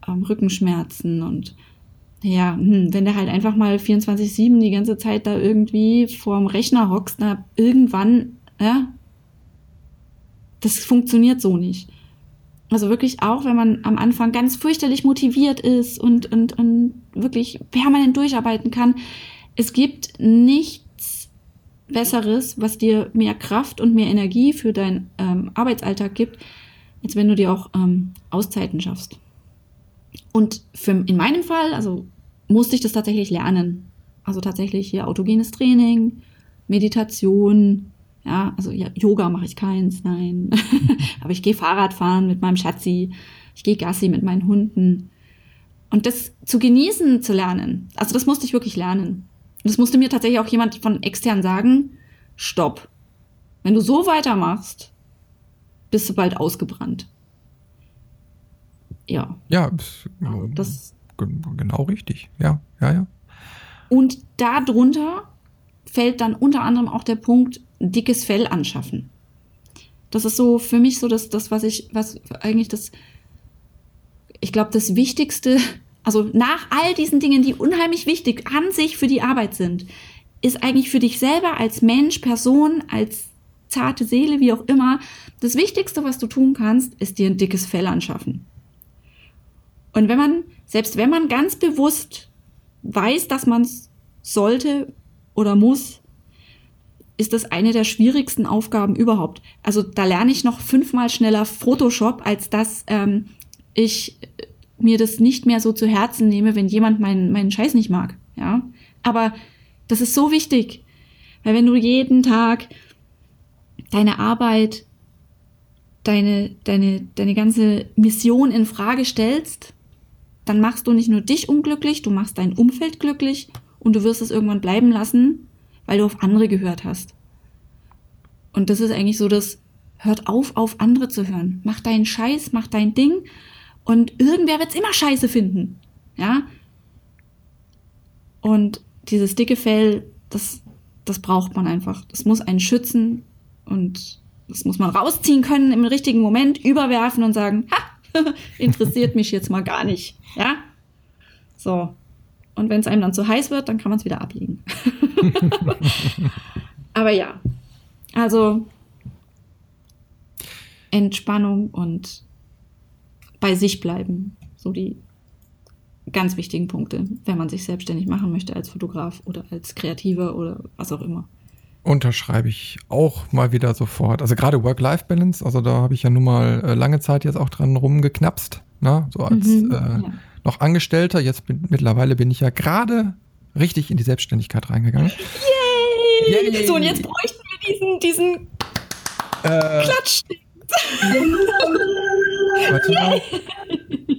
[SPEAKER 2] ähm, Rückenschmerzen und ja, hm, wenn du halt einfach mal 24-7 die ganze Zeit da irgendwie vorm Rechner hockst, na, irgendwann, ja, das funktioniert so nicht. Also wirklich auch, wenn man am Anfang ganz fürchterlich motiviert ist und, und, und wirklich permanent durcharbeiten kann. Es gibt nichts Besseres, was dir mehr Kraft und mehr Energie für deinen ähm, Arbeitsalltag gibt, als wenn du dir auch ähm, Auszeiten schaffst. Und für, in meinem Fall, also musste ich das tatsächlich lernen. Also tatsächlich hier autogenes Training, Meditation, ja, also ja, Yoga mache ich keins, nein. Aber ich gehe Fahrrad fahren mit meinem Schatzi. ich gehe Gassi mit meinen Hunden. Und das zu genießen zu lernen, also das musste ich wirklich lernen. Und das musste mir tatsächlich auch jemand von extern sagen, stopp. Wenn du so weitermachst, bist du bald ausgebrannt. Ja.
[SPEAKER 1] Ja, das, genau richtig. Ja, ja, ja.
[SPEAKER 2] Und darunter fällt dann unter anderem auch der Punkt dickes Fell anschaffen. Das ist so für mich so das, das was ich, was eigentlich das, ich glaube, das Wichtigste, also nach all diesen Dingen, die unheimlich wichtig an sich für die Arbeit sind, ist eigentlich für dich selber als Mensch, Person, als zarte Seele, wie auch immer, das Wichtigste, was du tun kannst, ist dir ein dickes Fell anschaffen. Und wenn man, selbst wenn man ganz bewusst weiß, dass man es sollte oder muss, ist das eine der schwierigsten Aufgaben überhaupt. Also da lerne ich noch fünfmal schneller Photoshop, als dass ähm, ich mir das nicht mehr so zu Herzen nehme, wenn jemand meinen, meinen Scheiß nicht mag. Ja, aber das ist so wichtig, weil wenn du jeden Tag deine Arbeit, deine, deine, deine ganze Mission in Frage stellst, dann machst du nicht nur dich unglücklich, du machst dein Umfeld glücklich und du wirst es irgendwann bleiben lassen, weil du auf andere gehört hast. Und das ist eigentlich so das, hört auf, auf andere zu hören. Mach deinen Scheiß, mach dein Ding und irgendwer wird es immer scheiße finden. Ja? Und dieses dicke Fell, das, das braucht man einfach. Das muss einen schützen und das muss man rausziehen können im richtigen Moment, überwerfen und sagen, ha, interessiert mich jetzt mal gar nicht. Ja? So. Und wenn es einem dann zu heiß wird, dann kann man es wieder ablegen. Aber ja, also Entspannung und bei sich bleiben, so die ganz wichtigen Punkte, wenn man sich selbstständig machen möchte als Fotograf oder als Kreativer oder was auch immer.
[SPEAKER 1] Unterschreibe ich auch mal wieder sofort. Also gerade Work-Life-Balance, also da habe ich ja nun mal äh, lange Zeit jetzt auch dran rumgeknapst, ne? so als mhm, äh, ja noch Angestellter. Jetzt bin, mittlerweile bin ich ja gerade richtig in die Selbstständigkeit reingegangen.
[SPEAKER 2] Yay! Yay! So, und jetzt bräuchten wir diesen, diesen äh, Klatsch.
[SPEAKER 1] Warte mal.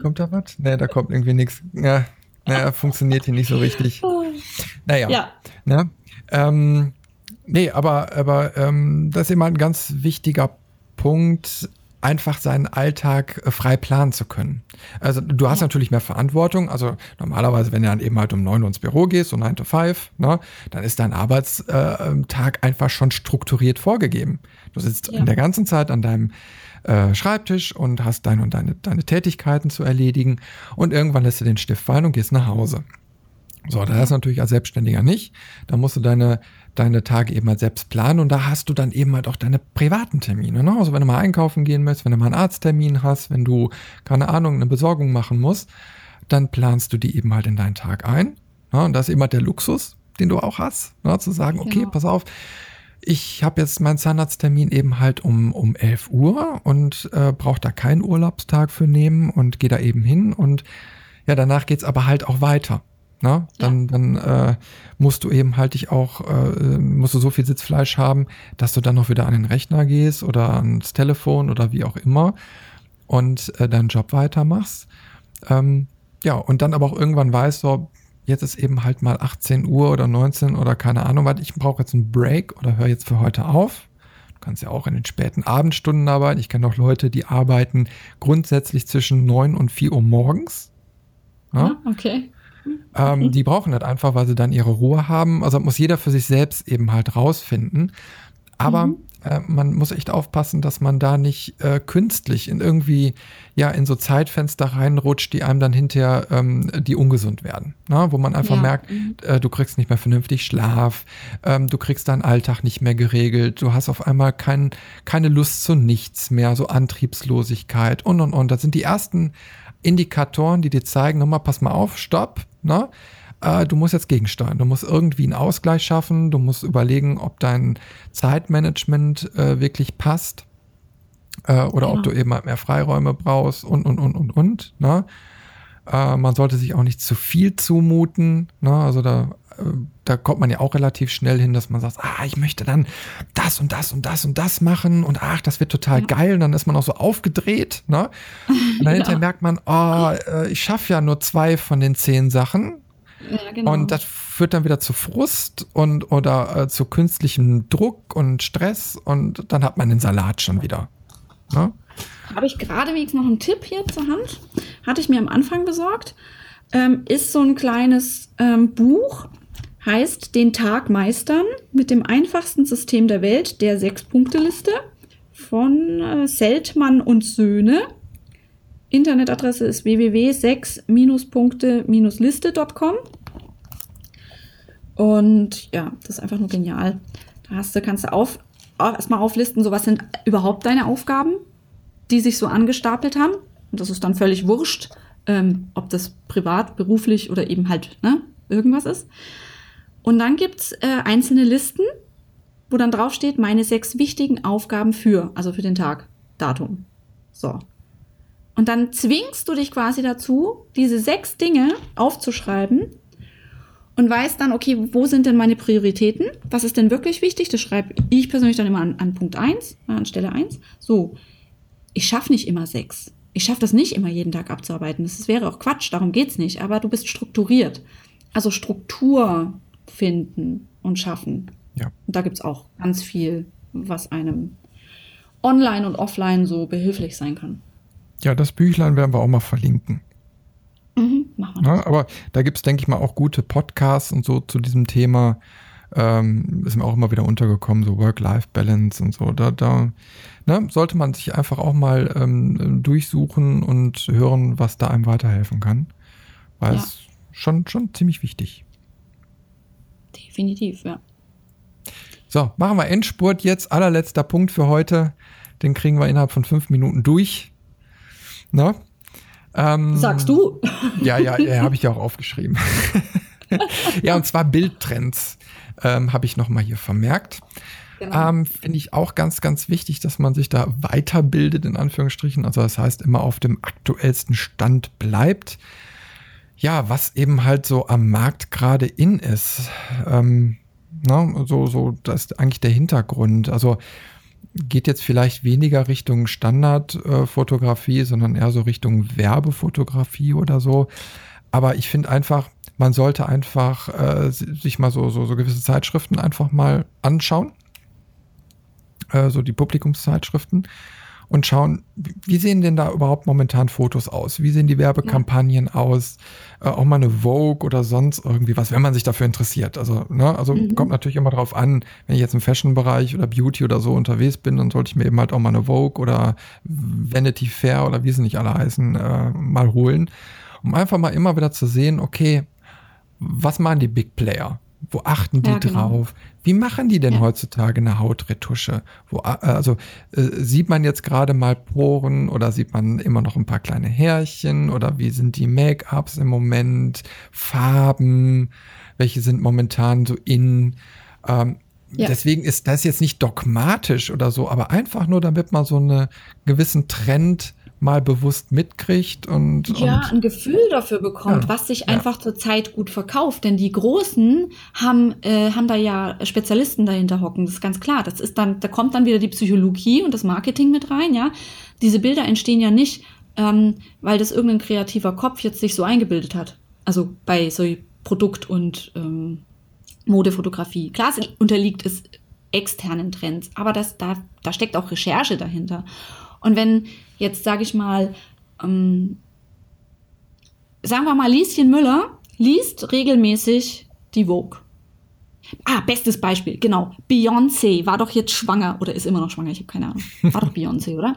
[SPEAKER 1] Kommt da was? Nee, da kommt irgendwie nichts. Ja, naja, funktioniert hier nicht so richtig. Naja. Ja. Ne? Ähm, nee, aber, aber ähm, das ist immer ein ganz wichtiger Punkt, einfach seinen Alltag äh, frei planen zu können. Also du hast ja. natürlich mehr Verantwortung. Also normalerweise, wenn du dann eben halt um neun Uhr ins Büro gehst, so 9 to 5, ne, dann ist dein Arbeitstag äh, einfach schon strukturiert vorgegeben. Du sitzt ja. in der ganzen Zeit an deinem äh, Schreibtisch und hast deine und deine, deine Tätigkeiten zu erledigen und irgendwann lässt du den Stift fallen und gehst nach Hause. So, da ist natürlich als Selbstständiger nicht. Da musst du deine deine Tage eben halt selbst planen und da hast du dann eben halt auch deine privaten Termine. Ne? Also wenn du mal einkaufen gehen möchtest, wenn du mal einen Arzttermin hast, wenn du, keine Ahnung, eine Besorgung machen musst, dann planst du die eben halt in deinen Tag ein. Ne? Und das ist eben halt der Luxus, den du auch hast, ne? zu sagen, okay, ja. pass auf, ich habe jetzt meinen Zahnarzttermin eben halt um, um 11 Uhr und äh, brauche da keinen Urlaubstag für nehmen und gehe da eben hin und ja, danach geht's aber halt auch weiter. Na, dann, ja. dann äh, musst du eben halt dich auch, äh, musst du so viel Sitzfleisch haben, dass du dann noch wieder an den Rechner gehst oder ans Telefon oder wie auch immer und äh, deinen Job weitermachst. Ähm, ja, und dann aber auch irgendwann weißt, so, jetzt ist eben halt mal 18 Uhr oder 19 oder keine Ahnung, was, ich brauche jetzt einen Break oder höre jetzt für heute auf. Du kannst ja auch in den späten Abendstunden arbeiten. Ich kenne auch Leute, die arbeiten grundsätzlich zwischen 9 und 4 Uhr morgens.
[SPEAKER 2] Ja? Ah, okay.
[SPEAKER 1] Ähm, die brauchen das einfach, weil sie dann ihre Ruhe haben. Also muss jeder für sich selbst eben halt rausfinden. Aber mhm. äh, man muss echt aufpassen, dass man da nicht äh, künstlich in irgendwie, ja, in so Zeitfenster reinrutscht, die einem dann hinterher, ähm, die ungesund werden. Ne? Wo man einfach ja. merkt, mhm. äh, du kriegst nicht mehr vernünftig Schlaf, ähm, du kriegst deinen Alltag nicht mehr geregelt, du hast auf einmal kein, keine Lust zu nichts mehr, so Antriebslosigkeit und und und. Das sind die ersten Indikatoren, die dir zeigen, nochmal, pass mal auf, stopp, ne? Äh, du musst jetzt gegensteuern. Du musst irgendwie einen Ausgleich schaffen. Du musst überlegen, ob dein Zeitmanagement äh, wirklich passt. Äh, oder ja. ob du eben halt mehr Freiräume brauchst und, und, und, und, und. Ne? Äh, man sollte sich auch nicht zu viel zumuten. Ne? Also da, da kommt man ja auch relativ schnell hin, dass man sagt, ah, ich möchte dann das und das und das und das machen und ach, das wird total ja. geil. Und dann ist man auch so aufgedreht. Ne? Und dann ja. merkt man, oh, ich schaffe ja nur zwei von den zehn Sachen. Ja, genau. Und das führt dann wieder zu Frust und oder äh, zu künstlichem Druck und Stress und dann hat man den Salat schon wieder.
[SPEAKER 2] Ne? Habe ich gerade wenigstens noch einen Tipp hier zur Hand. Hatte ich mir am Anfang besorgt. Ähm, ist so ein kleines ähm, Buch, heißt Den Tag meistern mit dem einfachsten System der Welt, der Sechs-Punkte-Liste von äh, Seltmann und Söhne. Internetadresse ist www.6-punkte-liste.com. Und ja, das ist einfach nur genial. Da hast du, kannst du auf, erstmal auflisten, so was sind überhaupt deine Aufgaben, die sich so angestapelt haben. Und das ist dann völlig wurscht, ähm, ob das privat, beruflich oder eben halt ne, irgendwas ist. Und dann gibt's äh, einzelne Listen, wo dann draufsteht, meine sechs wichtigen Aufgaben für, also für den Tag, Datum. So. Und dann zwingst du dich quasi dazu, diese sechs Dinge aufzuschreiben und weißt dann, okay, wo sind denn meine Prioritäten? Was ist denn wirklich wichtig? Das schreibe ich persönlich dann immer an, an Punkt 1, an Stelle 1. So, ich schaffe nicht immer sechs. Ich schaffe das nicht immer jeden Tag abzuarbeiten. Das wäre auch Quatsch, darum geht es nicht. Aber du bist strukturiert. Also Struktur finden und schaffen. Ja. Und da gibt es auch ganz viel, was einem online und offline so behilflich sein kann.
[SPEAKER 1] Ja, das Büchlein werden wir auch mal verlinken. Mhm, machen wir. Ja, aber da gibt es, denke ich mal, auch gute Podcasts und so zu diesem Thema. Ähm, ist mir auch immer wieder untergekommen, so Work-Life-Balance und so. Da, da ne, sollte man sich einfach auch mal ähm, durchsuchen und hören, was da einem weiterhelfen kann. Weil ja. es schon, schon ziemlich wichtig.
[SPEAKER 2] Definitiv, ja.
[SPEAKER 1] So, machen wir Endspurt jetzt. Allerletzter Punkt für heute. Den kriegen wir innerhalb von fünf Minuten durch. Na?
[SPEAKER 2] Ähm, Sagst du?
[SPEAKER 1] Ja, ja, ja habe ich ja auch aufgeschrieben. ja, und zwar Bildtrends ähm, habe ich nochmal hier vermerkt. Genau. Ähm, Finde ich auch ganz, ganz wichtig, dass man sich da weiterbildet, in Anführungsstrichen. Also das heißt, immer auf dem aktuellsten Stand bleibt. Ja, was eben halt so am Markt gerade in ist. Ähm, na, so, so, das ist eigentlich der Hintergrund. Also geht jetzt vielleicht weniger Richtung Standardfotografie, äh, sondern eher so Richtung Werbefotografie oder so. Aber ich finde einfach, man sollte einfach äh, sich mal so, so, so gewisse Zeitschriften einfach mal anschauen. Äh, so die Publikumszeitschriften und schauen, wie sehen denn da überhaupt momentan Fotos aus? Wie sehen die Werbekampagnen ja. aus? Äh, auch mal eine Vogue oder sonst irgendwie was, wenn man sich dafür interessiert. Also, ne, also mhm. kommt natürlich immer drauf an, wenn ich jetzt im Fashion-Bereich oder Beauty oder so unterwegs bin, dann sollte ich mir eben halt auch mal eine Vogue oder Vanity Fair oder wie sie nicht alle heißen, äh, mal holen. Um einfach mal immer wieder zu sehen, okay, was machen die Big Player? Wo achten die ja, genau. drauf? Wie machen die denn ja. heutzutage eine Hautretusche? Wo, äh, also äh, sieht man jetzt gerade mal Poren oder sieht man immer noch ein paar kleine Härchen oder wie sind die Make-ups im Moment? Farben? Welche sind momentan so in? Ähm, ja. Deswegen ist das jetzt nicht dogmatisch oder so, aber einfach nur, damit man so einen gewissen Trend mal bewusst mitkriegt und
[SPEAKER 2] ja
[SPEAKER 1] und,
[SPEAKER 2] ein Gefühl dafür bekommt, ja, was sich ja. einfach zurzeit gut verkauft. Denn die Großen haben äh, haben da ja Spezialisten dahinter hocken. Das ist ganz klar. Das ist dann, da kommt dann wieder die Psychologie und das Marketing mit rein. Ja, diese Bilder entstehen ja nicht, ähm, weil das irgendein kreativer Kopf jetzt sich so eingebildet hat. Also bei so Produkt und ähm, Modefotografie. Klar unterliegt es externen Trends, aber das da da steckt auch Recherche dahinter. Und wenn jetzt, sage ich mal, ähm, sagen wir mal, Lieschen Müller liest regelmäßig die Vogue. Ah, bestes Beispiel, genau. Beyoncé war doch jetzt schwanger oder ist immer noch schwanger, ich habe keine Ahnung. War doch Beyoncé, oder?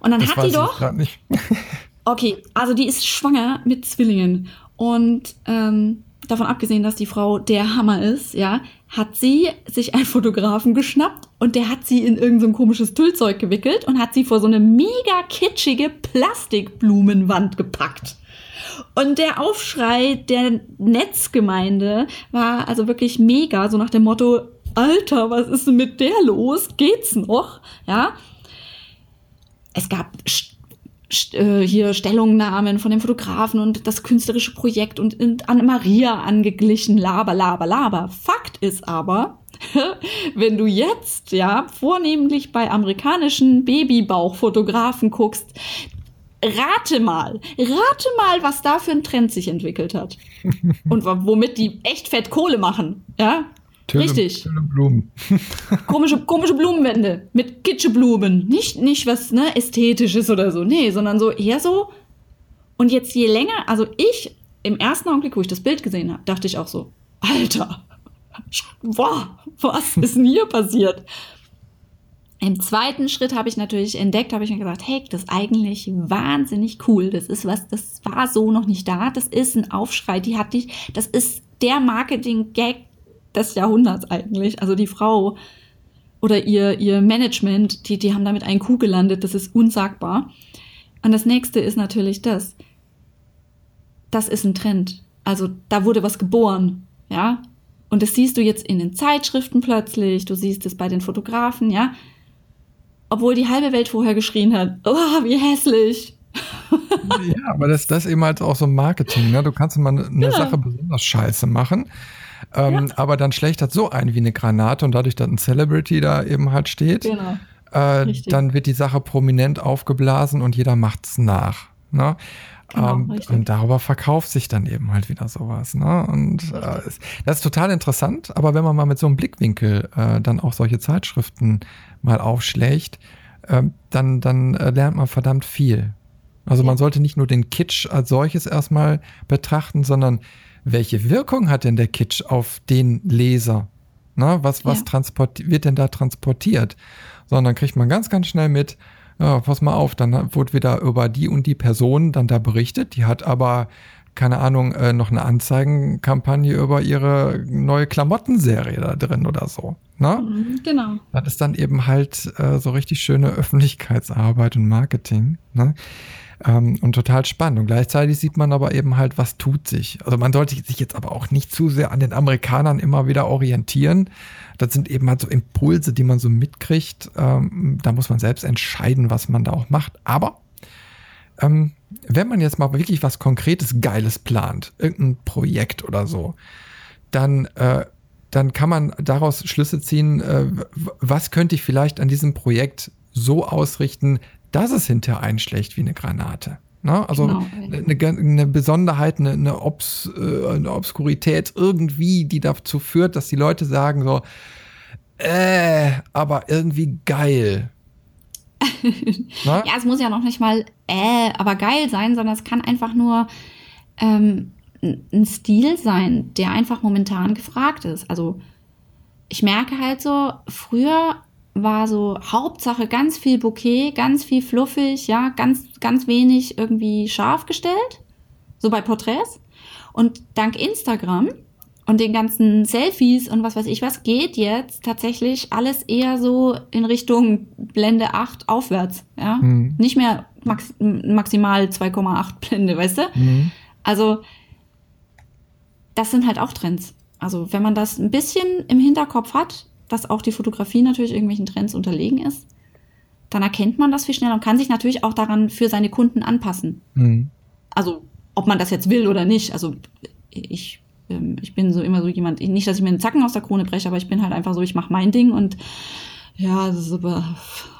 [SPEAKER 2] Und dann das hat die doch. Nicht. okay, also die ist schwanger mit Zwillingen. Und ähm, davon abgesehen, dass die Frau der Hammer ist, ja, hat sie sich einen Fotografen geschnappt und der hat sie in irgendein so komisches Tüllzeug gewickelt und hat sie vor so eine mega kitschige Plastikblumenwand gepackt. Und der Aufschrei der Netzgemeinde war also wirklich mega, so nach dem Motto, Alter, was ist denn mit der los? Geht's noch? Ja. Es gab hier Stellungnahmen von dem Fotografen und das künstlerische Projekt und, und an Maria angeglichen, laber, laber, laber. Fakt ist aber, wenn du jetzt, ja, vornehmlich bei amerikanischen Babybauchfotografen guckst, rate mal, rate mal, was da für ein Trend sich entwickelt hat. und womit die echt fett Kohle machen, ja? Tölle, Richtig. Tölle Blumen. komische, komische Blumenwände mit Kitscheblumen. Nicht, nicht was ne, Ästhetisches oder so. Nee, sondern so eher so. Und jetzt je länger, also ich im ersten Augenblick, wo ich das Bild gesehen habe, dachte ich auch so, Alter, wow, was ist denn hier passiert? Im zweiten Schritt habe ich natürlich entdeckt, habe ich mir gesagt, hey, das ist eigentlich wahnsinnig cool. Das ist was, das war so noch nicht da. Das ist ein Aufschrei, die hat dich, das ist der Marketing-Gag des Jahrhunderts eigentlich. Also die Frau oder ihr, ihr Management, die, die haben damit einen Kuh gelandet, das ist unsagbar. Und das nächste ist natürlich das. Das ist ein Trend. Also da wurde was geboren, ja. Und das siehst du jetzt in den Zeitschriften plötzlich, du siehst es bei den Fotografen, ja. Obwohl die halbe Welt vorher geschrien hat, oh, wie hässlich.
[SPEAKER 1] ja, aber das, das ist eben halt auch so Marketing, ne? Du kannst immer eine ja. Sache besonders scheiße machen ähm, ja. aber dann schlägt das so ein wie eine Granate und dadurch, dass ein Celebrity da eben halt steht, genau. äh, dann wird die Sache prominent aufgeblasen und jeder macht's nach. Ne? Genau, ähm, und darüber verkauft sich dann eben halt wieder sowas. Ne? Und äh, das ist total interessant, aber wenn man mal mit so einem Blickwinkel äh, dann auch solche Zeitschriften mal aufschlägt, äh, dann, dann äh, lernt man verdammt viel. Also ja. man sollte nicht nur den Kitsch als solches erstmal betrachten, sondern welche Wirkung hat denn der Kitsch auf den Leser? Na, was was ja. wird denn da transportiert? Sondern kriegt man ganz, ganz schnell mit, ja, pass mal auf, dann wurde wieder über die und die Person dann da berichtet, die hat aber keine Ahnung, äh, noch eine Anzeigenkampagne über ihre neue Klamottenserie da drin oder so. Ne?
[SPEAKER 2] Genau.
[SPEAKER 1] Das ist dann eben halt äh, so richtig schöne Öffentlichkeitsarbeit und Marketing. Ne? Ähm, und total spannend. Und gleichzeitig sieht man aber eben halt, was tut sich. Also man sollte sich jetzt aber auch nicht zu sehr an den Amerikanern immer wieder orientieren. Das sind eben halt so Impulse, die man so mitkriegt. Ähm, da muss man selbst entscheiden, was man da auch macht. Aber ähm, wenn man jetzt mal wirklich was Konkretes, Geiles plant, irgendein Projekt oder so, dann äh, dann kann man daraus Schlüsse ziehen, äh, was könnte ich vielleicht an diesem Projekt so ausrichten, dass es hinterher einschlägt wie eine Granate. Ne? Also genau. eine, eine, Besonderheit, eine, eine, Obs, äh, eine Obskurität irgendwie, die dazu führt, dass die Leute sagen so, äh, aber irgendwie geil.
[SPEAKER 2] ja, es muss ja noch nicht mal äh, aber geil sein, sondern es kann einfach nur ähm, ein Stil sein, der einfach momentan gefragt ist. Also ich merke halt so, früher war so Hauptsache ganz viel Bouquet, ganz viel fluffig, ja, ganz, ganz wenig irgendwie scharf gestellt. So bei Porträts. Und dank Instagram und den ganzen Selfies und was weiß ich was geht jetzt tatsächlich alles eher so in Richtung Blende 8 aufwärts, ja. Mhm. Nicht mehr max maximal 2,8 Blende, weißt du? Mhm. Also, das sind halt auch Trends. Also, wenn man das ein bisschen im Hinterkopf hat, dass auch die Fotografie natürlich irgendwelchen Trends unterlegen ist, dann erkennt man das viel schneller und kann sich natürlich auch daran für seine Kunden anpassen. Mhm. Also, ob man das jetzt will oder nicht. Also, ich, ähm, ich bin so immer so jemand, nicht, dass ich mir einen Zacken aus der Krone breche, aber ich bin halt einfach so, ich mache mein Ding und ja, das ist aber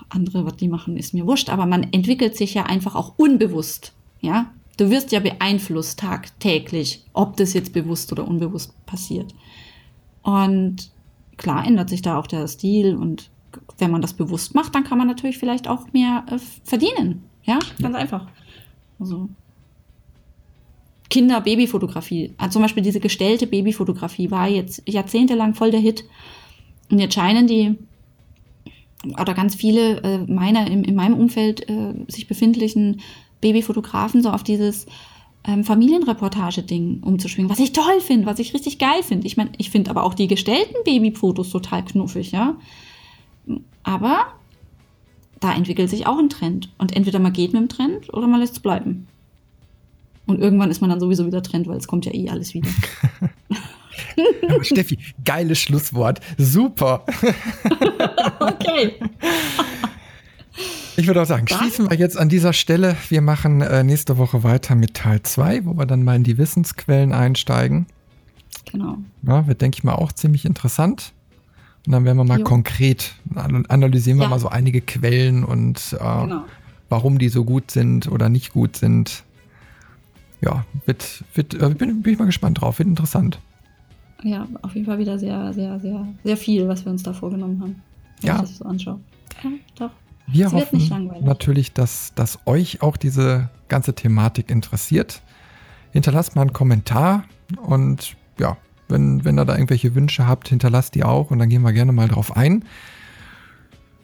[SPEAKER 2] andere, was die machen, ist mir wurscht. Aber man entwickelt sich ja einfach auch unbewusst. Ja, du wirst ja beeinflusst tagtäglich, ob das jetzt bewusst oder unbewusst passiert. Und klar ändert sich da auch der Stil und wenn man das bewusst macht, dann kann man natürlich vielleicht auch mehr äh, verdienen. Ja, ganz einfach. Also Kinder-Babyfotografie. Also zum Beispiel diese gestellte Babyfotografie war jetzt jahrzehntelang voll der Hit. Und jetzt scheinen die oder ganz viele äh, meiner in, in meinem Umfeld äh, sich befindlichen Babyfotografen so auf dieses ähm, Familienreportage-Ding umzuschwingen, was ich toll finde, was ich richtig geil finde. Ich meine, ich finde aber auch die gestellten Babyfotos total knuffig, ja. Aber da entwickelt sich auch ein Trend. Und entweder man geht mit dem Trend oder man lässt es bleiben. Und irgendwann ist man dann sowieso wieder Trend, weil es kommt ja eh alles wieder.
[SPEAKER 1] Steffi, geiles Schlusswort. Super. okay. Ich würde auch sagen, dann? schließen wir jetzt an dieser Stelle. Wir machen äh, nächste Woche weiter mit Teil 2, wo wir dann mal in die Wissensquellen einsteigen.
[SPEAKER 2] Genau.
[SPEAKER 1] Ja, wird, denke ich mal, auch ziemlich interessant. Und dann werden wir mal jo. konkret analysieren wir ja. mal so einige Quellen und äh, genau. warum die so gut sind oder nicht gut sind. Ja, wird, wird, äh, bin, bin ich mal gespannt drauf, wird interessant.
[SPEAKER 2] Ja, auf jeden Fall wieder sehr, sehr, sehr, sehr viel, was wir uns da vorgenommen haben.
[SPEAKER 1] Wenn ja.
[SPEAKER 2] ich das so anschaue. Ja,
[SPEAKER 1] doch. Wir es hoffen natürlich, dass, dass euch auch diese ganze Thematik interessiert. Hinterlasst mal einen Kommentar und ja, wenn, wenn ihr da irgendwelche Wünsche habt, hinterlasst die auch und dann gehen wir gerne mal drauf ein.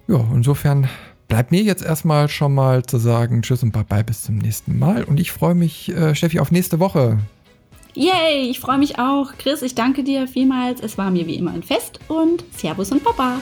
[SPEAKER 1] Ja, insofern bleibt mir jetzt erstmal schon mal zu sagen Tschüss und Bye-bye bis zum nächsten Mal. Und ich freue mich, äh, Steffi, auf nächste Woche.
[SPEAKER 2] Yay, ich freue mich auch. Chris, ich danke dir vielmals. Es war mir wie immer ein Fest und Servus und Baba.